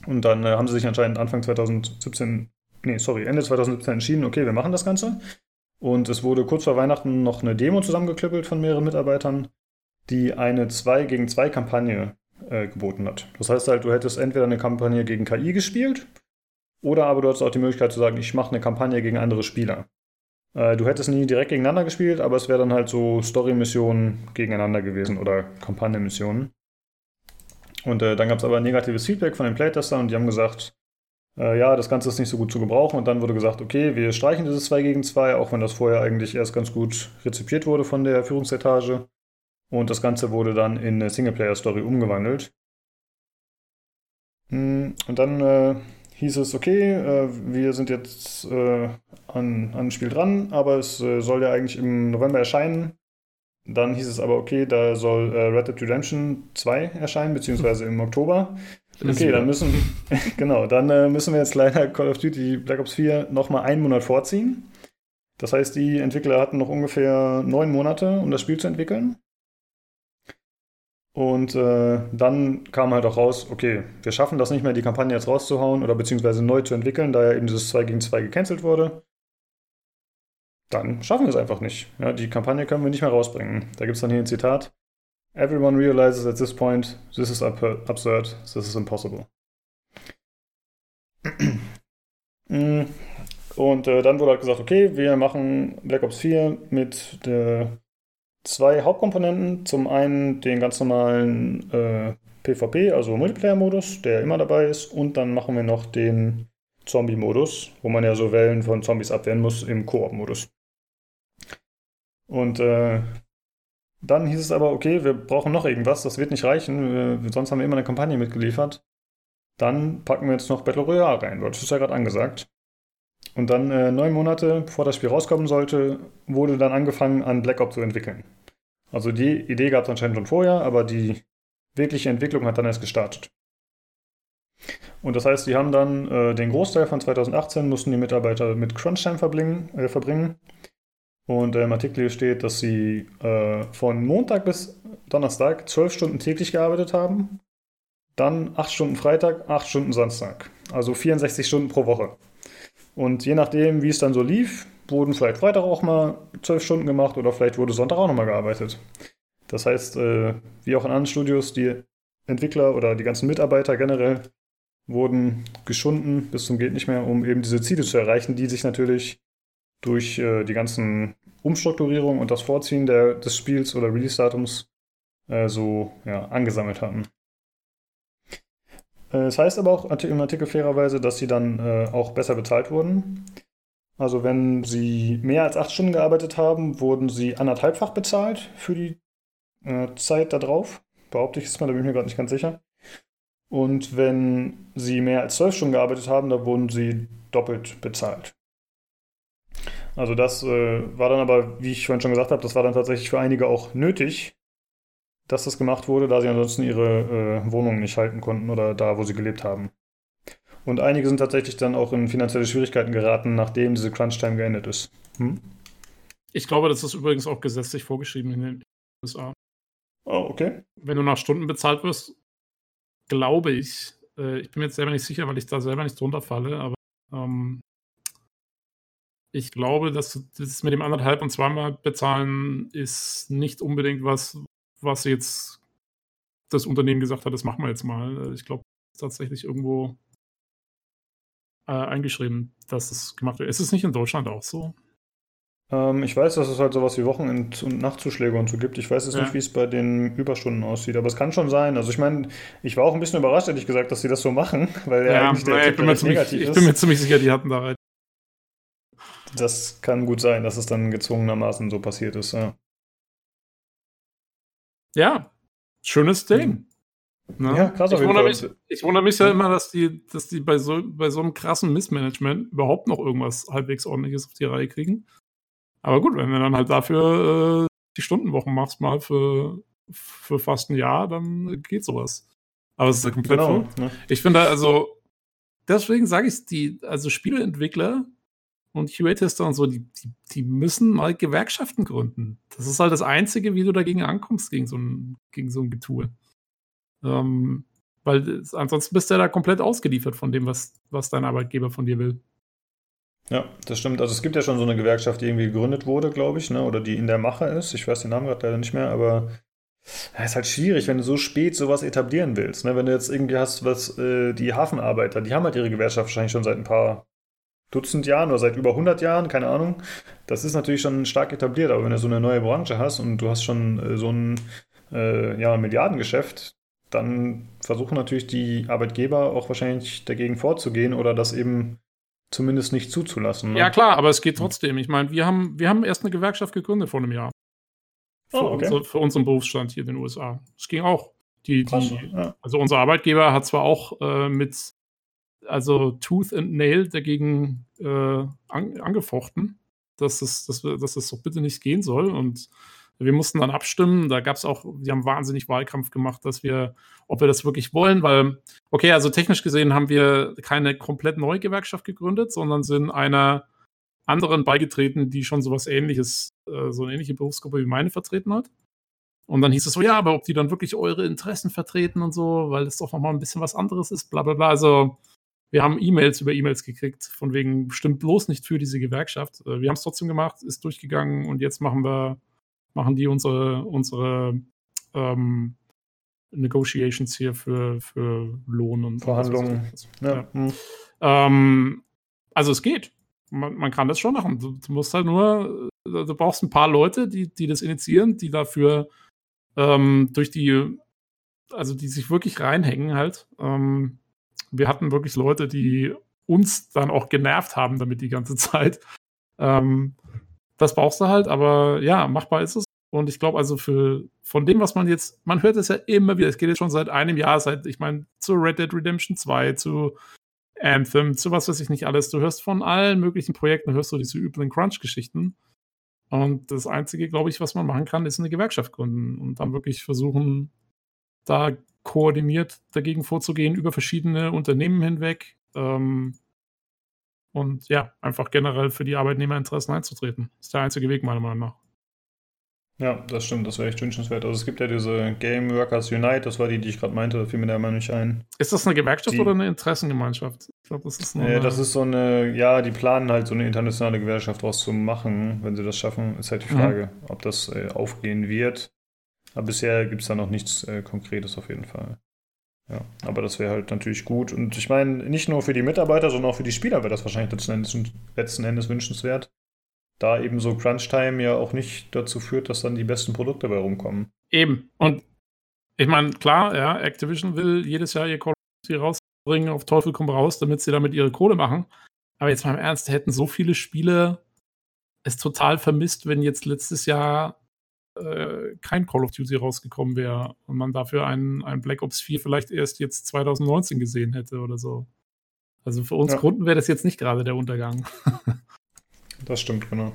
Und dann äh, haben sie sich anscheinend Anfang 2017, nee, sorry, Ende 2017 entschieden, okay, wir machen das Ganze. Und es wurde kurz vor Weihnachten noch eine Demo zusammengeklüppelt von mehreren Mitarbeitern, die eine 2 gegen 2 Kampagne äh, geboten hat. Das heißt halt, du hättest entweder eine Kampagne gegen KI gespielt, oder aber du hattest auch die Möglichkeit zu sagen, ich mache eine Kampagne gegen andere Spieler. Äh, du hättest nie direkt gegeneinander gespielt, aber es wäre dann halt so Story-Missionen gegeneinander gewesen oder Kampagnenmissionen. Und äh, dann gab es aber negatives Feedback von den Playtestern und die haben gesagt, äh, ja, das Ganze ist nicht so gut zu gebrauchen. Und dann wurde gesagt, okay, wir streichen dieses 2 gegen 2, auch wenn das vorher eigentlich erst ganz gut rezipiert wurde von der Führungsetage. Und das Ganze wurde dann in eine Singleplayer-Story umgewandelt. Mm, Und dann äh, hieß es, okay, äh, wir sind jetzt äh, an, an Spiel dran, aber es äh, soll ja eigentlich im November erscheinen. Dann hieß es aber, okay, da soll äh, Red Dead Redemption 2 erscheinen, beziehungsweise im Oktober. Okay, dann müssen, (laughs) genau, dann äh, müssen wir jetzt leider Call of Duty Black Ops 4 nochmal einen Monat vorziehen. Das heißt, die Entwickler hatten noch ungefähr neun Monate, um das Spiel zu entwickeln. Und äh, dann kam halt auch raus, okay, wir schaffen das nicht mehr, die Kampagne jetzt rauszuhauen oder beziehungsweise neu zu entwickeln, da ja eben dieses 2 gegen 2 gecancelt wurde. Dann schaffen wir es einfach nicht. Ja, die Kampagne können wir nicht mehr rausbringen. Da gibt es dann hier ein Zitat. Everyone realizes at this point, this is ab absurd, this is impossible. (clears throat) Mm, Und äh, dann wurde halt gesagt, okay, wir machen Black Ops 4 mit der zwei Hauptkomponenten. Zum einen den ganz normalen äh, PvP, also Multiplayer-Modus, der immer dabei ist. Und dann machen wir noch den Zombie-Modus, wo man ja so Wellen von Zombies abwehren muss im Koop-Modus. Und äh, dann hieß es aber, okay, wir brauchen noch irgendwas, das wird nicht reichen, wir, sonst haben wir immer eine Kampagne mitgeliefert. Dann packen wir jetzt noch Battle Royale rein, das ist ja gerade angesagt. Und dann äh, neun Monate, bevor das Spiel rauskommen sollte, wurde dann angefangen, an Black Ops zu entwickeln. Also die Idee gab es anscheinend schon vorher, aber die wirkliche Entwicklung hat dann erst gestartet. Und das heißt, die haben dann äh, den Großteil von 2018 mussten die Mitarbeiter mit Crunchtime verbringen, äh, verbringen. Und äh, im Artikel steht, dass sie äh, von Montag bis Donnerstag zwölf Stunden täglich gearbeitet haben. Dann acht Stunden Freitag, acht Stunden Samstag. Also 64 Stunden pro Woche. Und je nachdem, wie es dann so lief, wurden vielleicht Freitag auch mal zwölf Stunden gemacht oder vielleicht wurde Sonntag auch nochmal gearbeitet. Das heißt, äh, wie auch in anderen Studios, die Entwickler oder die ganzen Mitarbeiter generell wurden geschunden bis zum geht nicht mehr, um eben diese Ziele zu erreichen, die sich natürlich durch äh, die ganzen Umstrukturierungen und das Vorziehen der, des Spiels oder Release-Datums äh, so ja, angesammelt hatten. Äh, Es heißt aber auch im Artikel fairerweise, dass sie dann äh, auch besser bezahlt wurden. Also wenn sie mehr als acht Stunden gearbeitet haben, wurden sie anderthalbfach bezahlt für die äh, Zeit da drauf. Behaupte ich es mal, da bin ich mir gerade nicht ganz sicher. Und wenn sie mehr als zwölf Stunden gearbeitet haben, da wurden sie doppelt bezahlt. Also das äh, war dann aber, wie ich vorhin schon gesagt habe, das war dann tatsächlich für einige auch nötig, dass das gemacht wurde, da sie ansonsten ihre äh, Wohnungen nicht halten konnten oder da, wo sie gelebt haben. Und einige sind tatsächlich dann auch in finanzielle Schwierigkeiten geraten, nachdem diese Crunch-Time geendet ist. Hm? Ich glaube, das ist übrigens auch gesetzlich vorgeschrieben in den USA. Oh, okay. Wenn du nach Stunden bezahlt wirst, glaube ich, äh, ich bin mir jetzt selber nicht sicher, weil ich da selber nicht drunter falle, aber ähm, ich glaube, dass das mit dem anderthalb und zweimal bezahlen ist nicht unbedingt was, was jetzt das Unternehmen gesagt hat, das machen wir jetzt mal. Ich glaube, es ist tatsächlich irgendwo äh, eingeschrieben, dass es gemacht wird. Ist es nicht in Deutschland auch so? Ähm, ich weiß, dass es halt sowas wie Wochenend- und Nachtzuschläge und so gibt. Ich weiß jetzt Ja. nicht, wie es bei den Überstunden aussieht, aber es kann schon sein. Also ich meine, ich war auch ein bisschen überrascht, ehrlich gesagt, dass sie das so machen, (laughs) weil ja, Ja, eigentlich der naja, ich, bin mir ziemlich, ich bin mir ziemlich sicher, die hatten da recht. Das kann gut sein, dass es dann gezwungenermaßen so passiert ist. Ja, Ja, schönes Ding. Ne? Ja, krass ich wundere, mich, ich wundere mich ja immer, dass die, dass die bei so, bei so einem krassen Missmanagement überhaupt noch irgendwas halbwegs ordentliches auf die Reihe kriegen. Aber gut, wenn du dann halt dafür äh, die Stundenwochen machst, mal für, für fast ein Jahr, dann geht sowas. Aber es ist ja komplett genau. Ne? Ich finde also, deswegen sage ich die, also Spieleentwickler und QA-Tester und so, die, die, die müssen mal Gewerkschaften gründen. Das ist halt das Einzige, wie du dagegen ankommst, gegen so ein, gegen so ein Getue. Ähm, weil ansonsten bist du ja da komplett ausgeliefert von dem, was, was dein Arbeitgeber von dir will. Ja, das stimmt. Also es gibt ja schon so eine Gewerkschaft, die irgendwie gegründet wurde, glaube ich, ne? oder die in der Mache ist. Ich weiß den Namen gerade leider nicht mehr, aber ja, ist halt schwierig, wenn du so spät sowas etablieren willst. Ne? Wenn du jetzt irgendwie hast, was äh, die Hafenarbeiter, die haben halt ihre Gewerkschaft wahrscheinlich schon seit ein paar Dutzend Jahren oder seit über 100 Jahren, keine Ahnung. Das ist natürlich schon stark etabliert, aber wenn du so eine neue Branche hast und du hast schon äh, so ein äh, ja, Milliardengeschäft, dann versuchen natürlich die Arbeitgeber auch wahrscheinlich dagegen vorzugehen oder das eben zumindest nicht zuzulassen. Ne? Ja, klar, aber es geht trotzdem. Ich meine, wir haben, wir haben erst eine Gewerkschaft gegründet vor einem Jahr. Für, Oh, okay. unser, für unseren Berufsstand hier in den USA. Es ging auch. Die, die. Also unser Arbeitgeber hat zwar auch äh, mit also Tooth and Nail dagegen äh, an, angefochten, dass es, dass, wir, dass es doch bitte nicht gehen soll. Und wir mussten dann abstimmen. Da gab es auch, die haben wahnsinnig Wahlkampf gemacht, dass wir, ob wir das wirklich wollen, weil, okay, also technisch gesehen haben wir keine komplett neue Gewerkschaft gegründet, sondern sind einer anderen beigetreten, die schon sowas ähnliches, äh, so eine ähnliche Berufsgruppe wie meine vertreten hat. Und dann hieß es so, ja, aber ob die dann wirklich eure Interessen vertreten und so, weil es doch nochmal ein bisschen was anderes ist, bla bla bla. Also wir haben E-Mails über E-Mails gekriegt, von wegen, stimmt bloß nicht für diese Gewerkschaft. Äh, Wir haben es trotzdem gemacht, ist durchgegangen und jetzt machen wir, machen die unsere, unsere ähm, Negotiations hier für, für Lohn und Verhandlungen. Ja. Ja. Hm. Ähm, also es geht. Man, man kann das schon machen. Du, du musst halt nur, äh, du brauchst ein paar Leute, die, die das initiieren, die dafür ähm, durch die, also die sich wirklich reinhängen halt. Ähm, wir hatten wirklich Leute, die uns dann auch genervt haben damit die ganze (laughs) Zeit. Ähm, das brauchst du halt, aber ja, machbar ist es. Und ich glaube also für von dem, was man jetzt, man hört es ja immer wieder, es geht jetzt schon seit einem Jahr, seit, ich meine, zu Red Dead Redemption 2, zu Anthem, zu was weiß ich nicht alles. Du hörst von allen möglichen Projekten, hörst du diese üblen Crunch-Geschichten. Und das Einzige, glaube ich, was man machen kann, ist eine Gewerkschaft gründen und dann wirklich versuchen, da koordiniert dagegen vorzugehen, über verschiedene Unternehmen hinweg. Ähm, und ja, einfach generell für die Arbeitnehmerinteressen einzutreten. Das ist der einzige Weg, meiner Meinung nach. Ja, das stimmt, das wäre echt wünschenswert. Also es gibt ja diese Game Workers Unite, das war die, die ich gerade meinte, da fiel mir der immer nicht ein. Ist das eine Gewerkschaft Die- oder eine Interessengemeinschaft? Ich glaube, das ist eine. Ja, das ist so eine, ja, die planen halt so eine internationale Gewerkschaft draus zu machen, wenn sie das schaffen. Ist halt die Mhm. Frage, ob das äh, aufgehen wird. Aber bisher gibt es da noch nichts äh, Konkretes auf jeden Fall. Ja, aber das wäre halt natürlich gut. Und ich meine, nicht nur für die Mitarbeiter, sondern auch für die Spieler wäre das wahrscheinlich letzten Endes, letzten Endes wünschenswert. Da eben so Crunch-Time ja auch nicht dazu führt, dass dann die besten Produkte bei rumkommen. Eben. Und ich meine, klar, ja, Activision will jedes Jahr ihr Call of Duty rausbringen, auf Teufel komm raus, damit sie damit ihre Kohle machen. Aber jetzt mal im Ernst, hätten so viele Spiele es total vermisst, wenn jetzt letztes Jahr äh, kein Call of Duty rausgekommen wäre und man dafür ein, ein Black Ops 4 vielleicht erst jetzt 2019 gesehen hätte oder so. Also für uns Ja. Kunden wäre das jetzt nicht gerade der Untergang. (laughs) Das stimmt, genau.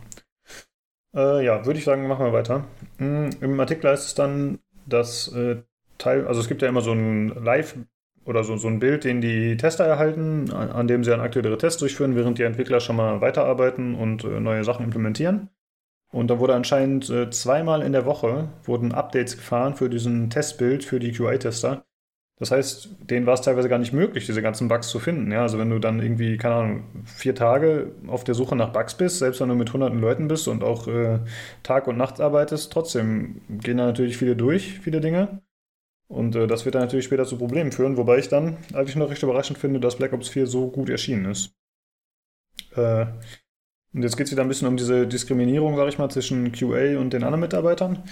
Äh, ja, würde ich sagen, machen wir weiter. Mm, Im Artikel heißt es dann, dass äh, Teil, also es gibt ja immer so ein Live- oder so, so ein Bild, den die Tester erhalten, an, an dem sie dann aktuellere Tests durchführen, während die Entwickler schon mal weiterarbeiten und äh, neue Sachen implementieren. Und da wurde anscheinend äh, zweimal in der Woche wurden Updates gefahren für diesen Testbild für die QA-Tester. Das heißt, denen war es teilweise gar nicht möglich, diese ganzen Bugs zu finden. Ja, also wenn du dann irgendwie, keine Ahnung, vier Tage auf der Suche nach Bugs bist, selbst wenn du mit hunderten Leuten bist und auch äh, Tag und Nacht arbeitest, trotzdem gehen da natürlich viele durch, viele Dinge. Und äh, das wird dann natürlich später zu Problemen führen, wobei ich dann eigentlich noch recht überraschend finde, dass Black Ops 4 so gut erschienen ist. Äh, Und jetzt geht es wieder ein bisschen um diese Diskriminierung, sag ich mal, zwischen QA und den anderen Mitarbeitern.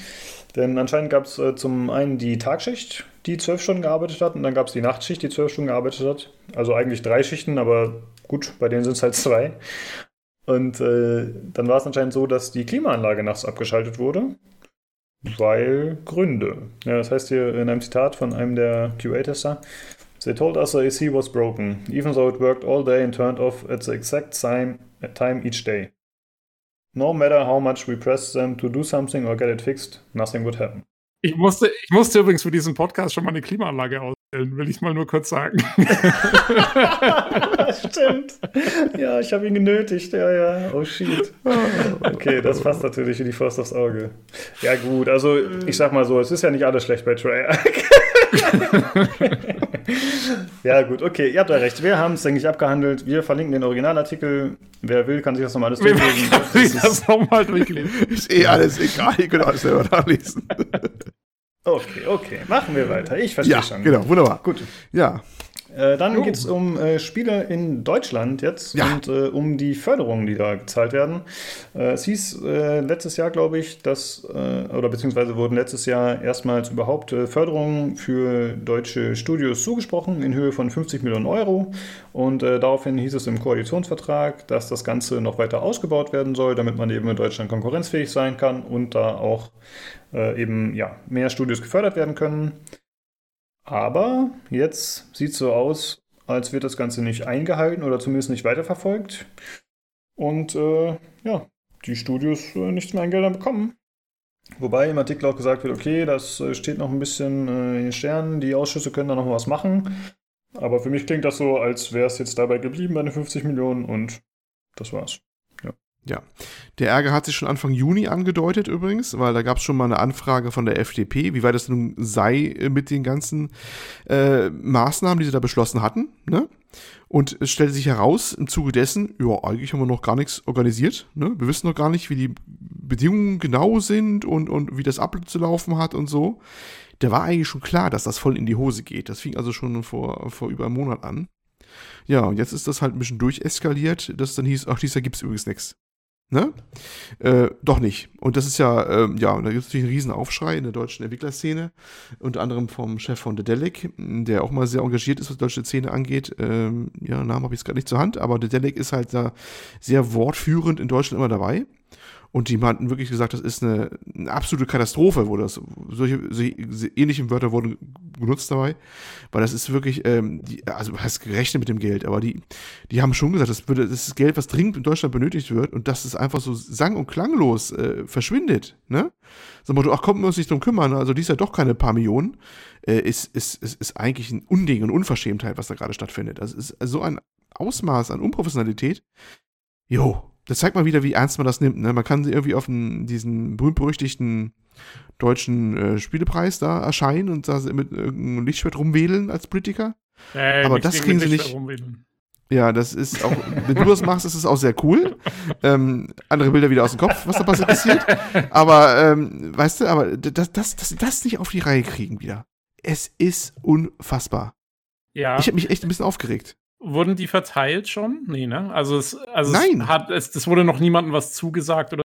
Denn anscheinend gab es äh, zum einen die Tagschicht, die zwölf Stunden gearbeitet hat, und dann gab es die Nachtschicht, die zwölf Stunden gearbeitet hat. Also eigentlich drei Schichten, aber gut, bei denen sind es halt zwei. Und äh, dann war es anscheinend so, dass die Klimaanlage nachts abgeschaltet wurde, weil Gründe. Ja, das heißt hier in einem Zitat von einem der QA-Tester, They told us the AC was broken, even though it worked all day and turned off at the exact time, time each day. No matter how much we pressed them to do something or get it fixed, nothing would happen. Ich musste, ich musste übrigens für diesen Podcast schon mal eine Klimaanlage ausstellen, will ich mal nur kurz sagen. (laughs) Stimmt. Ja, ich habe ihn genötigt. Ja, ja. Oh shit. Okay, das passt natürlich wie die Faust aufs Auge. Ja, gut. Also, ich sag mal so, es ist ja nicht alles schlecht bei Treyarch. (laughs) ja, gut, okay, ihr habt ja recht. Wir haben es, denke ich, abgehandelt. Wir verlinken den Originalartikel. Wer will, kann sich das nochmal alles durchlesen. Kann sich das nochmal durchlesen. Ist eh alles egal, ihr könnt alles selber nachlesen. Okay, okay, machen wir weiter. Ich verstehe ja, schon. genau, wunderbar. Gut. Ja, Äh, dann geht es um äh, Spiele in Deutschland jetzt Ja. und äh, um die Förderungen, die da gezahlt werden. Äh, es hieß äh, letztes Jahr, glaube ich, dass, oder beziehungsweise wurden letztes Jahr erstmals überhaupt Förderungen für deutsche Studios zugesprochen in Höhe von 50 Millionen Euro. Und daraufhin hieß es im Koalitionsvertrag, dass das Ganze noch weiter ausgebaut werden soll, damit man eben in Deutschland konkurrenzfähig sein kann und da auch eben ja, mehr Studios gefördert werden können. Aber jetzt sieht es so aus, als wird das Ganze nicht eingehalten oder zumindest nicht weiterverfolgt. Und äh, ja, die Studios äh, nichts mehr an Geldern bekommen. Wobei im Artikel auch gesagt wird, okay, das äh, steht noch ein bisschen äh, in den Sternen, die Ausschüsse können da noch was machen. Aber für mich klingt das so, als wäre es jetzt dabei geblieben bei den 50 Millionen und das war's. Der Ärger hat sich schon Anfang Juni angedeutet übrigens, weil da gab es schon mal eine Anfrage von der FDP, wie weit es nun sei äh, mit den ganzen äh, Maßnahmen, die sie da beschlossen hatten. Ne? Und es stellte sich heraus, im Zuge dessen, ja, eigentlich haben wir noch gar nichts organisiert. Ne? Wir wissen noch gar nicht, wie die Bedingungen genau sind und, und wie das abzulaufen hat und so. Da war eigentlich schon klar, dass das voll in die Hose geht. Das fing also schon vor, vor über einem Monat an. Ja, und jetzt ist das halt ein bisschen durcheskaliert, dass dann hieß, ach, dieses Jahr gibt es übrigens nichts. Ne? Äh, doch nicht. Und das ist ja, ähm, ja, und da gibt es natürlich einen riesen Aufschrei in der deutschen Entwicklerszene, unter anderem vom Chef von Dedelic, der auch mal sehr engagiert ist, was die deutsche Szene angeht. Ähm, ja, Namen habe ich jetzt gerade nicht zur Hand, aber Dedelic ist halt da sehr wortführend in Deutschland immer dabei. Und die hatten wirklich gesagt, das ist eine, eine absolute Katastrophe, wo das solche, solche ähnliche Wörter wurden genutzt dabei, weil das ist wirklich, ähm, die, also hast gerechnet mit dem Geld, aber die, die haben schon gesagt, das, würde, das ist Geld, was dringend in Deutschland benötigt wird und dass es einfach so sang- und klanglos äh, verschwindet, ne? So Motto, ach komm, wir uns nicht drum kümmern, also dies ja doch keine paar Millionen, äh, ist, ist, ist, ist eigentlich ein Unding und Unverschämtheit, was da gerade stattfindet. Das ist so ein Ausmaß an Unprofessionalität. Jo, das zeigt mal wieder, wie ernst man das nimmt. Ne? Man kann irgendwie auf den, diesen berühmt-berüchtigten deutschen äh, Spielepreis da erscheinen und da mit irgendeinem Lichtschwert rumwedeln als Politiker. Äh, Aber das kriegen sie nicht-. Ja, das ist auch, wenn du das machst, ist es auch sehr cool. Ähm, andere Bilder wieder aus dem Kopf, was da passiert. passiert. Aber, ähm, weißt du, aber das, das, das, das nicht auf die Reihe kriegen wieder. Es ist unfassbar. Ja. Ich habe mich echt ein bisschen aufgeregt. Wurden die verteilt schon? Nee, ne? Also es, also Nein. es hat es, es wurde noch niemandem was zugesagt oder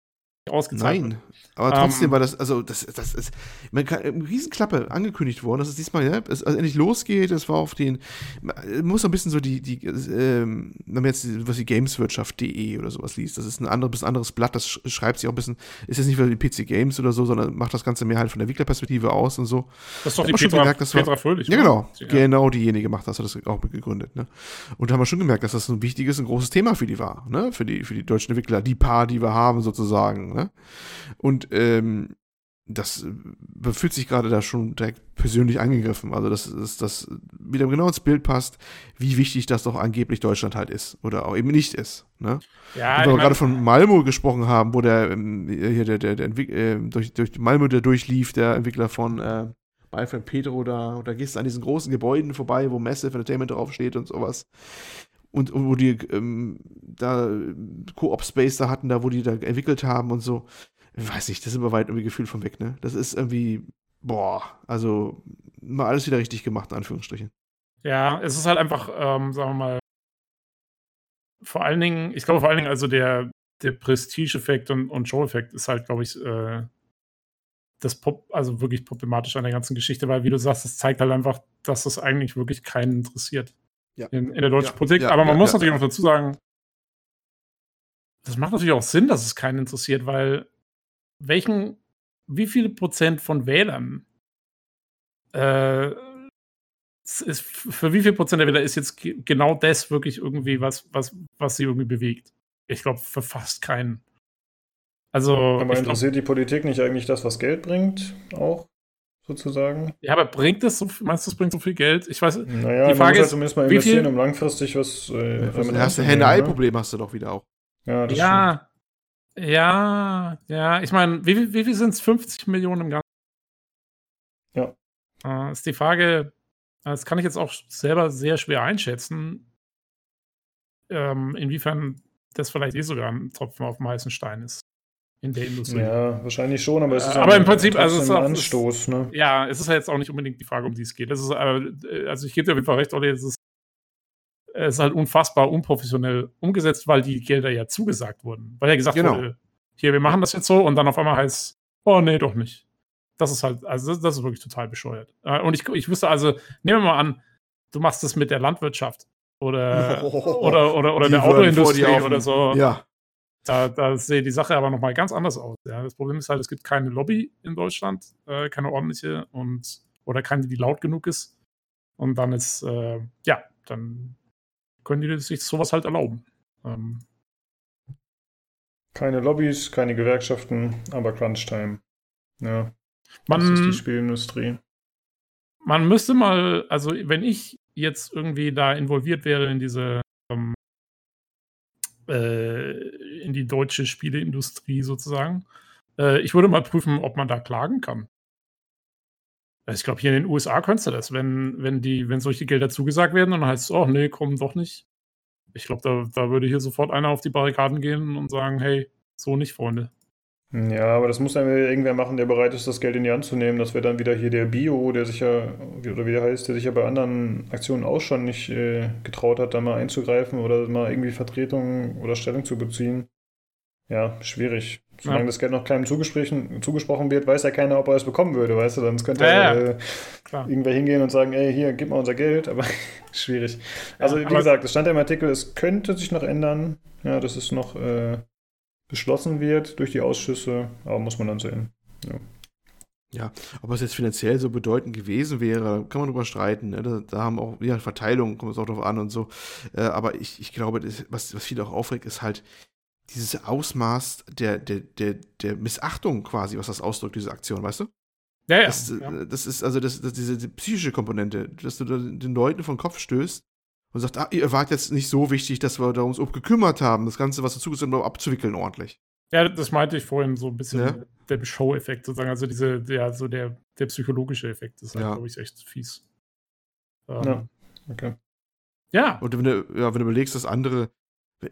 ausgezahlt. Nein. Aber trotzdem Ähm, war das, also das, das ist, man kann, eine Riesenklappe angekündigt worden, dass es diesmal, ja, es also endlich losgeht. Es war auf den, man muss so ein bisschen so die, die, ähm, wenn man jetzt was wie Gameswirtschaft.de oder sowas liest, das ist ein anderes, anderes Blatt, das sch- schreibt sich auch ein bisschen, ist jetzt nicht wieder die PC Games oder so, sondern macht das Ganze mehr halt von der Entwicklerperspektive aus und so. Das ist doch die Petra, gemerkt, das war- Petra Fröhlich. Ja, genau. Ja. Genau diejenige macht das, hat das auch gegründet. Ne? Und da haben wir schon gemerkt, dass das ein wichtiges, ein großes Thema für die war, ne? Für die, für die deutschen Entwickler, die paar, die wir haben, sozusagen. Ne? Und ähm, das äh, fühlt sich gerade da schon direkt persönlich angegriffen. Also, dass das, das wieder genau ins Bild passt, wie wichtig das doch angeblich Deutschland halt ist. Oder auch eben nicht ist. Ne? Ja, weil wir gerade von Malmo gesprochen haben, wo der ähm, hier der, der, der Entwick äh, durch, durch Malmo der durchlief, der Entwickler von äh, My Friend Pedro, da, da gehst du an diesen großen Gebäuden vorbei, wo Massive Entertainment draufsteht und sowas. Und, wo die ähm, da Co-op Space da hatten, da wo die da entwickelt haben und so. Weiß nicht, das ist immer weit irgendwie Gefühl von weg, ne? Das ist irgendwie, boah, also mal alles wieder richtig gemacht, in Anführungsstrichen. Ja, es ist halt einfach, ähm, sagen wir mal, vor allen Dingen, ich glaube vor allen Dingen, also der, der Prestige-Effekt und, und Show-Effekt ist halt, glaube ich, äh, das Pop, also wirklich problematisch an der ganzen Geschichte, weil, wie du sagst, es zeigt halt einfach, dass das eigentlich wirklich keinen interessiert Ja. in, in der deutschen Ja, Politik. ja, Aber man ja, muss ja. natürlich auch dazu sagen, das macht natürlich auch Sinn, dass es keinen interessiert, weil welchen, wie viele Prozent von Wählern äh, ist, für wie viel Prozent der Wähler ist jetzt ge- genau das wirklich irgendwie was, was, was sie irgendwie bewegt? Ich glaube, für fast keinen. Also, Aber ich glaub, interessiert die Politik nicht eigentlich das, was Geld bringt, auch sozusagen? ja, aber bringt das so, viel- meinst du, es bringt so viel Geld? Ich weiß, Naja, Die Frage halt ist, zumindest mal wie investieren, viel- um langfristig was. Äh, Ja, dann hast du Henne-Ei-Problem hast du doch wieder auch. Ne? Ja, das stimmt. ja, ja, ja, ich meine, wie, viel- wie viel sind es? 50 Millionen im Ganzen? Ja. Äh, ist die Frage, das kann ich jetzt auch selber sehr schwer einschätzen, ähm, inwiefern das vielleicht eh sogar ein Tropfen auf dem heißen Stein ist in der Industrie. Ja, wahrscheinlich schon, aber es ist Äh, aber auch im Prinzip, also es ist auch- ein Anstoß, ne? Ja, es ist ja jetzt auch nicht unbedingt die Frage, um die es geht. Das ist, äh, also ich gebe dir auf jeden Fall recht, Olli, es ist, es ist halt unfassbar unprofessionell umgesetzt, weil die Gelder ja zugesagt wurden. Weil ja gesagt Genau. wurde, hier, wir machen das jetzt so und dann auf einmal heißt oh nee, doch nicht. Das ist halt, also das, das ist wirklich total bescheuert. Äh, Und ich, ich wüsste also, nehmen wir mal an, du machst das mit der Landwirtschaft oder, (laughs) oder, oder, oder Die der Autoindustrie oder so. Ja, Da, da sehe die Sache aber nochmal ganz anders aus. Ja. Das Problem ist halt, es gibt keine Lobby in Deutschland, äh, keine ordentliche und oder keine, die laut genug ist. Und dann ist, äh, ja, dann können die sich sowas halt erlauben. Ähm, Keine Lobbys, keine Gewerkschaften, aber Crunch-Time. Ja, das ist die man, Spielindustrie. man müsste mal, also wenn ich jetzt irgendwie da involviert wäre in diese, ähm, äh, in die deutsche Spieleindustrie sozusagen, äh, ich würde mal prüfen, ob man da klagen kann. Also ich glaube, hier in den USA könntest du das, wenn, wenn, die, wenn solche Gelder zugesagt werden, dann heißt es, oh nee, komm doch nicht. Ich glaube, da, da würde hier sofort einer auf die Barrikaden gehen und sagen, hey, so nicht, Freunde. Ja, aber das muss dann irgendwer machen, der bereit ist, das Geld in die Hand zu nehmen. Das wäre dann wieder hier der Bio, der sich ja, oder wie der heißt, der sich ja bei anderen Aktionen auch schon nicht äh, getraut hat, da mal einzugreifen oder mal irgendwie Vertretung oder Stellung zu beziehen. Ja, schwierig. Solange Ja. das Geld noch keinem zugesprochen, zugesprochen wird, weiß ja keiner, ob er es bekommen würde, weißt du? Dann könnte Ja, äh, irgendwer hingehen und sagen, ey, hier, gib mal unser Geld, aber (laughs) schwierig. Also, wie gesagt, es stand ja im Artikel, es könnte sich noch ändern, ja, dass es noch äh, beschlossen wird durch die Ausschüsse, aber muss man dann sehen. ob es jetzt finanziell so bedeutend gewesen wäre, kann man drüber streiten. Ne? Da, da haben auch, ja, Verteilung kommt es auch drauf an und so. Äh, aber ich, ich glaube, das, was, was viele auch aufregt, ist halt dieses Ausmaß der, der, der, der Missachtung quasi, was das ausdrückt, diese Aktion, weißt du? Ja, ja. Das, ja. das ist also das, das, diese die psychische Komponente, dass du den Leuten vom Kopf stößt und sagst, ah, ihr wart jetzt nicht so wichtig, dass wir da uns um gekümmert haben, das Ganze, was dazu ist, abzuwickeln ordentlich. Ja, das meinte ich vorhin so ein bisschen Ja. der Show-Effekt sozusagen, also diese, ja, so der, der psychologische Effekt ist halt, Ja. glaube ich, echt fies. Ähm, Ja. ja. Okay. Und wenn du, ja, wenn du überlegst, dass andere.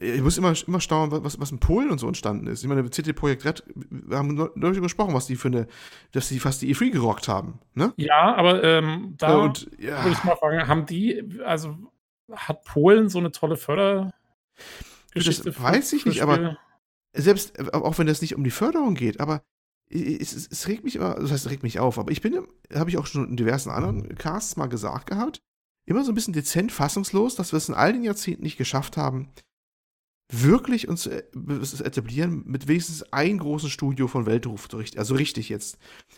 Ich muss immer, immer staunen, was, was in Polen und so entstanden ist. Ich meine, CD Projekt Red, wir haben neu- neulich gesprochen, was die für eine, dass die fast die E3 gerockt haben. Ne? ja, aber ähm, da Ja, und ja, würde ich mal fragen, haben die, also hat Polen so eine tolle Förder Das weiß ich nicht, aber- selbst, äh, auch wenn es nicht um die Förderung geht, aber es, es, es regt mich immer, das heißt, es regt mich auf, aber ich bin, habe ich auch schon in diversen anderen Casts mal gesagt gehabt, immer so ein bisschen dezent fassungslos, dass wir es in all den Jahrzehnten nicht geschafft haben, wirklich uns äh, zu etablieren mit wenigstens einem großen Studio von Weltruf, also richtig jetzt.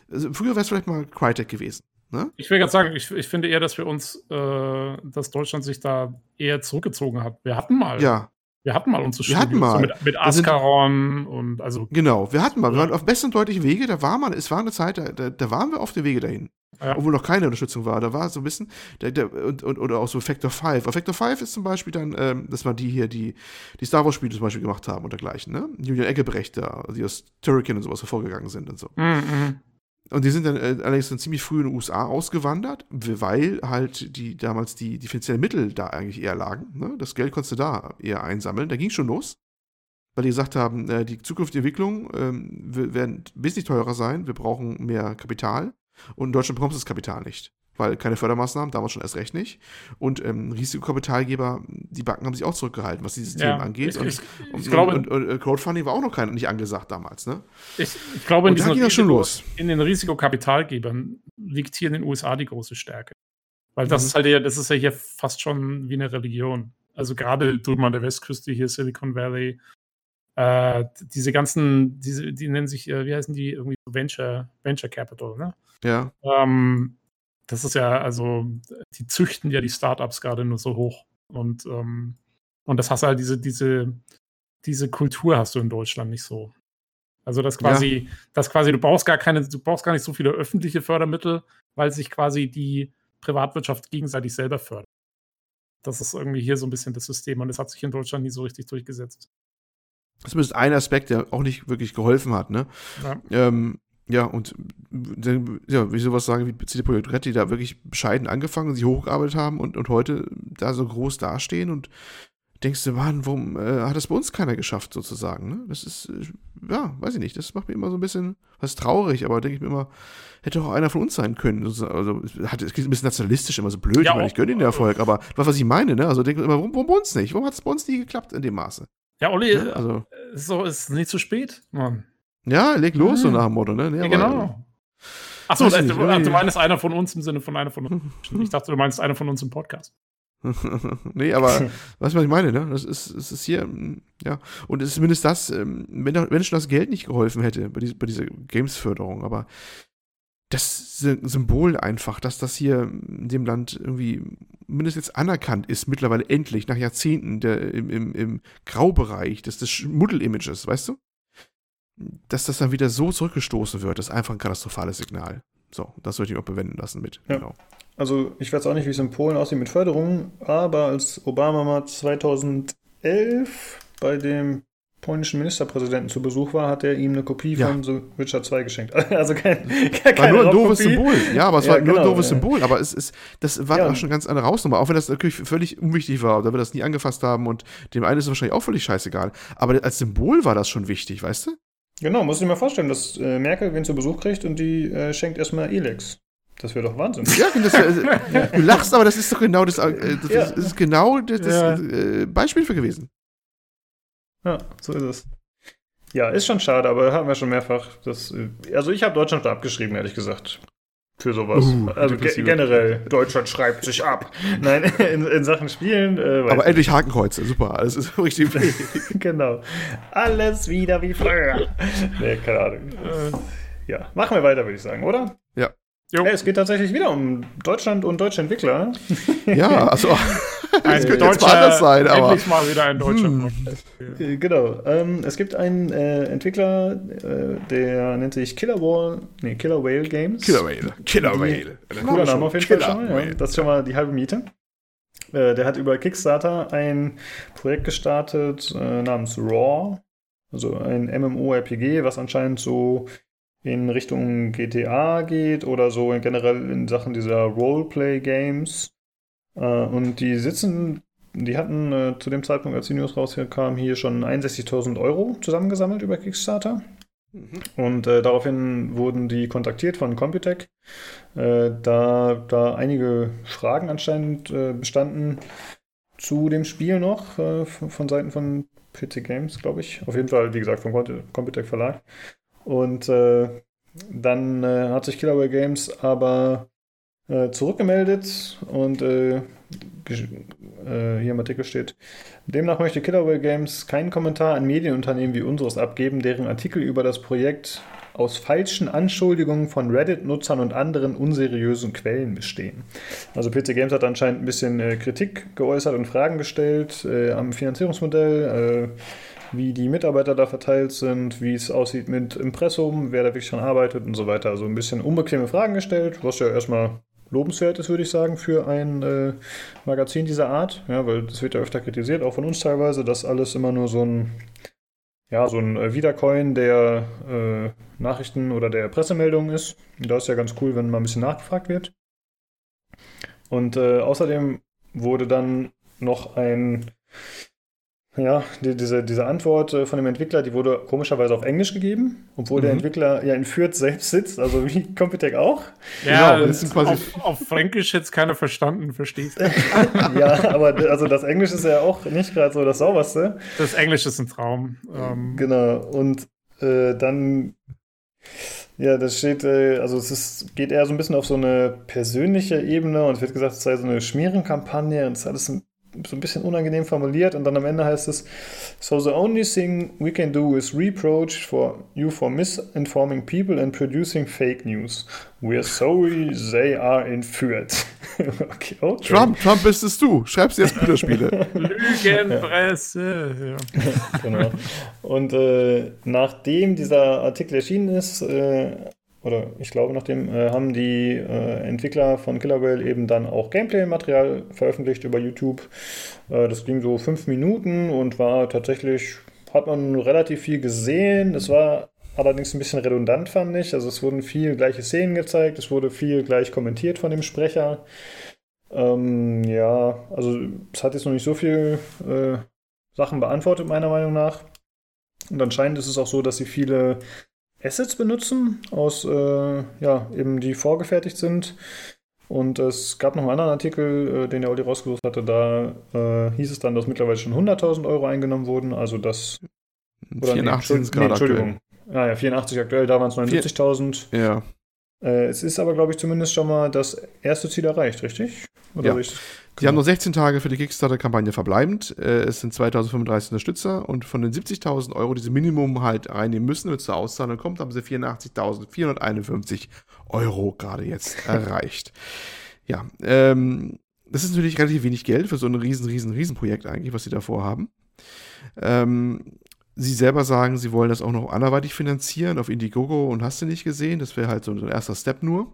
Also früher wäre es vielleicht mal Crytek gewesen. Ne? Ich will gerade sagen, ich, ich finde eher, dass wir uns, äh, dass Deutschland sich da eher zurückgezogen hat. Wir hatten mal, Ja, wir hatten mal unsere Wir hatten Studios, so mal. mit, mit Ascaron und also genau. Wir hatten mal, wir waren auf besten deutlichen Wege, da war man, es war eine Zeit, da, da, da waren wir auf dem Wege dahin. Ja. Obwohl noch keine Unterstützung war. Da war so ein bisschen, der, der, und, und, oder auch so Factor 5. Auf Factor 5 ist zum Beispiel dann, ähm, dass man die hier, die, die Star Wars-Spiele zum Beispiel gemacht haben und dergleichen, ne? Julian Eggebrecht da, die aus Turrican und sowas hervorgegangen sind und so. Mm, mm. Und die sind dann äh, allerdings dann ziemlich früh in den USA ausgewandert, weil halt die damals die, die finanziellen Mittel da eigentlich eher lagen. Ne? Das Geld konntest du da eher einsammeln. Da ging schon los. Weil die gesagt haben, äh, die zukünftige Entwicklung ähm, werden wesentlich teurer sein, wir brauchen mehr Kapital und in Deutschland bekommst du das Kapital nicht. Weil keine Fördermaßnahmen, damals schon erst recht nicht. Und ähm, Risikokapitalgeber, die Banken haben sich auch zurückgehalten, was dieses Ja, Thema angeht. ich- und, ich- und, ich glaube- und, und, und Crowdfunding war auch noch kein, nicht angesagt damals, ne? Ich, ich glaube, in, diesen ging das schon Risiko- los. in den Risikokapitalgebern liegt hier in den USA die große Stärke. Weil das Mhm. ist halt ja, das ist ja hier fast schon wie eine Religion. Also gerade drüben an der Westküste hier, Silicon Valley, äh, diese ganzen, diese, die nennen sich, äh, wie heißen die, irgendwie Venture, Venture Capital, ne? Ja. Ähm, das ist ja, also, die züchten ja die Startups gerade nur so hoch. Und, ähm, und das hast du halt diese, diese, diese Kultur hast du in Deutschland nicht so. Also das quasi, das quasi, du brauchst gar keine, du brauchst gar nicht so viele öffentliche Fördermittel, weil sich quasi die Privatwirtschaft gegenseitig selber fördert. Das ist irgendwie hier so ein bisschen das System und das hat sich in Deutschland nie so richtig durchgesetzt. Das ist ein Aspekt, der auch nicht wirklich geholfen hat, ne? Ja. Ähm, ja, und dann, ja, wie sowas sagen wie CD Projekt die da wirklich bescheiden angefangen, sich hochgearbeitet haben und, und heute da so groß dastehen und denkst du, Mann, warum äh, hat das bei uns keiner geschafft, sozusagen, ne? Das ist, äh, ja, weiß ich nicht, das macht mir immer so ein bisschen, was traurig, aber denke ich mir immer, hätte auch einer von uns sein können. Also, es hat, es klingt ein bisschen nationalistisch, immer so blöd, Ja, ich, meine, ich gönne den Erfolg, aber was, was ich meine, ne? Also denke ich immer, warum, warum bei uns nicht? Warum hat es bei uns nie geklappt in dem Maße? Ja, Olli, Ne? Also, äh, so ist nicht zu spät, Mann. Ja, leg los, so Ah. nach dem Motto, ne? Nee, Ja, genau. Achso, du, nicht, irgendwie- du meinst einer von uns im Sinne von einer von uns. (laughs) Ich dachte, du meinst einer von uns im Podcast. (laughs) nee, aber (laughs) weißt du, was ich meine, ne? Das ist, es ist hier, ja. Und es ist zumindest das, ähm, wenn, wenn schon das Geld nicht geholfen hätte bei, dies, bei dieser Games-Förderung, aber das Sy- Symbol einfach, dass das hier in dem Land irgendwie mindestens jetzt anerkannt ist, mittlerweile endlich, nach Jahrzehnten der, im, im, im Graubereich des, des Schmuddel-Images, weißt du? Dass das dann wieder so zurückgestoßen wird, ist einfach ein katastrophales Signal. So, das sollte ich auch bewenden lassen mit. Ja. Genau. Also ich weiß auch nicht, wie es in Polen aussieht mit Förderungen, aber als Obama mal 2011 bei dem polnischen Ministerpräsidenten zu Besuch war, hat er ihm eine Kopie Ja. von The Witcher 2 geschenkt. (laughs) Also kein, War keine nur ein doofes. Symbol. Ja, aber es Ja, war nur ein genau, doofes ja. Symbol. Aber es ist, das war auch schon eine ganz andere Hausnummer. Auch wenn das natürlich völlig unwichtig war oder wir das nie angefasst haben und dem einen ist es wahrscheinlich auch völlig scheißegal. Aber als Symbol war das schon wichtig, weißt du? Genau, muss ich mir vorstellen, dass äh, Merkel wen zu Besuch kriegt und die äh, schenkt erstmal Elex. Das wäre doch Wahnsinn. Ja, das, äh, (laughs) du lachst, aber das ist doch genau das, äh, das Ja. ist genau das, das Ja. äh, Beispiel für gewesen. Ja, so ist es. Ja, ist schon schade, aber haben wir schon mehrfach. Das, äh, also ich habe Deutschland abgeschrieben, ehrlich gesagt. Für sowas. Uh, also ge generell, Deutschland schreibt sich ab. (laughs) Nein, in, in Sachen Spielen. Äh, Aber ich endlich Hakenkreuze, super. Alles ist (laughs) richtig. (laughs) genau. Alles wieder wie früher. nee, keine Ahnung. Ja, machen wir weiter, würde ich sagen, oder? Jo. Hey, es geht tatsächlich wieder um Deutschland und deutsche Entwickler. ja, also Ein könnte jetzt mal anders sein, aber- endlich mal wieder ein deutscher Hm. Äh, Genau. Ähm, es gibt einen äh, Entwickler, äh, der nennt sich Killer Wall, nee, Killer Whale Games. Killer Whale. Killer Die- Whale. Cooler Name auf jeden Fall Killer schon mal. Ja. Whale. Das ist schon mal die halbe Miete. Äh, der hat über Kickstarter ein Projekt gestartet äh, namens Raw. Also ein MMORPG, was anscheinend so in Richtung GTA geht oder so in generell in Sachen dieser Roleplay-Games. Äh, und die sitzen, die hatten äh, zu dem Zeitpunkt, als die News rauskam, hier schon 61.000 Euro zusammengesammelt über Kickstarter. Mhm. Und äh, daraufhin wurden die kontaktiert von Computec, äh, da da einige Fragen anscheinend äh, bestanden zu dem Spiel noch äh, von, von Seiten von PC Games, glaube ich. Auf jeden Fall, wie gesagt, vom Compu- Computec Verlag. Und dann hat sich Killerway Games aber äh, zurückgemeldet und äh, äh, hier im Artikel steht, demnach möchte Killerway Games keinen Kommentar an Medienunternehmen wie unseres abgeben, deren Artikel über das Projekt aus falschen Anschuldigungen von Reddit-Nutzern und anderen unseriösen Quellen bestehen. Also PC Games hat anscheinend ein bisschen äh, Kritik geäußert und Fragen gestellt äh, am Finanzierungsmodell, äh, wie die Mitarbeiter da verteilt sind, wie es aussieht mit Impressum, wer da wirklich dran arbeitet und so weiter. Also ein bisschen unbequeme Fragen gestellt, was ja erstmal lobenswert ist, würde ich sagen, für ein äh, Magazin dieser Art. Ja, weil das wird ja öfter kritisiert, auch von uns teilweise, dass alles immer nur so ein ja, so ein äh, Wiedercoin der äh, Nachrichten oder der Pressemeldungen ist. Und da ist ja ganz cool, wenn mal ein bisschen nachgefragt wird. Und äh, außerdem wurde dann noch ein Ja, die, diese, diese Antwort äh, von dem Entwickler, die wurde komischerweise auf Englisch gegeben, obwohl der Mhm. Entwickler ja in Fürth selbst sitzt, also wie (laughs) Computec auch. Ja, Genau, das sind quasi- auf, auf Fränkisch hätte es keiner verstanden, verstehst du? (laughs) ja, aber also das Englisch ist ja auch nicht gerade so das sauberste. Das Englisch ist ein Traum. Ähm, Genau, und äh, dann, ja, das steht, äh, also es ist, geht eher so ein bisschen auf so eine persönliche Ebene und es wird gesagt, es sei so eine Schmierenkampagne und es ist alles ein, so ein bisschen unangenehm formuliert und dann am Ende heißt es, so the only thing we can do is reproach for you for misinforming people and producing fake news. We are sorry they are in Fürth. (laughs) okay, okay. Trump, Trump bist es du. Schreibst dir jetzt Computerspiele. (laughs) Lügenpresse. (laughs) Genau. Und äh, nachdem dieser Artikel erschienen ist, äh, oder ich glaube, nachdem äh, haben die äh, Entwickler von Killer Whale eben dann auch Gameplay-Material veröffentlicht über YouTube. Äh, das ging so fünf Minuten und war tatsächlich, hat man relativ viel gesehen. Es war allerdings ein bisschen redundant, fand ich. Also es wurden viel gleiche Szenen gezeigt, es wurde viel gleich kommentiert von dem Sprecher. Ähm, ja, also es hat jetzt noch nicht so viel äh, Sachen beantwortet, meiner Meinung nach. Und anscheinend ist es auch so, dass sie viele Assets benutzen, aus, äh, ja, eben die vorgefertigt sind. Und es gab noch einen anderen Artikel, äh, den der Olli rausgesucht hatte, da äh, hieß es dann, dass mittlerweile schon 100.000 Euro eingenommen wurden. Also das. Oder 84 sind es nee, gerade aktuell. Entschuldigung. Ah ja, 84 aktuell, da waren es 79.000. Ja. Äh, es ist aber, glaube ich, zumindest schon mal das erste Ziel erreicht, richtig? Oder Ja. Die haben noch 16 Tage für die Kickstarter-Kampagne verbleibend. Äh, es sind 2035 Unterstützer und von den 70.000 Euro, die sie Minimum halt reinnehmen müssen, damit sie auszahlen kommt, haben sie 84.451 Euro gerade jetzt (laughs) erreicht. Ja, ähm, das ist natürlich relativ wenig Geld für so ein riesen, riesen, riesen Projekt eigentlich, was sie davor haben. Ähm, sie selber sagen, sie wollen das auch noch anderweitig finanzieren auf Indiegogo und hast du nicht gesehen. Das wäre halt so ein erster Step nur.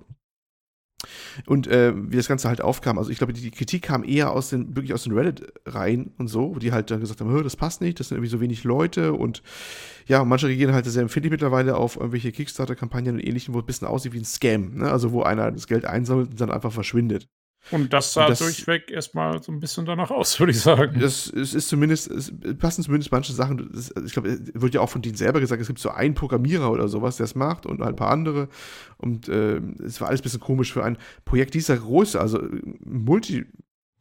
Und äh, wie das Ganze halt aufkam, also ich glaube, die, die Kritik kam eher aus den, wirklich aus den Reddit-Reihen und so, wo die halt dann gesagt haben, "Hö, das passt nicht, das sind irgendwie so wenig Leute und ja, manche reagieren halt sehr empfindlich mittlerweile auf irgendwelche Kickstarter-Kampagnen und ähnlichen, wo es ein bisschen aussieht wie ein Scam, ne? Also wo einer das Geld einsammelt und dann einfach verschwindet. Und das sah das- durchweg erstmal so ein bisschen danach aus, würde ich sagen. Das es ist zumindest, es passen zumindest manche Sachen. Das, ich glaube, es wird ja auch von denen selber gesagt, es gibt so einen Programmierer oder sowas, der es macht und ein paar andere. Und äh, es war alles ein bisschen komisch für ein Projekt dieser Größe, also äh,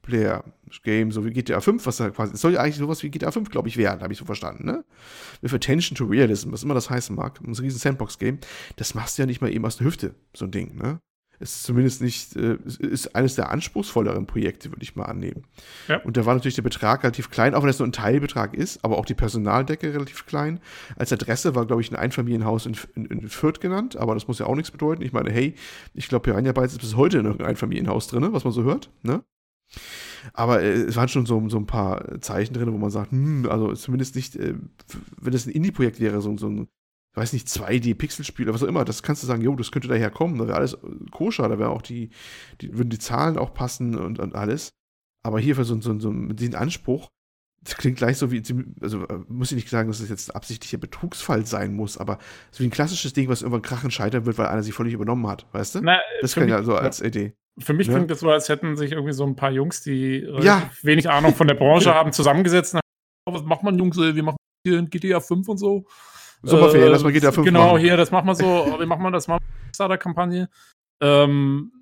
Multiplayer-Game, so wie GTA 5, was da quasi, es soll ja eigentlich sowas wie GTA 5, glaube ich, werden, habe ich so verstanden, ne? With Attention to Realism, was immer das heißen mag, ein riesen Sandbox-Game, das machst du ja nicht mal eben aus der Hüfte, so ein Ding, ne? Es ist zumindest nicht, äh, ist eines der anspruchsvolleren Projekte, würde ich mal annehmen. Ja. Und da war natürlich der Betrag relativ klein, auch wenn es nur ein Teilbetrag ist, aber auch die Personaldecke relativ klein. Als Adresse war, glaube ich, ein Einfamilienhaus in, in, in Fürth genannt, aber das muss ja auch nichts bedeuten. Ich meine, hey, ich glaube, Piranha Bytes ist bis heute in irgendeinem Einfamilienhaus drin, was man so hört, ne? Aber äh, es waren schon so, so ein paar Zeichen drin, wo man sagt, hm, also zumindest nicht, äh, wenn es ein Indie-Projekt wäre, so, so ein, ich weiß nicht, 2D-Pixelspiel oder was auch immer, das kannst du sagen, jo, das könnte daher kommen, da wäre alles koscher, da wäre auch die, die, würden die Zahlen auch passen und, und alles. Aber hier für so, so, so mit diesem Anspruch, das klingt gleich so wie, also äh, muss ich nicht sagen, dass es jetzt ein absichtlicher Betrugsfall sein muss, aber so wie ein klassisches Ding, was irgendwann krachen scheitern wird, weil einer sich völlig übernommen hat, weißt du? Na, das mich, ja so als Idee. Für mich Ne? klingt das so, als hätten sich irgendwie so ein paar Jungs, die relativ Ja. wenig Ahnung von der Branche (laughs) haben, zusammengesetzt. und haben, "Oh, Was macht man, Jungs? Wir machen hier ein GTA 5 und so. Sommerferien, Äh, lass mal GTA 5 Genau, machen. hier, das machen wir so. (laughs) Machen wir das? Machen wir eine Kickstarter-Kampagne. Ähm,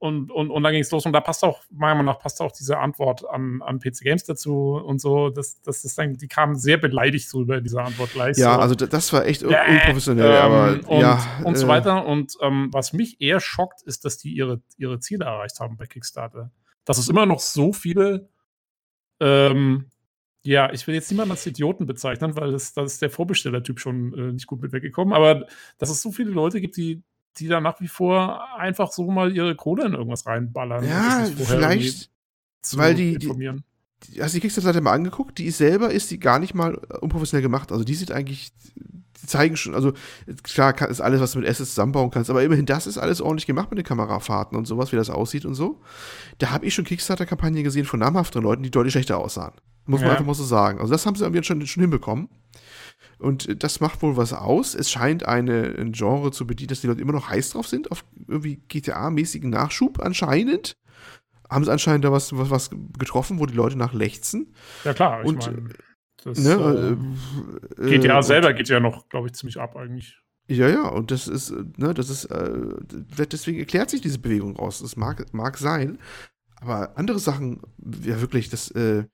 und, und, und dann ging es los. Und da passt auch, meiner Meinung nach, passt auch diese Antwort an, an PC Games dazu und so. Das, das ist dann, die kamen sehr beleidigt so über diese Antwort gleich. Ja, so. also da- das war echt Äh, unprofessionell, ähm, aber und, ja. und so äh, weiter. Und ähm, was mich eher schockt, ist, dass die ihre, ihre Ziele erreicht haben bei Kickstarter. Dass es immer noch so viele, ähm, ja, ich will jetzt niemanden als Idioten bezeichnen, weil das, das ist der Vorbestellertyp schon äh, nicht gut mit weggekommen, aber dass es so viele Leute gibt, die, die da nach wie vor einfach so mal ihre Kohle in irgendwas reinballern. Ja, vielleicht, weil die- die- hast du die Kickstarter-Seite mal angeguckt? Die ist selber ist die gar nicht mal unprofessionell gemacht. Also die sieht eigentlich, die zeigen schon, also klar kann, ist alles, was du mit Assets zusammenbauen kannst, aber immerhin das ist alles ordentlich gemacht mit den Kamerafahrten und sowas, wie das aussieht und so. Da habe ich schon Kickstarter-Kampagnen gesehen von namhafteren Leuten, die deutlich schlechter aussahen. Muss man Ja. einfach mal so sagen. Also das haben sie irgendwie schon, schon hinbekommen. Und äh, das macht wohl was aus. Es scheint eine, ein Genre zu bedienen, dass die Leute immer noch heiß drauf sind, auf irgendwie GTA-mäßigen Nachschub anscheinend. haben sie anscheinend da was, was, was getroffen, wo die Leute nach lechzen. Ja, klar. Ich Und, mein, das, Ne, äh, äh, GTA und- selber geht ja noch, glaube ich, ziemlich ab eigentlich. Ja, ja, und das ist, äh, ne, das ist, äh, deswegen erklärt sich diese Bewegung raus. Das mag, mag sein, aber andere Sachen, ja wirklich, das, äh,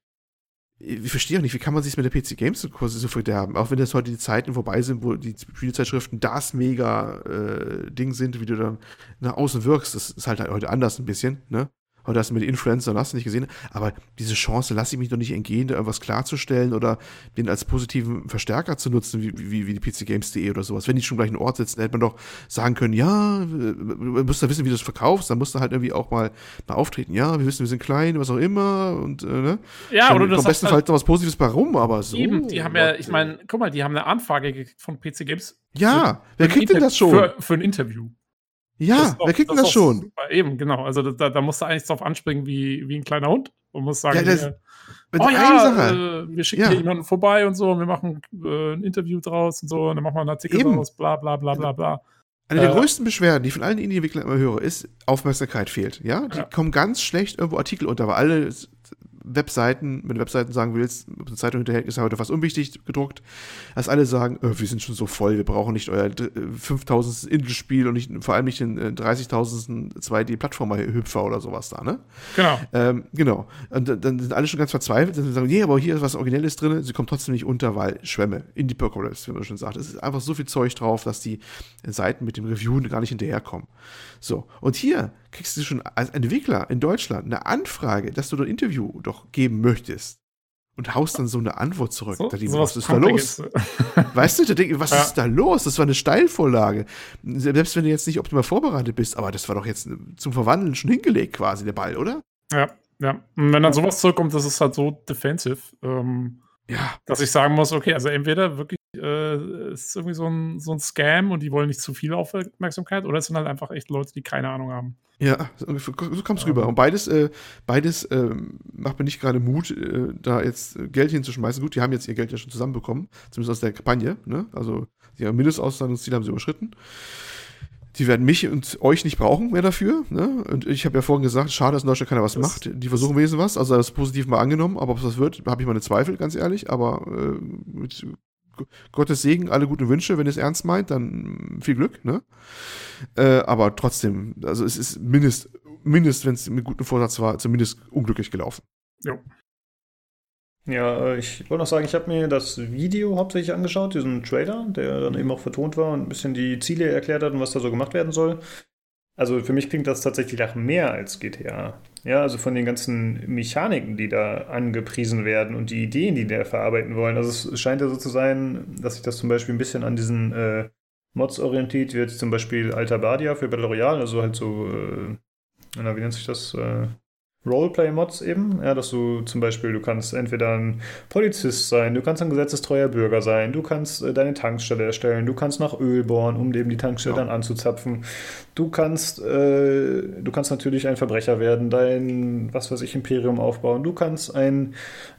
ich verstehe auch nicht, wie kann man sich mit der PC Games Kurse so verderben? Auch wenn das heute die Zeiten vorbei sind, wo die Spielzeitschriften das mega äh, Ding sind, wie du dann nach außen wirkst. Das ist halt heute anders ein bisschen, ne? Heute hast du mit Influencern, hast du nicht gesehen. Aber diese Chance lasse ich mich doch nicht entgehen, da irgendwas klarzustellen oder den als positiven Verstärker zu nutzen, wie, wie, wie die PCGames.de oder sowas. Wenn die schon gleich einen Ort sitzen, hätte man doch sagen können, ja, du musst da wissen, wie du es verkaufst, dann musst du halt irgendwie auch mal, mal auftreten. Ja, wir wissen, wir sind klein, was auch immer und, äh, ne? Ja, Dann oder du kommt sagst bestenfalls halt, noch was Positives bei rum, aber so. eben, die haben ja, ich meine, guck mal, die haben eine Anfrage gekriegt von PC Games. Ja, wer kriegt denn das schon? Für, für ein Interview. Ja, Das doch- wer kriegt denn das doch schon? Super. Eben, genau. Also da, da musst du eigentlich drauf anspringen wie, wie ein kleiner Hund und musst sagen, Ja, das- äh, oh ja, äh, wir schicken Ja. hier jemanden vorbei und so, und wir machen äh, ein Interview draus und so, und dann machen wir einen Artikel Eben. draus, bla bla bla bla bla. Eine der Äh, größten Beschwerden, die ich von allen Indie-Entwicklern immer höre, ist, Aufmerksamkeit fehlt. Ja, die Ja. kommen ganz schlecht irgendwo Artikel unter, weil alle Webseiten, wenn du Webseiten sagen willst, ob eine Zeitung hinterher ist ja heute fast unwichtig gedruckt, dass alle sagen, äh, wir sind schon so voll, wir brauchen nicht euer dr- äh, 5000. Intel-Spiel und nicht, vor allem nicht den äh, 30.000. 2D-Plattformer-Hüpfer oder sowas da, ne? Genau. Ähm, genau. Und dann- sind alle schon ganz verzweifelt. Dann sagen, nee, aber hier ist was Originelles drin. Sie kommt trotzdem nicht unter, weil Schwämme, indie Apocalypse, wie man schon sagt. Es ist einfach so viel Zeug drauf, dass die Seiten mit dem Review gar nicht hinterherkommen. So. Und hier kriegst du schon als Entwickler in Deutschland eine Anfrage, dass du ein Interview doch geben möchtest. Und haust dann so eine Antwort zurück. So, da sowas was ist da los? (laughs) Weißt du, da denk ich, was Ja. ist da los? Das war eine Steilvorlage. Selbst wenn du jetzt nicht optimal vorbereitet bist, aber das war doch jetzt zum Verwandeln schon hingelegt quasi, der Ball, oder? Ja, ja. Und wenn dann sowas zurückkommt, das ist halt so defensive, ähm, Ja. dass ich sagen muss, okay, also entweder wirklich äh, es ist irgendwie so ein, so ein Scam und die wollen nicht zu viel Aufmerksamkeit, oder es sind halt einfach echt Leute, die keine Ahnung haben. Ja, so kommt's Ähm. rüber. Und beides, äh, beides ähm, macht mir nicht gerade Mut, äh, da jetzt äh, Geld hinzuschmeißen. Gut, die haben jetzt ihr Geld ja schon zusammenbekommen, zumindest aus der Kampagne. Ne? Also, die Mindestauszahlungsziel haben sie überschritten. Die werden mich und euch nicht brauchen mehr dafür. Ne? Und ich habe ja vorhin gesagt, schade, dass in Deutschland keiner was Das- macht. Die versuchen wenigstens was. Also das ist positiv mal angenommen, aber ob es was wird, habe ich meine Zweifel, ganz ehrlich. Aber äh, mit Gottes Segen, alle guten Wünsche, wenn ihr es ernst meint, dann viel Glück. Ne? Äh, aber trotzdem, also es ist mindest, mindest wenn es mit gutem Vorsatz war, zumindest unglücklich gelaufen. Ja, äh, ich wollte noch sagen, ich habe mir das Video hauptsächlich angeschaut, diesen Trailer, der dann eben auch vertont war und ein bisschen die Ziele erklärt hat und was da so gemacht werden soll. Also für mich klingt das tatsächlich nach mehr als GTA. Ja, also von den ganzen Mechaniken, die da angepriesen werden und die Ideen, die da verarbeiten wollen. Also es scheint ja so zu sein, dass sich das zum Beispiel ein bisschen an diesen äh, Mods orientiert wird, zum Beispiel Alta Badia für Battle Royale, also halt so, äh, na, wie nennt sich das? Äh, Roleplay-Mods eben, ja, dass du zum Beispiel, du kannst entweder ein Polizist sein, du kannst ein gesetzestreuer Bürger sein, du kannst äh, deine Tankstelle erstellen, du kannst nach Öl bohren, um eben die Tankstelle Ja. dann anzuzapfen. Du kannst, äh, du kannst natürlich ein Verbrecher werden, dein, was weiß ich, Imperium aufbauen. Du kannst ein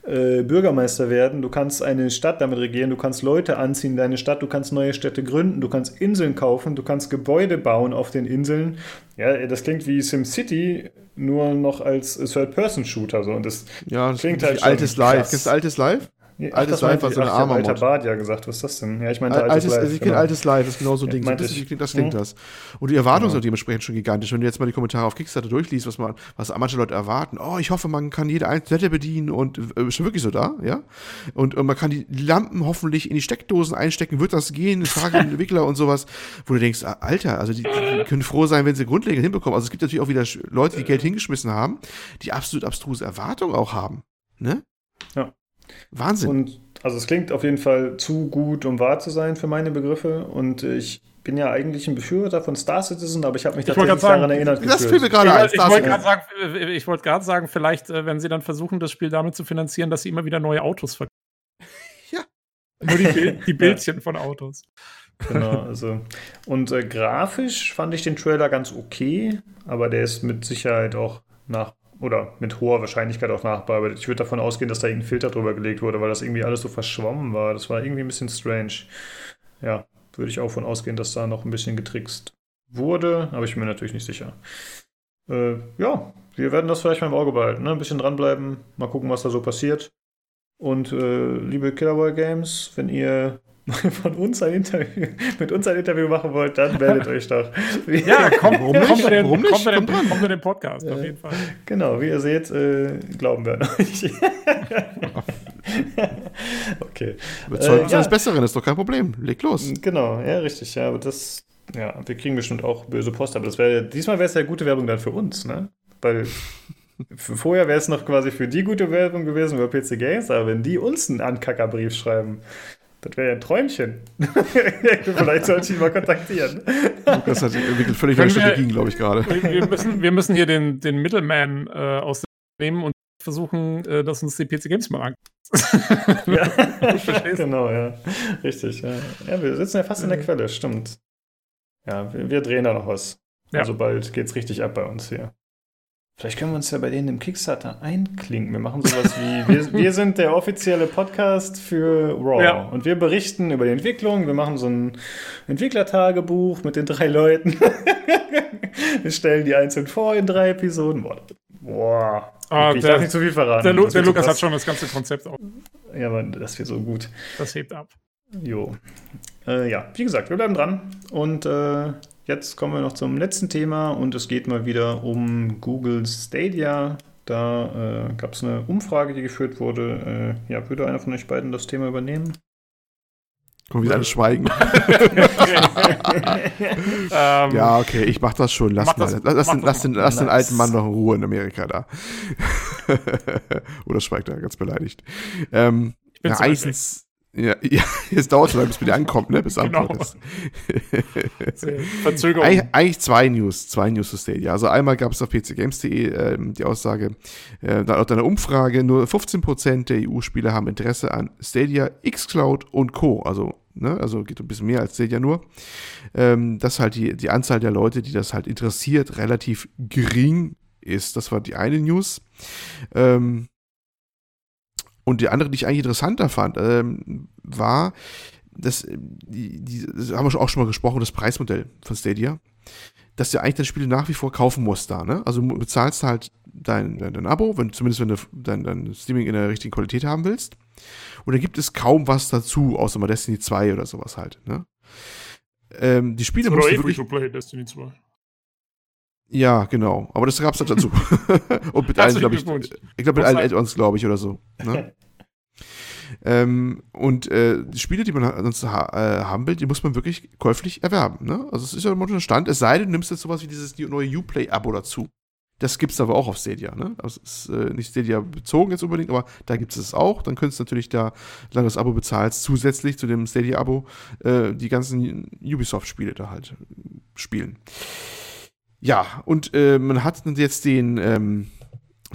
äh, Bürgermeister werden, du kannst eine Stadt damit regieren, du kannst Leute anziehen in deine Stadt, du kannst neue Städte gründen, du kannst Inseln kaufen, du kannst Gebäude bauen auf den Inseln. Ja, das klingt wie SimCity, nur noch als Third-Person-Shooter. So. Und das Ja, das Klingt halt schon altes Live. krass. Kennst du altes Live? Ach, Altes Live war so eine Arma-Mod. alter Bad ja gesagt. Was ist das denn? Ja, ich meinte Al- altes, Altes, Live. also ich kenne genau. altes Live, das ist genau so ein Ja, Ding. So, das, ich. klingt, das klingt Hm. das. Und die Erwartungen Genau. sind dementsprechend schon gigantisch. Wenn du jetzt mal die Kommentare auf Kickstarter durchliest, was man, was manche Leute erwarten, oh, ich hoffe, man kann jede einzelne bedienen und äh, ist schon wirklich so da, ja. Und, und man kann die Lampen hoffentlich in die Steckdosen einstecken, wird das gehen? Frage den (laughs) Entwickler und sowas, wo du denkst, ah, Alter, also die, die können froh sein, wenn sie grundlegend hinbekommen. Also es gibt natürlich auch wieder Leute, die Geld hingeschmissen haben, die absolut abstruse Erwartungen auch haben. Ne? Ja. Wahnsinn. Und also es klingt auf jeden Fall zu gut, um wahr zu sein für meine Begriffe. Und ich bin ja eigentlich ein Befürworter von Star Citizen, aber ich habe mich Ich tatsächlich sagen, daran erinnert das fiel mir gerade ein. ich wollte Star gerade sagen, äh, ich wollte gerade sagen, vielleicht, äh, wenn sie dann versuchen, das Spiel damit zu finanzieren, dass sie immer wieder neue Autos verkaufen. (laughs) Ja. Nur die, die (laughs) Bildchen von Autos. Genau, also. Und äh, grafisch fand ich den Trailer ganz okay, aber der ist mit Sicherheit auch nach oder mit hoher Wahrscheinlichkeit auch nachbearbeitet. Ich würde davon ausgehen, dass da irgendein Filter drüber gelegt wurde, weil das irgendwie alles so verschwommen war. Das war irgendwie ein bisschen strange. Ja, würde ich auch von ausgehen, dass da noch ein bisschen getrickst wurde, aber ich bin mir natürlich nicht sicher. Äh, ja, wir werden das vielleicht mal im Auge behalten, ne? ein bisschen dranbleiben, mal gucken, was da so passiert. Und äh, liebe Killerboy Games, wenn ihr (laughs) von uns ein Interview, mit uns ein Interview machen wollt, dann meldet euch doch. (laughs) Ja, kommt, Warum nicht? kommt in den, Warum nicht? kommt in den, Kommt in den Podcast, auf Ja. jeden Fall. Genau, wie ihr seht, äh, glauben wir an euch. (laughs) okay. Überzeugen Äh, uns ja. eines Besseren, ist doch kein Problem. Leg los. Genau, ja, richtig. Ja, aber das, ja, wir kriegen bestimmt auch böse Post, aber das wäre, diesmal wäre es ja gute Werbung dann für uns, ne? Weil vorher wäre es noch quasi für die gute Werbung gewesen über PC Games, aber wenn die uns einen Ankackerbrief schreiben, das wäre ja ein Träumchen. (laughs) Vielleicht sollte ich ihn mal kontaktieren. Das hat entwickelt völlig neue Strategien, glaube ich, gerade. Wir, müssen, wir müssen hier den, den Middleman äh, aus dem nehmen und versuchen, äh, dass uns die PC Games mal anguckt. (laughs) Ja, verstehst. genau, ja. Richtig, ja. Ja, wir sitzen ja fast in der Quelle, stimmt. Ja, wir, wir drehen da noch was. Ja. Also bald geht's richtig ab bei uns hier. Vielleicht können wir uns ja bei denen im Kickstarter einklinken. Wir machen sowas wie, wir, wir sind der offizielle Podcast für Raw. Ja. Und wir berichten über die Entwicklung. Wir machen so ein Entwicklertagebuch mit den drei Leuten. (laughs) wir stellen die einzeln vor in drei Episoden. Boah, boah. Ah, ich der- darf nicht zu viel verraten. Der, Lu der wird so Lukas hat schon das ganze Konzept auf. Ja, aber das wird so gut. Das hebt ab. Jo. Äh, ja, wie gesagt, wir bleiben dran. Und äh, jetzt kommen wir noch zum letzten Thema und es geht mal wieder um Google Stadia. Da äh, gab es eine Umfrage, die geführt wurde. Äh, ja, würde einer von euch beiden das Thema übernehmen? Guck, wie sie alle schweigen. (laughs) (laughs) Ähm, Ja, okay, ich mach das schon. Lass Mach mal. das- lass, den, das lass, den, lass den alten Mann noch in Ruhe in Amerika da. (laughs) Oder schweigt er ganz beleidigt. Ähm, ich bin ja, sind's- ja, ja, jetzt dauert es so lange, bis dir (laughs) ankommt, ne? Bis Genau. Antwort ist. (laughs) Verzögerung. Eig eigentlich zwei News, zwei News zu Stadia. Also einmal gab es auf pcgames.de ähm, die Aussage, äh, laut einer Umfrage, nur 15% der EU-Spieler haben Interesse an Stadia, xCloud und Co. Also, ne, also geht ein bisschen mehr als Stadia nur. Ähm, dass halt die, die Anzahl der Leute, die das halt interessiert, relativ gering ist. Das war die eine News. Ähm, und die andere, die ich eigentlich interessanter fand, ähm, war, dass äh, die, die, das haben wir schon- auch schon mal gesprochen, das Preismodell von Stadia, dass du eigentlich dein Spiel nach wie vor kaufen musst da, ne? Also du bezahlst halt dein, dein, dein Abo, wenn, zumindest wenn du dein, dein Streaming in der richtigen Qualität haben willst. Und da gibt es kaum was dazu, außer mal Destiny 2 oder sowas halt, ne? Ähm, die Spiele musst du eh wirklich, Free-to-Play, Destiny 2. ja, genau. Aber das gab's halt dazu. (laughs) (laughs) Und mit allen, glaube ich, ich glaube mit allen. Add-ons, glaube ich, oder so. Ne? (laughs) ähm, und äh, die Spiele, die man sonst ha äh, haben will, die muss man wirklich käuflich erwerben. Ne? Also es ist ja immer ein Stand, es sei denn, du nimmst jetzt sowas wie dieses neue Uplay-Abo dazu. Das gibt's aber auch auf Stadia, ne? Das ist äh, nicht Stadia bezogen jetzt unbedingt, aber da gibt es es auch. Dann könntest du natürlich da, solange du das Abo bezahlst, zusätzlich zu dem Stadia-Abo äh, die ganzen Ubisoft-Spiele da halt spielen. Ja, und äh, man hat jetzt den ähm,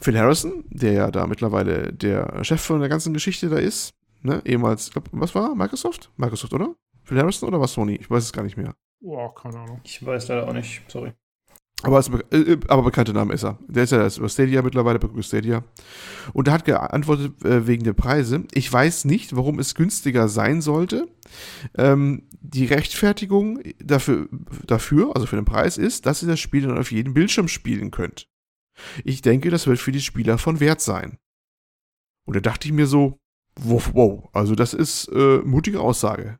Phil Harrison, der ja da mittlerweile der Chef von der ganzen Geschichte da ist. Ne? Ehemals, ich glaub, was war? Microsoft? Microsoft, oder? Phil Harrison oder was Sony? Ich weiß es gar nicht mehr. Boah, keine Ahnung. Ich weiß leider auch nicht, sorry. Aber, ist, äh, äh, aber bekannter Name ist er. Der ist ja über Stadia mittlerweile, bei Stadia. Und er hat geantwortet äh, wegen der Preise. Ich weiß nicht, warum es günstiger sein sollte. Ähm, die Rechtfertigung dafür, dafür, also für den Preis, ist, dass ihr das Spiel dann auf jedem Bildschirm spielen könnt. Ich denke, das wird für die Spieler von Wert sein. Und da dachte ich mir so, wow, wow also das ist äh, mutige Aussage.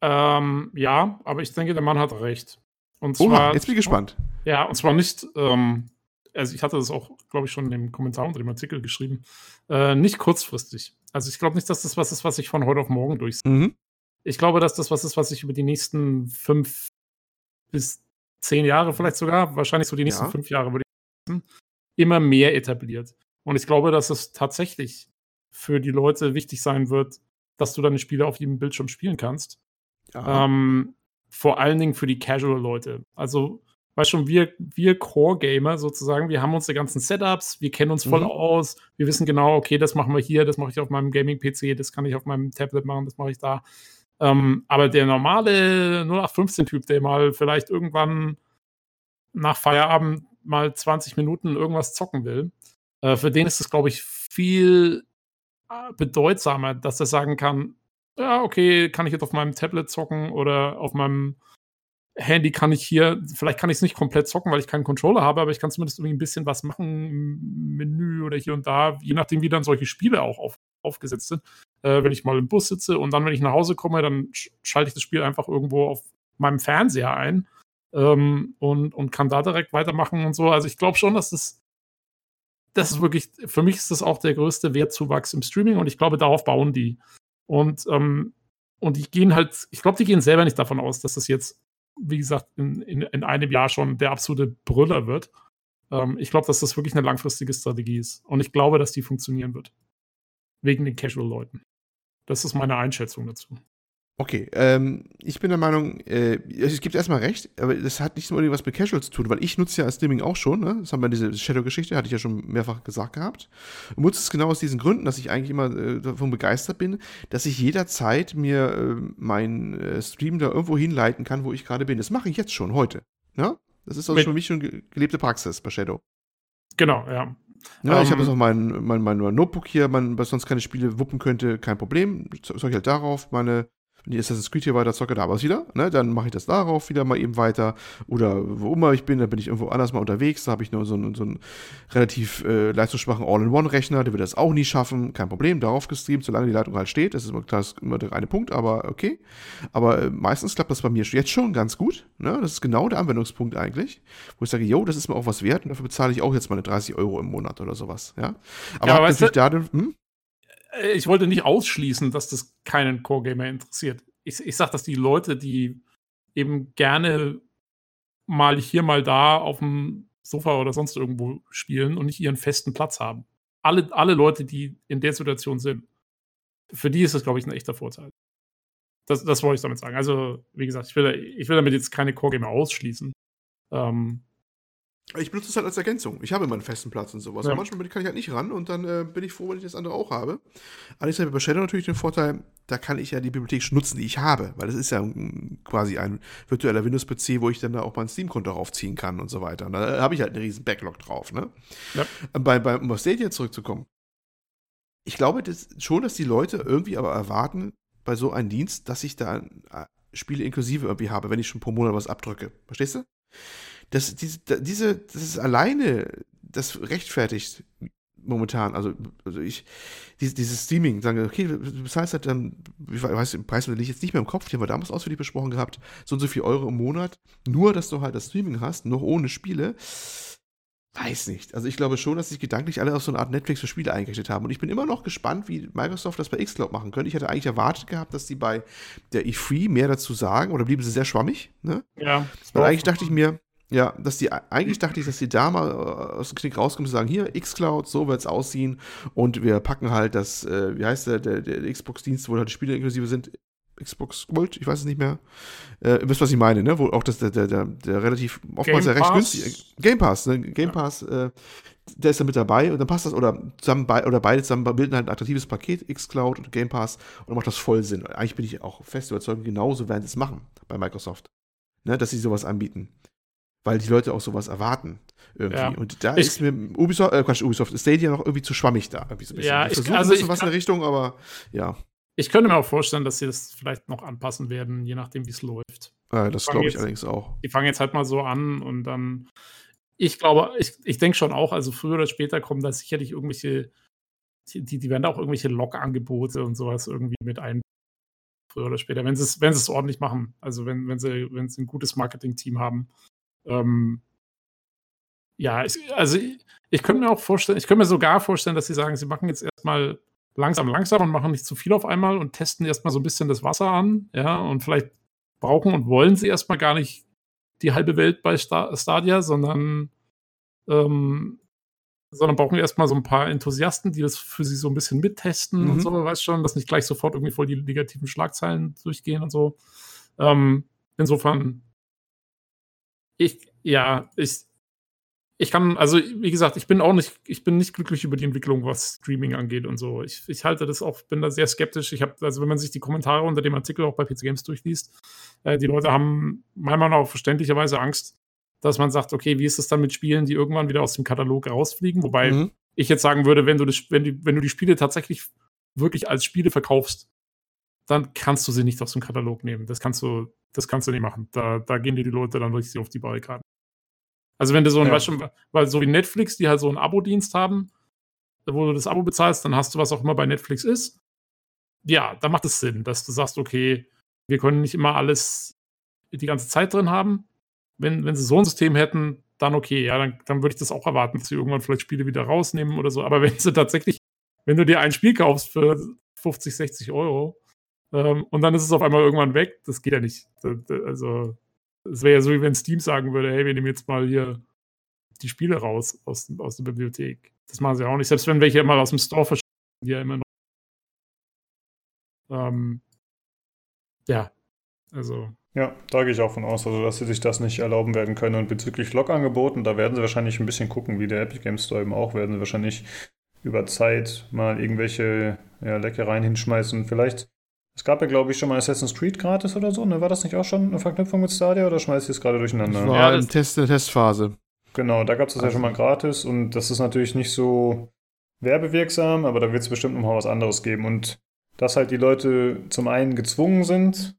Ähm, ja, aber ich denke, der Mann hat recht. Und zwar, Oha, jetzt bin ich gespannt. Ja, und zwar nicht, ähm, also ich hatte das auch, glaube ich, schon in dem Kommentar unter dem Artikel geschrieben, äh, nicht kurzfristig. Also ich glaube nicht, dass das was ist, was ich von heute auf morgen durchsetze. Mhm. Ich glaube, dass das was ist, was sich über die nächsten fünf bis zehn Jahre vielleicht sogar, wahrscheinlich so die nächsten Ja. fünf Jahre würde ich sagen, immer mehr etabliert. Und ich glaube, dass es tatsächlich für die Leute wichtig sein wird, dass du deine Spiele auf jedem Bildschirm spielen kannst. Ja. Ähm, vor allen Dingen für die Casual-Leute. Also, weißt schon, wir, wir Core-Gamer sozusagen, wir haben unsere ganzen Setups, wir kennen uns voll Mhm. aus, wir wissen genau, okay, das machen wir hier, das mache ich auf meinem Gaming-PC, das kann ich auf meinem Tablet machen, das mache ich da. Ähm, aber der normale 0815-Typ, der mal vielleicht irgendwann nach Feierabend mal 20 Minuten irgendwas zocken will, äh, für den ist es, glaube ich, viel äh, bedeutsamer, dass er sagen kann, ja, okay, kann ich jetzt auf meinem Tablet zocken oder auf meinem Handy kann ich hier, vielleicht kann ich es nicht komplett zocken, weil ich keinen Controller habe, aber ich kann zumindest irgendwie ein bisschen was machen im Menü oder hier und da, je nachdem, wie dann solche Spiele auch auf, aufgesetzt sind. Äh, wenn ich mal im Bus sitze und dann, wenn ich nach Hause komme, dann schalte ich das Spiel einfach irgendwo auf meinem Fernseher ein ähm, und, und kann da direkt weitermachen und so. Also ich glaube schon, dass das, das ist wirklich, für mich ist das auch der größte Wertzuwachs im Streaming und ich glaube, darauf bauen die. Und, ähm, und die gehen halt, ich glaube, die gehen selber nicht davon aus, dass das jetzt wie gesagt, in, in, in einem Jahr schon der absolute Brüller wird. Ähm, ich glaube, dass das wirklich eine langfristige Strategie ist. Und ich glaube, dass die funktionieren wird. Wegen den Casual-Leuten. Das ist meine Einschätzung dazu. Okay, ähm, ich bin der Meinung, äh, es gibt erstmal recht, aber das hat nicht nur was mit Casual zu tun, weil ich nutze ja Streaming auch schon, ne? Das haben wir diese Shadow-Geschichte, hatte ich ja schon mehrfach gesagt gehabt. Und nutze es genau aus diesen Gründen, dass ich eigentlich immer äh, davon begeistert bin, dass ich jederzeit mir äh, meinen äh, Stream da irgendwo hinleiten kann, wo ich gerade bin. Das mache ich jetzt schon, heute. Ne? Das ist also mit für mich schon gelebte Praxis bei Shadow. Genau, ja. Ja, um, ich habe ähm, jetzt auch mein, mein, mein Notebook hier, mein, was sonst keine Spiele wuppen könnte, kein Problem. Soll ich halt darauf meine wenn ich Assassin's Creed hier weiter zocke, da war es wieder, ne? dann mache ich das darauf wieder mal eben weiter. Oder wo immer ich bin, dann bin ich irgendwo anders mal unterwegs, da habe ich nur so einen, so einen relativ äh, leistungsschwachen All-in-One-Rechner, der wird das auch nie schaffen, kein Problem, darauf gestreamt, solange die Leitung halt steht, das ist immer, das ist immer der eine Punkt, aber okay. Aber äh, meistens klappt das bei mir jetzt schon ganz gut, ne? das ist genau der Anwendungspunkt eigentlich, wo ich sage, yo, das ist mir auch was wert und dafür bezahle ich auch jetzt meine 30 Euro im Monat oder sowas, ja. Aber, ja, aber natürlich da, hm? Äh, ich wollte nicht ausschließen, dass das keinen Core-Gamer interessiert. Ich, ich sage, dass die Leute, die eben gerne mal hier, mal da auf dem Sofa oder sonst irgendwo spielen und nicht ihren festen Platz haben. Alle, alle Leute, die in der Situation sind, für die ist das, glaube ich, ein echter Vorteil. Das, das wollte ich damit sagen. Also, wie gesagt, ich will, ich will damit jetzt keine Core-Gamer ausschließen. Ähm, ich benutze es halt als Ergänzung. Ich habe meinen festen Platz und sowas. Ja. manchmal kann ich halt nicht ran und dann äh, bin ich froh, wenn ich das andere auch habe. Allerdings habe ich bei Shadow natürlich den Vorteil, da kann ich ja die Bibliothek nutzen, die ich habe, weil das ist ja quasi ein virtueller Windows-PC, wo ich dann da auch mein Steam-Konto raufziehen kann und so weiter. Und da habe ich halt einen riesen Backlog drauf. Ne? Ja. Bei, bei, um auf Stadia zurückzukommen. Ich glaube das schon, dass die Leute irgendwie aber erwarten, bei so einem Dienst, dass ich da äh, Spiele inklusive irgendwie habe, wenn ich schon pro Monat was abdrücke. Verstehst du? Das, diese, diese, das ist alleine, das rechtfertigt momentan. Also, also ich, dieses, dieses Streaming, sagen, okay, du bezahlst halt dann, ich weiß den Preis liegt jetzt nicht mehr im Kopf, den haben wir damals ausführlich besprochen gehabt, so und so viel Euro im Monat, nur, dass du halt das Streaming hast, noch ohne Spiele. Weiß nicht. Also ich glaube schon, dass sich gedanklich alle auf so eine Art Netflix für Spiele eingerichtet haben. Und ich bin immer noch gespannt, wie Microsoft das bei Xcloud machen könnte. Ich hatte eigentlich erwartet gehabt, dass die bei der E3 mehr dazu sagen, oder blieben sie sehr schwammig, ne? Ja. Weil eigentlich dachte ich mir, ja, dass die, eigentlich dachte ich, dass die da mal äh, aus dem Knick rauskommen und sagen, hier, Xcloud, so wird es aussehen und wir packen halt das, äh, wie heißt der, der, der Xbox-Dienst, wo halt die Spiele inklusive sind, Xbox Gold, ich weiß es nicht mehr. Äh, ihr wisst, was ich meine, ne? Wo auch das, der, der, der, der relativ, oftmals ja recht günstig, Game Pass, ne? Game ja. Pass, äh, der ist da mit dabei und dann passt das, oder zusammen bei, oder beide zusammen bilden halt ein attraktives Paket, Xcloud und Game Pass, und dann macht das voll Sinn. Eigentlich bin ich auch fest überzeugt, genauso werden sie es machen bei Microsoft. Ne? Dass sie sowas anbieten weil die Leute auch sowas erwarten. Irgendwie. Ja. Und da ich, ist mir Ubisoft, äh, Quatsch, Ubisoft Stadia noch irgendwie zu schwammig da. So ein Ja, ich versuche also ich was in der Richtung, aber ja. Ich könnte mir auch vorstellen, dass sie das vielleicht noch anpassen werden, je nachdem, wie es läuft. Ja, das glaube ich jetzt, allerdings auch. Die fangen jetzt halt mal so an und dann. Ich glaube, ich, ich denke schon auch, also früher oder später kommen da sicherlich irgendwelche, die, die werden da auch irgendwelche Log-Angebote und sowas irgendwie mit ein. Früher oder später, wenn sie es, wenn sie es ordentlich machen. Also wenn, wenn sie, wenn sie ein gutes Marketing-Team haben. Ähm, ja, ich, also ich, ich könnte mir auch vorstellen, ich könnte mir sogar vorstellen, dass sie sagen, sie machen jetzt erstmal langsam, langsam und machen nicht zu viel auf einmal und testen erstmal so ein bisschen das Wasser an, ja, und vielleicht brauchen und wollen sie erstmal gar nicht die halbe Welt bei Stadia, sondern, ähm, sondern brauchen erstmal so ein paar Enthusiasten, die das für sie so ein bisschen mittesten mhm. und so, weißt schon, dass nicht gleich sofort irgendwie voll die negativen Schlagzeilen durchgehen und so. Ähm, insofern ich, ja, ich, ich kann, also wie gesagt, ich bin auch nicht, ich bin nicht glücklich über die Entwicklung, was Streaming angeht und so. Ich, ich halte das auch, bin da sehr skeptisch. Ich habe, also wenn man sich die Kommentare unter dem Artikel auch bei PC Games durchliest, äh, die Leute haben meiner Meinung nach verständlicherweise Angst, dass man sagt, okay, wie ist es dann mit Spielen, die irgendwann wieder aus dem Katalog rausfliegen? Wobei mhm. ich jetzt sagen würde, wenn du das, wenn, die, wenn du die Spiele tatsächlich wirklich als Spiele verkaufst, dann kannst du sie nicht aus dem Katalog nehmen. Das kannst du, das kannst du nicht machen. Da, da gehen dir die Leute dann richtig auf die Barrikaden. Also wenn du so ein, Ja. weißt du, weil so wie Netflix, die halt so einen Abo-Dienst haben, wo du das Abo bezahlst, dann hast du, was auch immer bei Netflix ist. Ja, da macht es Sinn, dass du sagst, okay, wir können nicht immer alles die ganze Zeit drin haben. Wenn, wenn sie so ein System hätten, dann okay, ja, dann, dann würde ich das auch erwarten, dass sie irgendwann vielleicht Spiele wieder rausnehmen oder so. Aber (laughs) wenn sie tatsächlich, wenn du dir ein Spiel kaufst für 50, 60 Euro ähm, und dann ist es auf einmal irgendwann weg, das geht ja nicht. Also, es wäre ja so, wie wenn Steam sagen würde, hey, wir nehmen jetzt mal hier die Spiele raus aus, aus der Bibliothek. Das machen sie auch nicht. Selbst wenn welche mal aus dem Store verschwinden, die ja immer noch. Ähm, ja, also, Ja, da gehe ich auch von aus, also dass sie sich das nicht erlauben werden können. Und bezüglich Log-Angeboten, da werden sie wahrscheinlich ein bisschen gucken, wie der Epic Games Store eben auch, werden sie wahrscheinlich über Zeit mal irgendwelche ja, Leckereien hinschmeißen. Vielleicht, es gab ja, glaube ich, schon mal Assassin's Creed gratis oder so, ne? War das nicht auch schon eine Verknüpfung mit Stadia oder schmeißt ihr es gerade Das durcheinander? war Ja, das- Test, in der Testphase. Genau, da gab es das ja Also- schon mal gratis und das ist natürlich nicht so werbewirksam, aber da wird es bestimmt noch mal was anderes geben. Und dass halt die Leute zum einen gezwungen sind,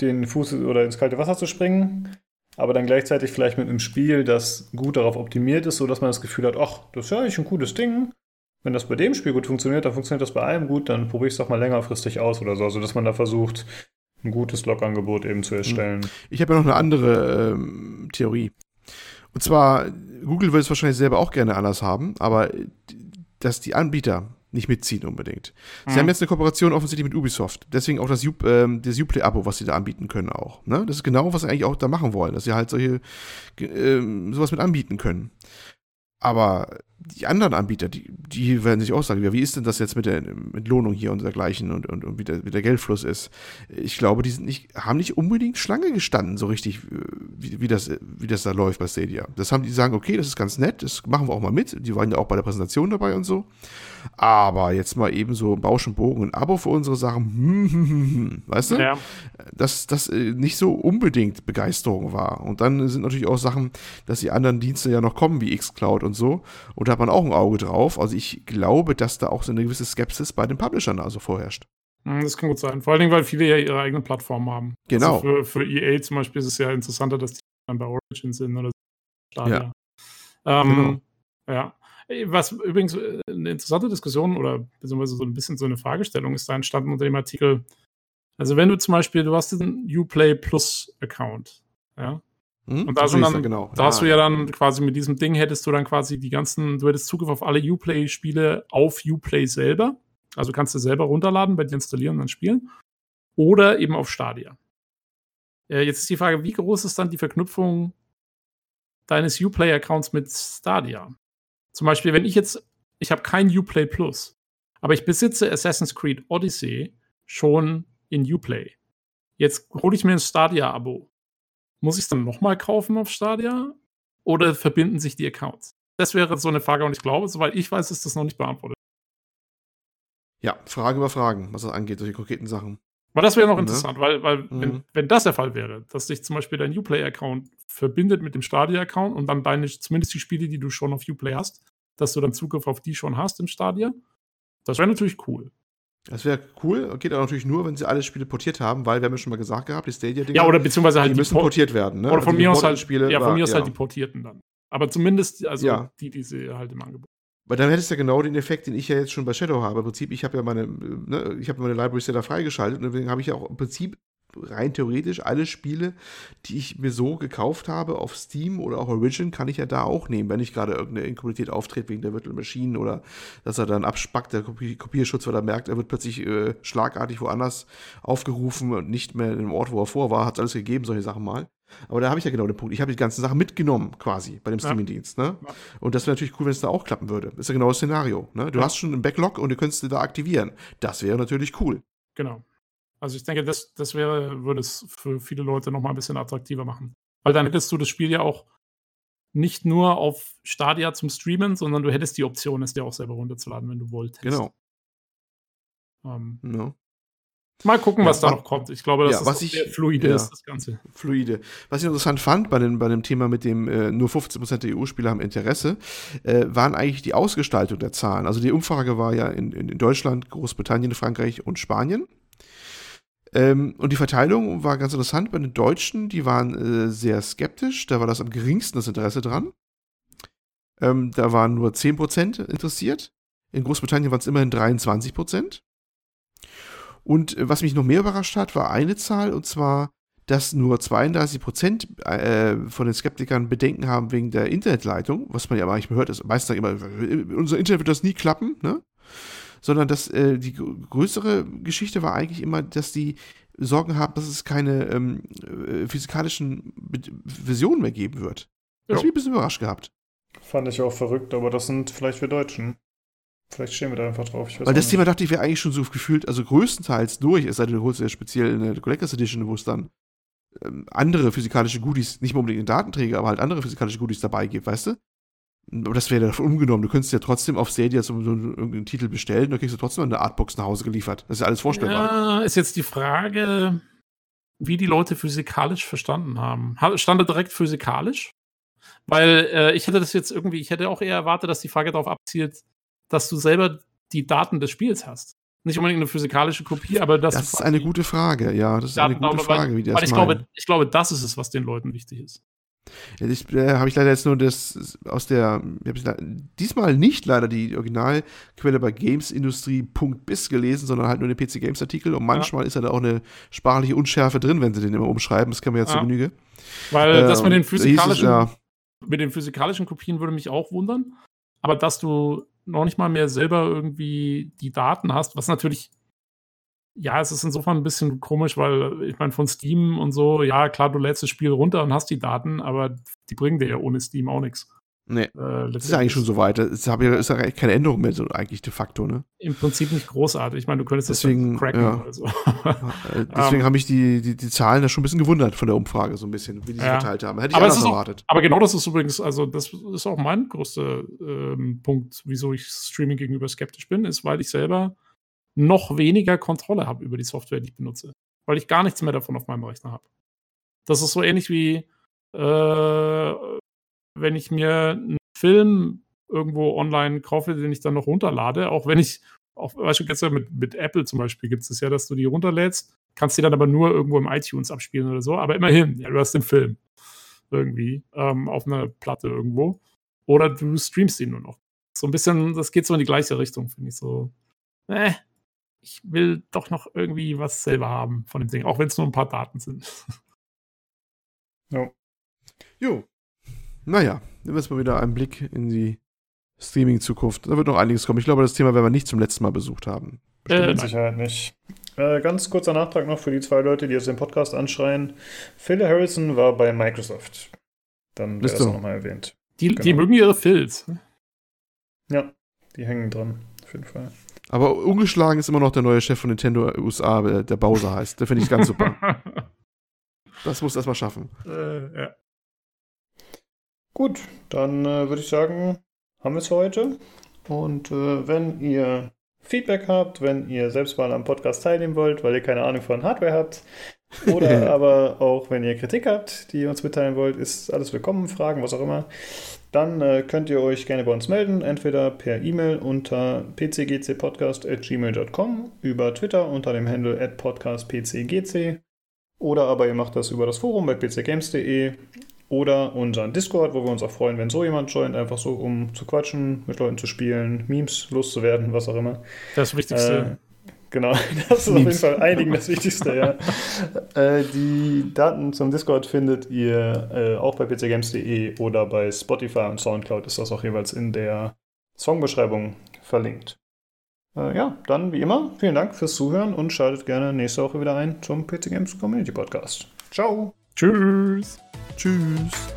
den Fuß oder ins kalte Wasser zu springen, aber dann gleichzeitig vielleicht mit einem Spiel, das gut darauf optimiert ist, sodass man das Gefühl hat, ach, das ist ja eigentlich ein cooles Ding. Wenn das bei dem Spiel gut funktioniert, dann funktioniert das bei allem gut, dann probiere ich es doch mal längerfristig aus oder so. Also dass man da versucht, ein gutes Log-Angebot eben zu erstellen. Ich habe ja noch eine andere ähm, Theorie. Und zwar, Google will es wahrscheinlich selber auch gerne anders haben, aber dass die Anbieter nicht mitziehen unbedingt. Sie Mhm. haben jetzt eine Kooperation offensichtlich mit Ubisoft. Deswegen auch das, U ähm, das Uplay-Abo, was sie da anbieten können auch. Ne? Das ist genau, was sie eigentlich auch da machen wollen, dass sie halt solche ähm, sowas mit anbieten können. Aber die anderen Anbieter, die, die werden sich auch sagen, ja, wie ist denn das jetzt mit der mit Lohnung hier und dergleichen und, und, und wie, der, wie der Geldfluss ist? Ich glaube, die sind nicht, haben nicht unbedingt Schlange gestanden, so richtig, wie, wie, das, wie das da läuft bei Stadia. Das haben die sagen, okay, das ist ganz nett, das machen wir auch mal mit. Die waren ja auch bei der Präsentation dabei und so. Aber jetzt mal eben so Bausch und Bogen ein Abo für unsere Sachen, hm, hm, hm, hm, weißt du? ja. dass das äh, nicht so unbedingt Begeisterung war. Und dann sind natürlich auch Sachen, dass die anderen Dienste ja noch kommen, wie xCloud und so. Und da hat man auch ein Auge drauf. Also ich glaube, dass da auch so eine gewisse Skepsis bei den Publishern also vorherrscht. Mm, Das kann gut sein. Vor allen Dingen, weil viele ja ihre eigenen Plattformen haben. Genau. Also für, für EA zum Beispiel ist es ja interessanter, dass die dann bei Origin sind oder Stadia. Ähm, Ja. Ey, Was übrigens äh, eine interessante Diskussion oder beziehungsweise so ein bisschen so eine Fragestellung ist da entstanden unter dem Artikel. Also wenn du zum Beispiel, du hast diesen Uplay Plus Account, ja, Hm? Und da sind dann- genau. da hast du ja dann quasi mit diesem Ding hättest du dann quasi die ganzen, du hättest Zugriff auf alle Uplay-Spiele auf Uplay selber. Also kannst du selber runterladen, bei dir installieren und dann spielen. Oder eben auf Stadia. Äh, jetzt ist die Frage, wie groß ist dann die Verknüpfung deines Uplay-Accounts mit Stadia? Zum Beispiel, wenn ich jetzt, ich habe kein Uplay Plus, aber ich besitze Assassin's Creed Odyssey schon in Uplay. Jetzt hole ich mir ein Stadia-Abo. Muss ich es dann nochmal kaufen auf Stadia? Oder verbinden sich die Accounts? Das wäre so eine Frage und ich glaube, soweit ich weiß, ist das noch nicht beantwortet. Ja, Frage über Fragen, was das angeht, solche konkreten Sachen. Aber das wäre noch Ne? interessant, weil, weil wenn, Mhm. wenn das der Fall wäre, dass sich zum Beispiel dein Uplay-Account verbindet mit dem Stadia-Account und dann deine, zumindest die Spiele, die du schon auf Uplay hast, dass du dann Zugriff auf die schon hast im Stadia, das wäre natürlich cool. Das wäre cool, geht aber natürlich nur, wenn sie alle Spiele portiert haben, weil wir haben ja schon mal gesagt gehabt, die Stadia-Dinger, Ja, oder beziehungsweise halt die müssen Por- portiert werden. Ne? Oder von Also die mir aus halt, Ported-Spiele ja, von mir aus ja. halt die Portierten dann. Aber zumindest, also Ja. die, die sie halt im Angebot. Weil dann hättest du ja genau den Effekt, den ich ja jetzt schon bei Shadow habe. Im Prinzip, ich habe ja meine, ne, ich habe meine Libraries ja da freigeschaltet und deswegen habe ich ja auch im Prinzip rein theoretisch alle Spiele, die ich mir so gekauft habe auf Steam oder auch Origin, kann ich ja da auch nehmen, wenn nicht gerade irgendeine Inkompatibilität auftritt wegen der Virtual Machine oder dass er dann abspackt, der Kopi Kopierschutz, weil er merkt, er wird plötzlich äh, schlagartig woanders aufgerufen und nicht mehr in dem Ort, wo er vor war, hat alles gegeben, solche Sachen mal. Aber da habe ich ja genau den Punkt. Ich habe die ganzen Sachen mitgenommen, quasi, bei dem Ja. Streaming-Dienst. Ne? Ja. Und das wäre natürlich cool, wenn es da auch klappen würde. Das ist ja genau das Szenario. Ne? Du Ja. hast schon einen Backlog und du könntest du da aktivieren. Das wäre natürlich cool. Genau. Also ich denke, das, das wäre, würde es für viele Leute nochmal ein bisschen attraktiver machen. Weil dann hättest du das Spiel ja auch nicht nur auf Stadia zum Streamen, sondern du hättest die Option, es dir auch selber runterzuladen, wenn du wolltest. Genau. Ähm, Ne? mal gucken, Ja, was da noch kommt. Ich glaube, dass Ja, das was ich- sehr fluide ja. ist, das Ganze. Fluide. Was ich interessant fand bei, den, bei dem Thema mit dem äh, nur 15% der EU-Spieler haben Interesse, äh, waren eigentlich die Ausgestaltung der Zahlen. Also die Umfrage war ja in, in Deutschland, Großbritannien, Frankreich und Spanien. Ähm, und die Verteilung war ganz interessant. Bei den Deutschen, die waren äh, sehr skeptisch. Da war das am geringsten das Interesse dran. Ähm, da waren nur 10% interessiert. In Großbritannien waren es immerhin 23%. Und äh, was mich noch mehr überrascht hat, war eine Zahl, und zwar, dass nur 32% äh, von den Skeptikern Bedenken haben wegen der Internetleitung, was man ja eigentlich hört, ist meistens immer, unser Internet wird das nie klappen, ne? Sondern dass äh, die größere Geschichte war eigentlich immer, dass die Sorgen haben, dass es keine ähm, äh, physikalischen Versionen mehr geben wird. Das ja. mich ein bisschen überrascht gehabt. Fand ich auch verrückt, aber das sind vielleicht wir Deutschen. Vielleicht stehen wir da einfach drauf. Weil das nicht. Thema dachte ich wäre eigentlich schon so gefühlt, also größtenteils durch, es sei denn, du holst ja speziell eine Collectors Edition, wo es dann ähm, andere physikalische Goodies, nicht mehr unbedingt den Datenträger, aber halt andere physikalische Goodies dabei gibt, weißt du? Aber das wäre davon umgenommen. Du könntest ja trotzdem auf Stadia so, so irgendeinen Titel bestellen, dann kriegst du trotzdem eine Artbox nach Hause geliefert. Das ist ja alles vorstellbar. Ja, ist jetzt die Frage, wie die Leute physikalisch verstanden haben. Stand da direkt physikalisch? Weil äh, ich hätte das jetzt irgendwie, ich hätte auch eher erwartet, dass die Frage darauf abzielt, dass du selber die Daten des Spiels hast. Nicht unbedingt eine physikalische Kopie, aber dass Das ist eine gute Frage, ja. Das ist eine gute Frage, weil, wie das weil ich glaube, ich glaube, das ist es, was den Leuten wichtig ist. Ich, äh, habe ich leider jetzt nur das aus der, diesmal nicht leider die Originalquelle bei gamesindustrie.biz gelesen, sondern halt nur den PC Games Artikel und manchmal ja. ist da auch eine sprachliche Unschärfe drin, wenn sie den immer umschreiben, das kann man ja, ja. zur Genüge. Weil äh, das mit den physikalischen, es, ja. mit den physikalischen Kopien würde mich auch wundern, aber dass du noch nicht mal mehr selber irgendwie die Daten hast, was natürlich, ja, es ist insofern ein bisschen komisch, weil ich meine, von Steam und so, ja, klar, du lädst das Spiel runter und hast die Daten, aber die bringen dir ja ohne Steam auch nichts. Nee. Äh, das ist eigentlich schon so weit. Es ist ja keine Änderung mehr, so eigentlich de facto, ne? Im Prinzip nicht großartig. Ich meine, du könntest deswegen, das cracken ja. oder so. Äh, (laughs) deswegen um, habe ich die, die, die Zahlen da schon ein bisschen gewundert von der Umfrage, so ein bisschen, wie die ja. verteilt haben. Hätte ich aber anders erwartet. Auch, aber genau das ist übrigens, also das ist auch mein größter ähm, Punkt, wieso ich Streaming gegenüber skeptisch bin, ist, weil ich selber noch weniger Kontrolle habe über die Software, die ich benutze. Weil ich gar nichts mehr davon auf meinem Rechner habe. Das ist so ähnlich wie äh, wenn ich mir einen Film irgendwo online kaufe, den ich dann noch runterlade, auch wenn ich, auch beispielsweise mit, mit Apple zum Beispiel gibt es ja, dass du die runterlädst, kannst die dann aber nur irgendwo im iTunes abspielen oder so, aber immerhin, ja, du hast den Film irgendwie ähm, auf einer Platte irgendwo oder du streamst ihn nur noch. So ein bisschen, das geht so in die gleiche Richtung, finde ich so. Äh, ich will doch noch irgendwie was selber haben von dem Ding, auch wenn es nur ein paar Daten sind. (laughs) Ja. Jo, naja, nehmen wir jetzt mal wieder einen Blick in die Streaming-Zukunft. Da wird noch einiges kommen. Ich glaube, das Thema werden wir nicht zum letzten Mal besucht haben. Bestimmt äh, mit Sicherheit nicht. Äh, ganz kurzer Nachtrag noch für die zwei Leute, die jetzt den Podcast anschreien. Phil Harrison war bei Microsoft. Dann wäre das nochmal erwähnt. Die, genau. die mögen ihre Phils. Ja, die hängen dran, auf jeden Fall. Aber ungeschlagen ist immer noch der neue Chef von Nintendo USA, der Bowser heißt. Der finde ich ganz super. (laughs) das muss erstmal schaffen. Äh, ja. Gut, dann äh, würde ich sagen, haben wir es heute. Und äh, wenn ihr Feedback habt, wenn ihr selbst mal am Podcast teilnehmen wollt, weil ihr keine Ahnung von Hardware habt, oder (laughs) aber auch wenn ihr Kritik habt, die ihr uns mitteilen wollt, ist alles willkommen, Fragen, was auch immer, dann äh, könnt ihr euch gerne bei uns melden, entweder per E-Mail unter pcgcpodcast.gmail.com, über Twitter unter dem Handle at podcastpcgc oder aber ihr macht das über das Forum bei pcgames.de oder unseren Discord, wo wir uns auch freuen, wenn so jemand joint, einfach so, um zu quatschen, mit Leuten zu spielen, Memes loszuwerden, was auch immer. Das Wichtigste. Genau, (laughs) das ist auf jeden Fall einigen das Wichtigste, ja. (laughs) äh, die Daten zum Discord findet ihr äh, auch bei pcgames.de oder bei Spotify und Soundcloud ist das auch jeweils in der Songbeschreibung verlinkt. Äh, ja, dann wie immer, vielen Dank fürs Zuhören und schaltet gerne nächste Woche wieder ein zum PC Games Community Podcast. Ciao! Tschüss! Tschüss.